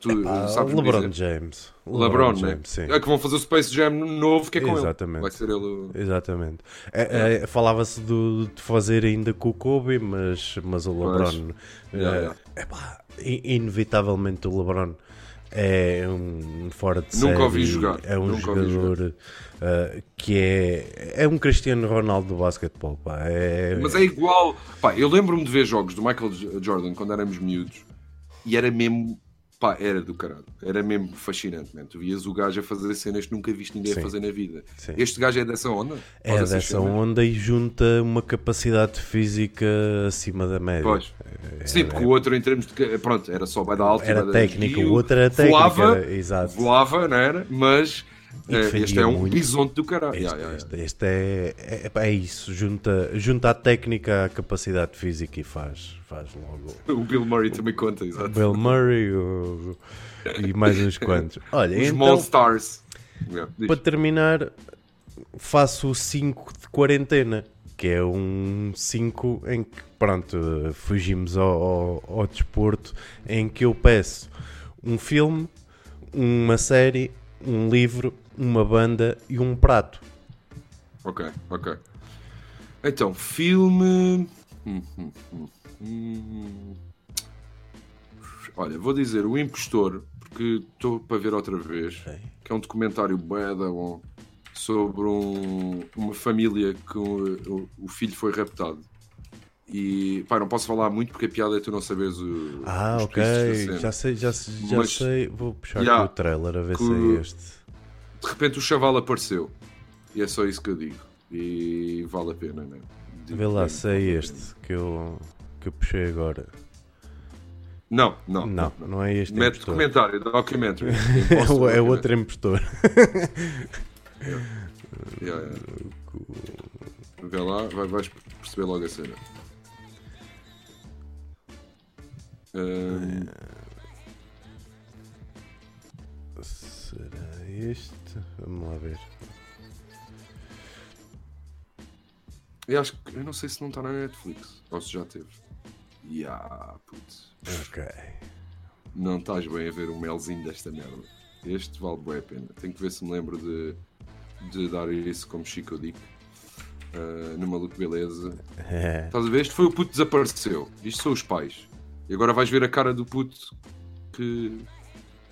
Speaker 2: Tu
Speaker 1: ah,
Speaker 2: sabes
Speaker 1: LeBron? James.
Speaker 2: LeBron, né?
Speaker 1: James, sim.
Speaker 2: É que vão fazer o Space Jam novo que é com
Speaker 1: Exatamente.
Speaker 2: ele. Vai ser ele. o-
Speaker 1: Exatamente. É, é, Falava-se do- de fazer ainda com o Kobe, mas, mas o LeBron.
Speaker 2: Yeah,
Speaker 1: é, epá, in- inevitavelmente o LeBron é um fora de
Speaker 2: Nunca
Speaker 1: série,
Speaker 2: ouvi jogar,
Speaker 1: É um
Speaker 2: nunca
Speaker 1: jogador uh, que é, é um Cristiano Ronaldo do basquetebol. Pá. É,
Speaker 2: Mas é igual. Pá, eu lembro-me de ver jogos do Michael Jordan quando éramos miúdos e era mesmo. Pá, era do caralho. Era mesmo fascinante, man. Tu vias o gajo a fazer cenas que nunca viste ninguém
Speaker 1: Sim.
Speaker 2: a fazer na vida.
Speaker 1: Sim.
Speaker 2: Este gajo é dessa onda?
Speaker 1: é
Speaker 2: Faz
Speaker 1: dessa onda e junta uma capacidade física acima da média.
Speaker 2: Pois. Sim, porque o outro em termos de. Pronto, era só vai da alta.
Speaker 1: Era técnica, o outro era técnica,
Speaker 2: Voava,
Speaker 1: era- exato.
Speaker 2: voava, não era? Mas
Speaker 1: Defendia
Speaker 2: este é um
Speaker 1: muito.
Speaker 2: bisonte do caralho.
Speaker 1: Este,
Speaker 2: Yeah, yeah,
Speaker 1: este- este é, é, é isso, junta, junta a técnica à capacidade física e faz, faz logo.
Speaker 2: O Bill Murray também conta, exato.
Speaker 1: Bill Murray o- e mais uns quantos. Olha,
Speaker 2: Os
Speaker 1: então,
Speaker 2: Stars.
Speaker 1: Para terminar, faço o 5 de quarentena, que é um 5 em que, pronto, fugimos ao, ao, ao desporto, em que eu peço um filme, uma série, um livro, uma banda e um prato.
Speaker 2: Ok, ok. Então, filme. Hum, hum, hum. Olha, vou dizer O Impostor, porque estou para ver outra vez.
Speaker 1: Ok.
Speaker 2: Que é um documentário bom sobre um- uma família que o, o- filho foi raptado. E pá, não posso falar muito porque a piada é tu não saberes o.
Speaker 1: Ah, ok. Já sei, já, sei- já
Speaker 2: Mas-
Speaker 1: sei. Vou puxar
Speaker 2: Yeah.
Speaker 1: aqui o trailer a ver
Speaker 2: Que-
Speaker 1: se é este.
Speaker 2: De repente o chaval apareceu. E é só isso que eu digo. E vale a pena, né? Digo
Speaker 1: Vê lá se é este que eu, que eu puxei agora.
Speaker 2: Não, não.
Speaker 1: Não, não é este.
Speaker 2: Mete
Speaker 1: impostor.
Speaker 2: documentário, documentary. *laughs*
Speaker 1: É, é outro impostor. *laughs*
Speaker 2: Yeah, yeah. Vê lá, vai, vais perceber logo a cena. Ahm,
Speaker 1: Será este? Vamos lá ver.
Speaker 2: eu acho que eu não sei se não está na Netflix ou se já teve. Yeah, putz.
Speaker 1: Ok.
Speaker 2: Não estás bem a ver o melzinho desta merda. Este vale bem a pena. Tenho que ver se me lembro de, de dar isso como Chico Dick. Uh, no Maluco Beleza. *laughs* Estás a ver? Este foi o puto que desapareceu. Isto são os pais. E agora vais ver a cara do puto que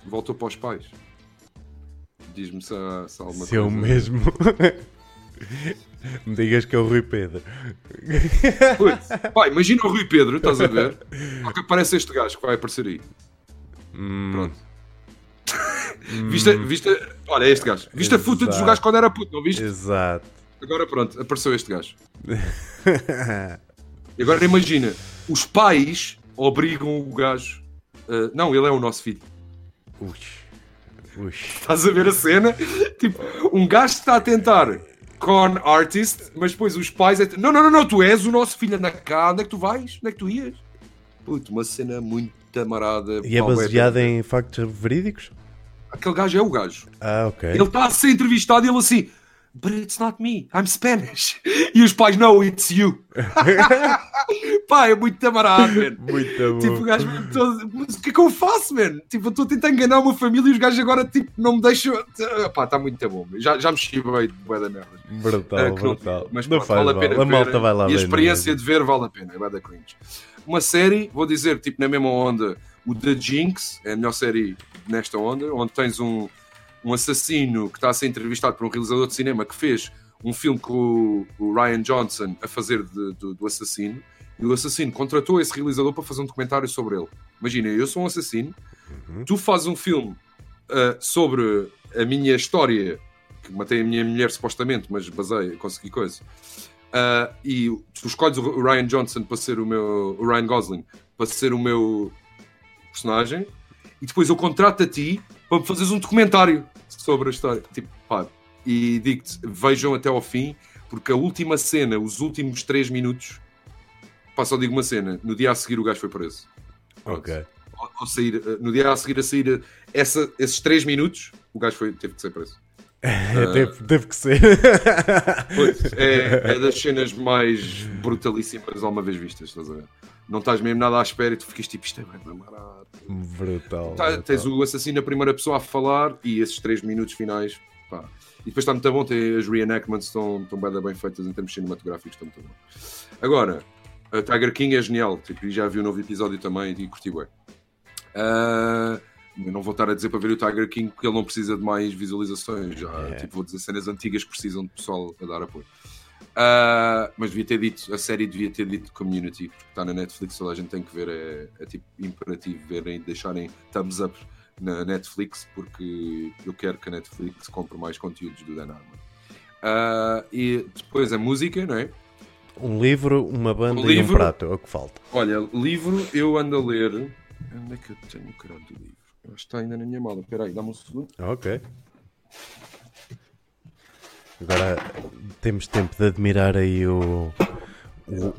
Speaker 2: voltou para os pais. Diz-me se há, se há alguma
Speaker 1: Se é o
Speaker 2: coisa.
Speaker 1: mesmo. *laughs* Me digas que é o Rui Pedro.
Speaker 2: Pá, imagina o Rui Pedro, estás a ver? *laughs* Só que aparece este gajo que vai aparecer aí.
Speaker 1: Hum,
Speaker 2: Pronto. *laughs* viste, viste, olha, é este gajo. Viste a footage
Speaker 1: Exato.
Speaker 2: do gajo quando era puto, não viste?
Speaker 1: Exato.
Speaker 2: Agora pronto, apareceu este gajo. E agora imagina, os pais obrigam o gajo. uh, não, ele é o nosso filho.
Speaker 1: Ui.
Speaker 2: Estás a ver a cena? Tipo, um gajo está a tentar con artist, mas depois os pais. É... Não, não, não, não, tu és o nosso filho, anda cá, onde é que tu vais? Onde é que tu ias? Puto, uma cena muito amarada.
Speaker 1: E é
Speaker 2: bem.
Speaker 1: em factos verídicos?
Speaker 2: Aquele gajo é o gajo.
Speaker 1: Ah, ok.
Speaker 2: Ele está a ser entrevistado e ele assim. But it's not me, I'm Spanish. *laughs* E os pais, no, it's you. *laughs* Pá, é muito amarado, man.
Speaker 1: Muito bom.
Speaker 2: Tipo, o gajo todo, mas o que é que eu faço, man? Tipo, eu estou a tentar enganar uma família e os gajos agora, tipo, não me deixam. Pá, está muito bom. Já, já me chibei de bué da merda.
Speaker 1: Brutal,
Speaker 2: não-
Speaker 1: brutal.
Speaker 2: Mas
Speaker 1: não
Speaker 2: vale a
Speaker 1: mal.
Speaker 2: pena
Speaker 1: A malta
Speaker 2: ver.
Speaker 1: vai lá
Speaker 2: e a
Speaker 1: não
Speaker 2: experiência
Speaker 1: é?
Speaker 2: de ver vale a pena. É bué da cringe. Uma série, vou dizer, tipo, na mesma onda, o The Jinx, é a melhor série nesta onda, onde tens um, um assassino que está a ser entrevistado por um realizador de cinema que fez um filme com o, Ryan Johnson a fazer de- do, do assassino. E o assassino contratou esse realizador para fazer um documentário sobre ele. Imagina, eu sou um assassino, tu fazes um filme ah, sobre a minha história, que matei a minha mulher supostamente, mas basei, consegui coisa. Ah, e tu escolhes o Ryan Johnson para ser o meu. o Ryan Gosling para ser o meu personagem, e depois eu contrato a ti para fazeres um documentário sobre a história. Tipo, pá, e digo-te, vejam até ao fim, porque a última cena, os últimos 3 minutos, pá, só digo uma cena, no dia a seguir o gajo foi preso.
Speaker 1: Ok.
Speaker 2: Ao sair, no dia a seguir a sair essa, esses 3 minutos, o gajo foi, teve que ser preso. *laughs*
Speaker 1: teve, teve que ser.
Speaker 2: Pois, é, *laughs* é das cenas mais brutalíssimas alguma vez vistas, estás a ver? Não estás mesmo nada à espera e tu ficas tipo, isto é bem barato.
Speaker 1: Brutal.
Speaker 2: Tá-
Speaker 1: brutal.
Speaker 2: tens o assassino na primeira pessoa a falar e esses 3 minutos finais, pá. E depois está muito bom, tem, as reenactments estão, estão bem, bem feitas em termos cinematográficos, estão muito bom. Agora, a Tiger King é genial, tipo, já vi o novo episódio também e curti bem. Ah, eu não vou estar a dizer para ver o Tiger King porque ele não precisa de mais visualizações. Já,
Speaker 1: É.
Speaker 2: tipo, vou dizer cenas antigas que precisam de pessoal a dar apoio. Ah, mas devia ter dito, a série devia ter dito Community, porque está na Netflix, toda a gente tem que ver, é, é tipo imperativo verem, deixarem thumbs up na Netflix, porque eu quero que a Netflix compre mais conteúdos do Dan Harmon. Ah, e depois a música, não é?
Speaker 1: Um livro, uma banda
Speaker 2: Um
Speaker 1: e um
Speaker 2: livro.
Speaker 1: prato, é o que falta.
Speaker 2: Olha, livro eu ando a ler. Onde é que eu tenho o caralho do livro? Eu Acho que está ainda na minha mala. Espera aí, dá-me um segundo.
Speaker 1: Ok. Agora temos tempo de admirar aí o, o-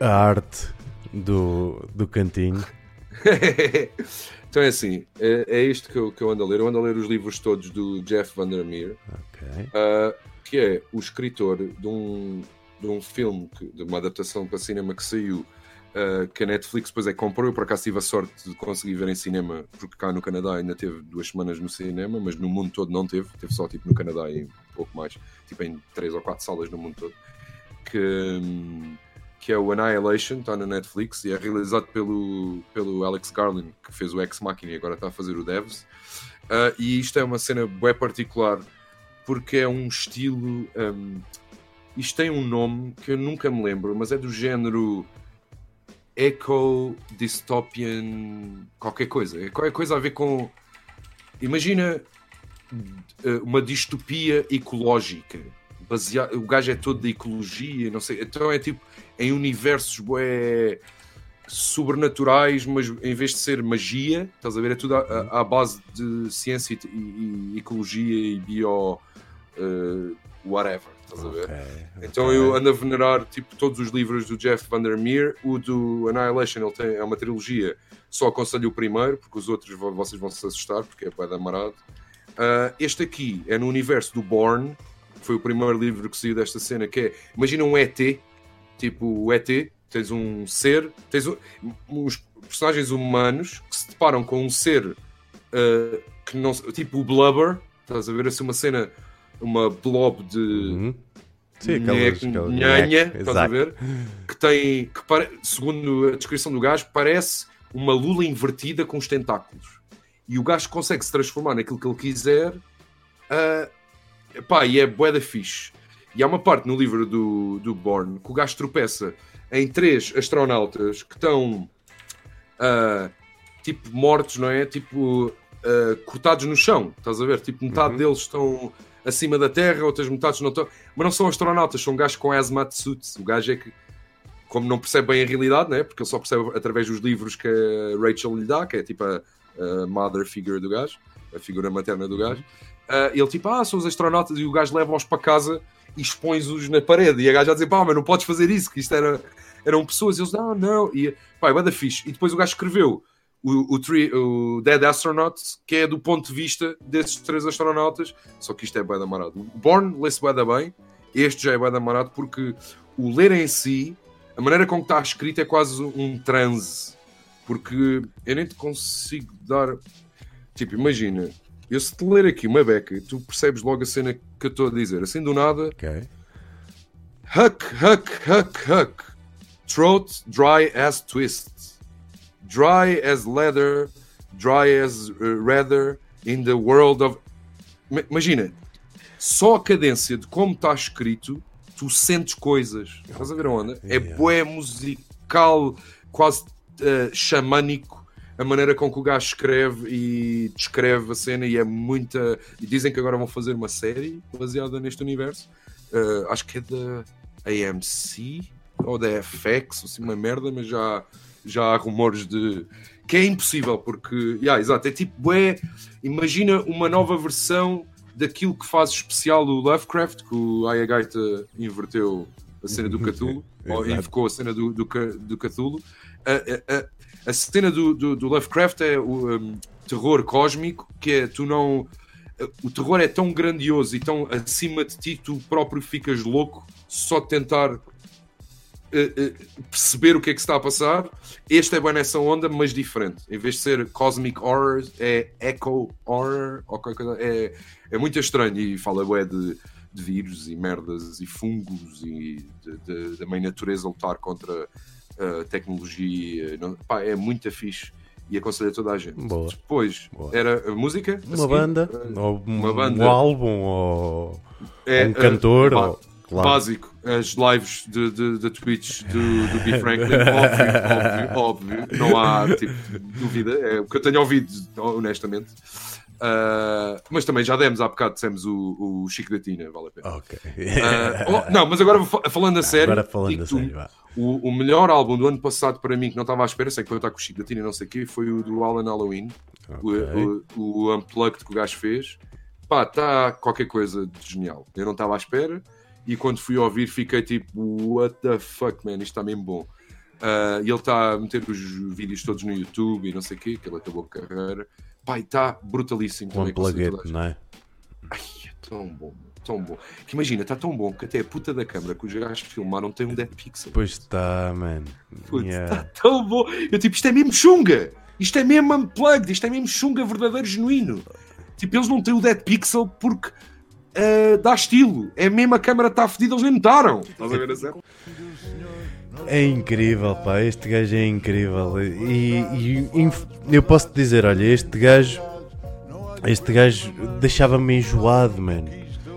Speaker 1: a arte do, do cantinho. *laughs*
Speaker 2: então é assim, é, é isto que eu, que eu ando a ler. Eu ando a ler os livros todos do Jeff Vandermeer,
Speaker 1: Ok.
Speaker 2: ah, que é o escritor de um, de um filme, que- de uma adaptação para cinema que saiu, ah, que a Netflix depois é que comprou. Eu por acaso tive a sorte de conseguir ver em cinema, porque cá no Canadá ainda teve duas semanas no cinema, mas no mundo todo não teve. Teve só tipo no Canadá e um pouco mais, tipo em três ou quatro salas no mundo todo. Que, hum, que é o Annihilation, está na Netflix e é realizado pelo, pelo Alex Garland, que fez o Ex Machina e agora está a fazer o Devs. Ah, e isto é uma cena bem particular porque é um estilo. hum, isto tem um nome que eu nunca me lembro, mas é do género Eco Dystopian. qualquer coisa. É qualquer coisa a ver com. Imagina eh, uma distopia ecológica. Baseado, o gajo é todo da ecologia, não sei. Então é tipo em universos bué, sobrenaturais, mas em vez de ser magia, estás a ver? É tudo à, à- à base de ciência e, e- ecologia e bio. eh, whatever, estás a ver? Então eu ando a venerar tipo, todos os livros do Jeff Vandermeer. O do Annihilation ele tem, é uma trilogia. Só aconselho o primeiro, porque os outros vo- vocês vão se assustar, porque é pai da marado. Ah, este aqui é no universo do Born, que foi o primeiro livro que saiu desta cena, que é, imagina um ET, tipo o ET, tens um ser, tens um- uns personagens humanos que se deparam com um ser ah, que não tipo o Blubber, estás a ver assim uma cena, uma blob de
Speaker 1: Uhum. Sim, aquelas,
Speaker 2: nhanha, estás a ver? Que tem, que pare- segundo a descrição do gajo, parece uma lula invertida com os tentáculos. E o gajo consegue se transformar naquilo que ele quiser. ah, pá, e é bué da fixe. E há uma parte no livro do, do Born que o gajo tropeça em três astronautas que estão ah, tipo mortos, não é? Tipo ah, cortados no chão, estás a ver? Tipo, metade
Speaker 1: Uhum.
Speaker 2: deles estão acima da Terra, outras metades não estão. Mas não são astronautas, são gajos com hazmat suits. O gajo é que, como não percebe bem a realidade, né? porque ele só percebe através dos livros que a Rachel lhe dá, que é tipo a, a mother figure do gajo, a figura materna do gajo. Ah, ele tipo, ah, são os astronautas, e o gajo leva-os para casa e expõe-os na parede. E a gaja a dizer, pá, mas não podes fazer isso, que isto era, eram pessoas. E eles, não, não. E pá, é da fixe. E depois o gajo escreveu o, o, tri- o Dead Astronauts, que é do ponto de vista desses três astronautas. Só que isto é bué da marado. O Born lê-se da bem, este já é bué da marado, porque o ler em si, a maneira como está escrito é quase um transe. Porque eu nem te consigo dar. Tipo, imagina, eu se te ler aqui uma beca, tu percebes logo a cena que eu estou a dizer. Assim do nada,
Speaker 1: Ok.
Speaker 2: Huck, huck, huck, huck. Throat dry as twist. Dry as leather, dry as uh, leather in the world of. Ma- Imagina, só a cadência de como está escrito, tu sentes coisas. Estás a ver onde? É
Speaker 1: Yeah.
Speaker 2: bué musical, quase uh, xamânico. A maneira com que o gajo escreve e descreve a cena, e é muita. E dizem que agora vão fazer uma série baseada neste universo. Uh, acho que é da AMC ou da FX, ou assim uma merda, mas já, já há rumores de que é impossível, porque, yeah, exato, é tipo, é, imagina uma nova versão daquilo que faz especial o Lovecraft, que o Ayagaita inverteu a cena do *laughs* Cthulhu, ou invocou a cena do, do, do Cthulhu. A, a, a, cena do, do, do Lovecraft é o um, terror cósmico, que é tu não. O terror é tão grandioso e tão acima de ti, tu próprio ficas louco só de tentar eh, eh, perceber o que é que se está a passar. Este é bem nessa onda, mas diferente. Em vez de ser Cosmic Horror, é Echo Horror, ou qualquer coisa. É, é muito estranho e fala bué de, de vírus e merdas e fungos e da mãe natureza lutar contra a tecnologia. Não- pá, é muito fixe e aconselho a toda a gente.
Speaker 1: Boa.
Speaker 2: Depois
Speaker 1: Boa.
Speaker 2: era a música.
Speaker 1: Uma
Speaker 2: seguir,
Speaker 1: banda,
Speaker 2: eh,
Speaker 1: ou
Speaker 2: uma
Speaker 1: um,
Speaker 2: banda.
Speaker 1: um álbum, ou
Speaker 2: é,
Speaker 1: um
Speaker 2: eh,
Speaker 1: cantor, ou, claro.
Speaker 2: Básico, as lives de, de, de Twitch do, do B. Franklin, *laughs* óbvio, óbvio, óbvio, não há tipo, dúvida, é o que eu tenho ouvido, honestamente. Ah, mas também já demos há bocado, dissemos o, o Chico da Tina, vale a pena.
Speaker 1: Ok.
Speaker 2: Ah, oh, não, mas agora fa- falando a sério,
Speaker 1: Agora falando a sério,
Speaker 2: o, o melhor álbum do ano passado para mim, que não estava à espera, sei que foi estar com o Chico da Tina e não sei o quê, foi o do Alan Halloween, o,
Speaker 1: Ok.
Speaker 2: o, o Unplugged que o gajo fez. Pá, está qualquer coisa de genial. Eu não estava à espera e quando fui ouvir fiquei tipo, what the fuck, man, isto está mesmo bom. Ah, e ele está a meter os vídeos todos no YouTube e não sei o quê, que ele acabou a carreira. E está brutalíssimo
Speaker 1: Um
Speaker 2: também.
Speaker 1: não é?
Speaker 2: Ai, é tão bom, tão bom. Que imagina, está tão bom que até a puta da câmara que os gajos filmaram tem um dead pixel.
Speaker 1: Pois está, man.
Speaker 2: Putz,
Speaker 1: Yeah.
Speaker 2: está tão bom. Eu tipo, isto é mesmo chunga. Isto é mesmo unplugged. Isto é mesmo chunga verdadeiro, genuíno. Tipo, eles não têm o dead pixel porque ah, dá estilo. É mesmo a câmara está fedida, eles nem notaram. Estás a ver a sério?
Speaker 1: É incrível, pá. Este gajo é incrível. E, e- eu posso te dizer, olha, este gajo. Este gajo deixava-me enjoado, mano.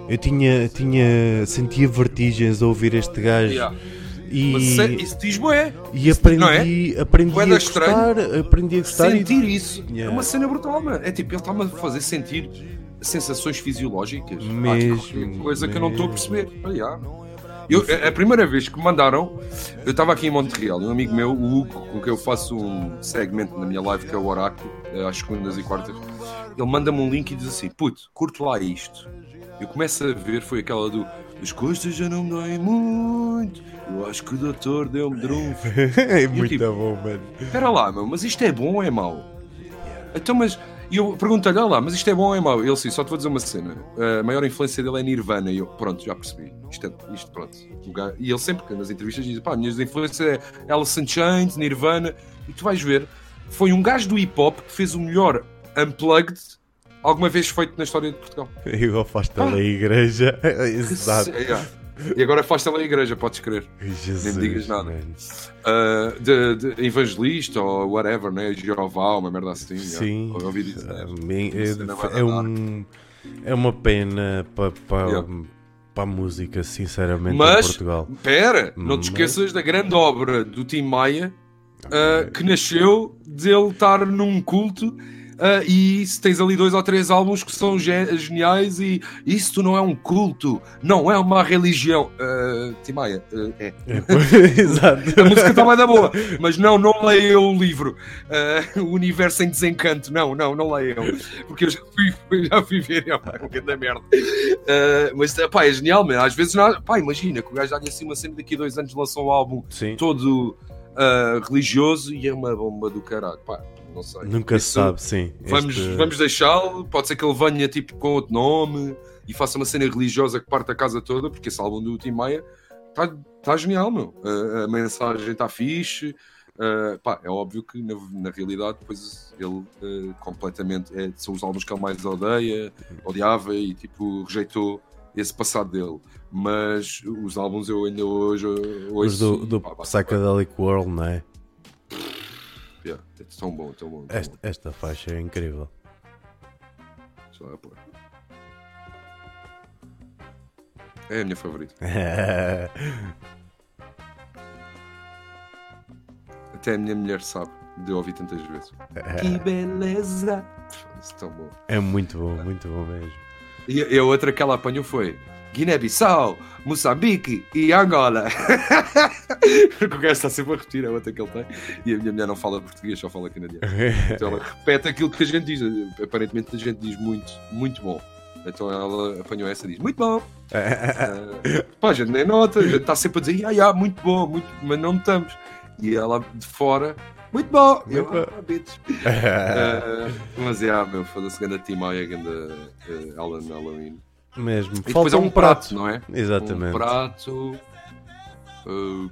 Speaker 1: Eu tinha, tinha. sentia vertigens a ouvir este gajo.
Speaker 2: Yeah.
Speaker 1: E,
Speaker 2: Mas isso, é- isso diz bué.
Speaker 1: e
Speaker 2: Isso-
Speaker 1: aprendi,
Speaker 2: é?
Speaker 1: aprendi a gostar. Aprendi a gostar e-
Speaker 2: Sentir isso é
Speaker 1: Yeah.
Speaker 2: uma cena brutal, mano. É tipo, ele está-me a fazer sentir sensações fisiológicas.
Speaker 1: Mesmo,
Speaker 2: qualquer coisa que eu não estou a
Speaker 1: mesmo.
Speaker 2: perceber. Ah, yeah. Eu, a- a primeira vez que me mandaram, eu estava aqui em Montreal e um amigo meu, o Hugo, com quem eu faço um segmento na minha live, que é o Oráculo, eh, às segundas e quartas, ele manda-me um link e diz assim: Puto, curto lá isto. Eu começo a ver, foi aquela do As costas já não me doem muito, eu acho que o doutor deu-me *laughs* drunfo.
Speaker 1: é muito
Speaker 2: tipo-
Speaker 1: bom, mano.
Speaker 2: Espera lá, meu, mas isto é bom ou é mau? Então, mas e eu pergunto-lhe, olha lá, mas isto é bom ou é mau? Ele sim, só te vou dizer uma cena. A maior influência dele é Nirvana. E eu, pronto, já percebi. Isto, é, isto pronto. E ele sempre, nas entrevistas, diz: pá, minhas influências é Alice in Chains, Nirvana. E tu vais ver, foi um gajo do hip hop que fez o melhor unplugged alguma vez feito na história de Portugal. *laughs*
Speaker 1: Igual faz pela igreja.
Speaker 2: Que *laughs*
Speaker 1: Exato.
Speaker 2: E agora faz-te a igreja, podes crer.
Speaker 1: Jesus,
Speaker 2: me digas nada. Uh, de, de evangelista ou whatever, né? Jeová, uma merda assim.
Speaker 1: Sim.
Speaker 2: Eu ouvi dizer.
Speaker 1: É, é
Speaker 2: da
Speaker 1: um, é uma pena para pa,
Speaker 2: Yeah.
Speaker 1: pa a música, sinceramente,
Speaker 2: Mas-
Speaker 1: em Portugal.
Speaker 2: Pera, não te esqueças da grande obra do Tim Maia, uh, que nasceu dele estar num culto. Uh, e se tens ali dois ou três álbuns que são ge- geniais, e isto não é um culto, não é uma religião. Uh, Tim Maia, uh, é.
Speaker 1: É, *laughs* Exato.
Speaker 2: A música está bem da boa, mas não, não leiam o livro. Uh, o Universo em Desencanto. Não, não, não leiam. Porque eu já fui, *laughs* já fui ver, é uma grande merda. Mas pá, é genial, man. às vezes, não, pá, imagina que o gajo dá-lhe assim uma cena daqui a dois anos lançou um álbum
Speaker 1: Sim.
Speaker 2: todo religioso e é uma bomba do caralho. Pá, não sei.
Speaker 1: Nunca se sabe, sim.
Speaker 2: Vamos,
Speaker 1: Este-
Speaker 2: vamos deixá-lo, pode ser que ele venha tipo com outro nome e faça uma cena religiosa que parte a casa toda, porque esse álbum do Tim Maia está tá genial, meu. A, a mensagem está fixe. Uh, pá, é óbvio que na, na realidade depois ele uh, completamente é, são os álbuns que ele mais odeia, odiava e tipo rejeitou esse passado dele. Mas os álbuns eu ainda hoje
Speaker 1: Os do,
Speaker 2: e,
Speaker 1: do
Speaker 2: pá,
Speaker 1: Psychedelic World, não é?
Speaker 2: Yeah, é tão bom, tão bom. Tão
Speaker 1: Esta, esta faixa é incrível.
Speaker 2: bom. Só a pôr. É a minha favorita. *laughs* Até a minha mulher sabe de ouvir tantas vezes. Que *laughs* beleza! Isso é tão bom.
Speaker 1: é muito bom, muito bom mesmo.
Speaker 2: E, e a outra que ela apanhou foi Guiné-Bissau, Moçambique e Angola. *laughs* Porque o gajo está sempre a repetir, é outra que ele tem. E a minha mulher não fala português, só fala canadiano. *laughs* Então ela repete aquilo que a gente diz. Aparentemente a gente diz muito, muito bom. Então ela apanhou essa e diz: Muito bom! Uh, *laughs* pá, a gente nem nota, a gente está sempre a dizer: Ah, yeah, muito bom, muito... mas não estamos. E ela de fora: Muito bom! Muito eu, bom. Ah, uh, mas é, yeah, meu, foda-se, ganda Timaya, ganda uh, Alan Halloween.
Speaker 1: Mesmo.
Speaker 2: E depois é um prato, prato, não é?
Speaker 1: Exatamente.
Speaker 2: Um prato. Uh,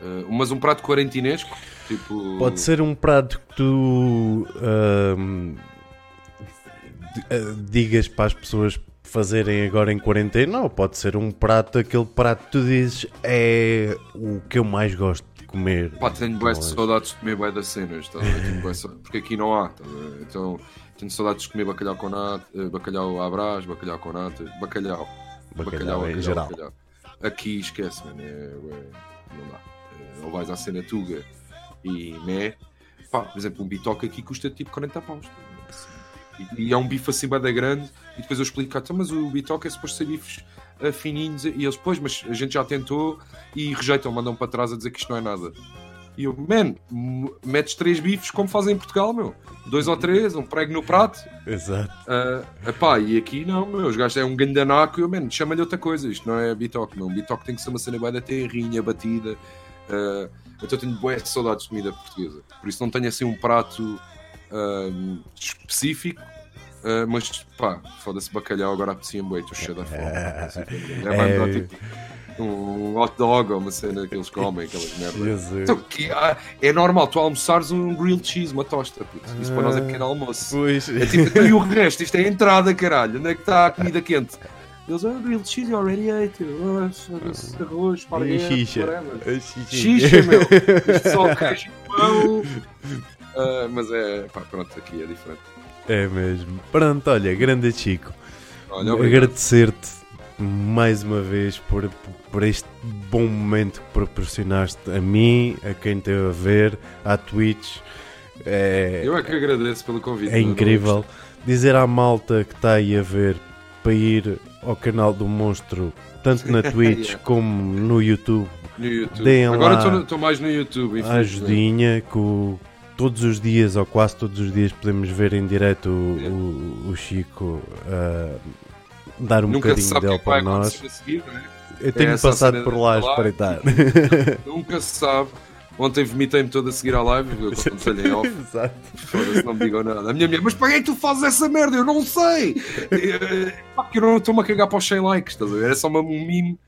Speaker 2: uh, mas um prato quarentinesco? Tipo...
Speaker 1: Pode ser um prato que tu uh, digas para as pessoas fazerem agora em quarentena, ou pode ser um prato, aquele prato que tu dizes é o que eu mais gosto de comer.
Speaker 2: Pá, tenho boas saudades de comer bem das cenas, tá? porque aqui não há. Tá? Então tenho saudades de comer bacalhau com nata, eh, bacalhau à brás, bacalhau com nata, bacalhau.
Speaker 1: Bacalhau, bacalhau em geral. Bacalhau.
Speaker 2: Aqui esquece, mano, é, é, não dá. É, ou vais à cena tuga e né, pá, por exemplo, um bitoque aqui custa tipo 40 paus. E, e é um bife assim bada grande, e depois eu explico, então, mas o bitoque é suposto ser bifes uh, fininhos, e eles, pois, mas a gente já tentou e rejeitam, mandam para trás a dizer que isto não é nada. E eu, man, metes três bifes como fazem em Portugal, meu. Dois ou três, um prego no prato.
Speaker 1: Exato.
Speaker 2: Uh, epá, e aqui não, meu. Os gajos é um gandanaco e eu, man, chama-lhe outra coisa. Isto não é bitoque, meu. Bitoque tem que ser uma cena bem da terrinha, batida. Uh, então tenho boas saudades de comida portuguesa. Por isso não tenho assim um prato uh, específico. Uh, mas pá, foda-se bacalhau, agora apetecia-me bem, estou cheio da fome. É, é, tipo, um hot dog ou uma cena que eles comem, aquelas merdas. Então, que, ah, é normal tu almoçares um grilled cheese, uma tosta. Puto. Isso para nós é pequeno almoço.
Speaker 1: Pois.
Speaker 2: É tipo, e o resto, isto é a entrada, caralho. Onde é que está a comida quente? Eles, ah, grilled cheese already ate. Oh, arroz, esparguete,
Speaker 1: xixa.
Speaker 2: Xixa, meu. *laughs* Isto só queijo e pão. Uh, mas é, pá, pronto, aqui é diferente.
Speaker 1: É mesmo. Pronto, olha, grande Chico. Agradecer-te mais uma vez por, por este bom momento que proporcionaste a mim, a quem teve a ver, à Twitch. É,
Speaker 2: Eu é que agradeço pelo convite.
Speaker 1: É incrível. Dizer à malta que está aí a ver para ir ao canal do Monstro, tanto na *laughs* Twitch yeah. como no YouTube.
Speaker 2: No YouTube. Deem Agora estou mais no YouTube.
Speaker 1: A ajudinha que o, todos os dias, ou quase todos os dias, podemos ver em direto o, yeah. o, o Chico uh, dar um Nunca bocadinho dele é para nós. Seguir, é? Eu tenho é passado por lá a espreitar. *laughs*
Speaker 2: Nunca se sabe. Ontem vomitei-me todo a seguir à live, eu aconselhei *laughs* off. Exato. Foda-se, não me digam nada. A minha mulher, mas para que tu fazes essa merda? Eu não sei! Porque eu não estou-me a cagar para os 100 likes, estás a ver? Era só uma, um meme.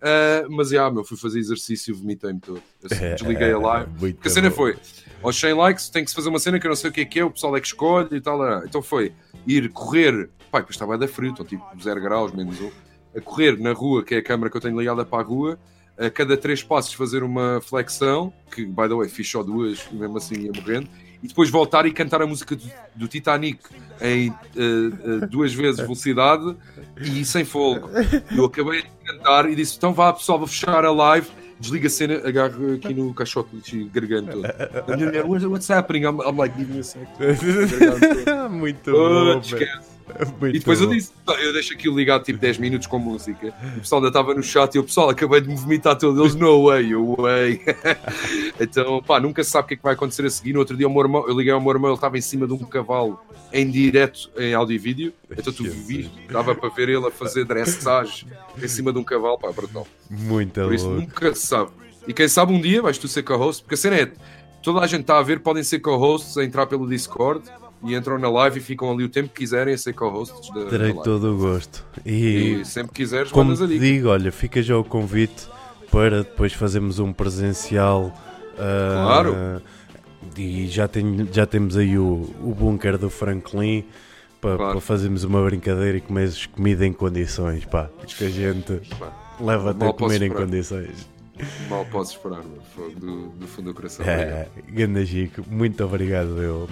Speaker 2: Uh, mas já, meu, fui fazer exercício e vomitei-me todo. Eu *laughs* é, desliguei a live. Porque a cena foi: aos 100 likes tem que se fazer uma cena que eu não sei o que é que é, o pessoal é que escolhe e tal. Então foi ir correr Pai, depois estava a dar frio, então tipo 0 graus, menos um. A correr na rua, que é a câmera que eu tenho ligada para a rua, a cada três passos fazer uma flexão, que by the way fiz só duas mesmo assim ia morrendo, e depois voltar e cantar a música do, do Titanic em uh, uh, duas vezes velocidade e sem fogo. Eu acabei de cantar e disse: então vá pessoal, vou fechar a live. Desliga a cena, agarro aqui no caixote e garganta todo. A minha mulher, what's happening? I'm, I'm like, give me a sec. *laughs*
Speaker 1: Muito oh, bom.
Speaker 2: Esquece. Muito e depois bom. eu disse, eu deixo aquilo ligado tipo 10 minutos com música. O pessoal ainda estava no chat e o pessoal acabei de me vomitar todo. Eles, no way, way. *laughs* então, pá, nunca se sabe o que é que vai acontecer a seguir. No outro dia, o meu irmão, eu liguei ao meu irmão, ele estava em cima de um cavalo em direto em áudio e vídeo. Então tu viste, dava para ver ele a fazer dressage em cima de um cavalo, pá, brutal.
Speaker 1: Muito
Speaker 2: Por isso, nunca se sabe. E quem sabe um dia vais tu ser co-host, porque a cena é, toda a gente está a ver, podem ser co-hosts a entrar pelo Discord e entram na live e ficam ali o tempo que quiserem a ser co-hosts da,
Speaker 1: Terei
Speaker 2: da
Speaker 1: todo o gosto. E,
Speaker 2: e sempre quiseres,
Speaker 1: como te digo, olha, fica já o convite para depois fazermos um presencial. Uh,
Speaker 2: claro.
Speaker 1: E já, tenho, já temos aí o, o bunker do Franklin para, claro. para fazermos uma brincadeira e comeres comida em condições, pá. Que a gente leva-te a comer em condições.
Speaker 2: Mal posso esperar, do, do fundo do coração.
Speaker 1: É, Ganda Chico, muito obrigado, eu.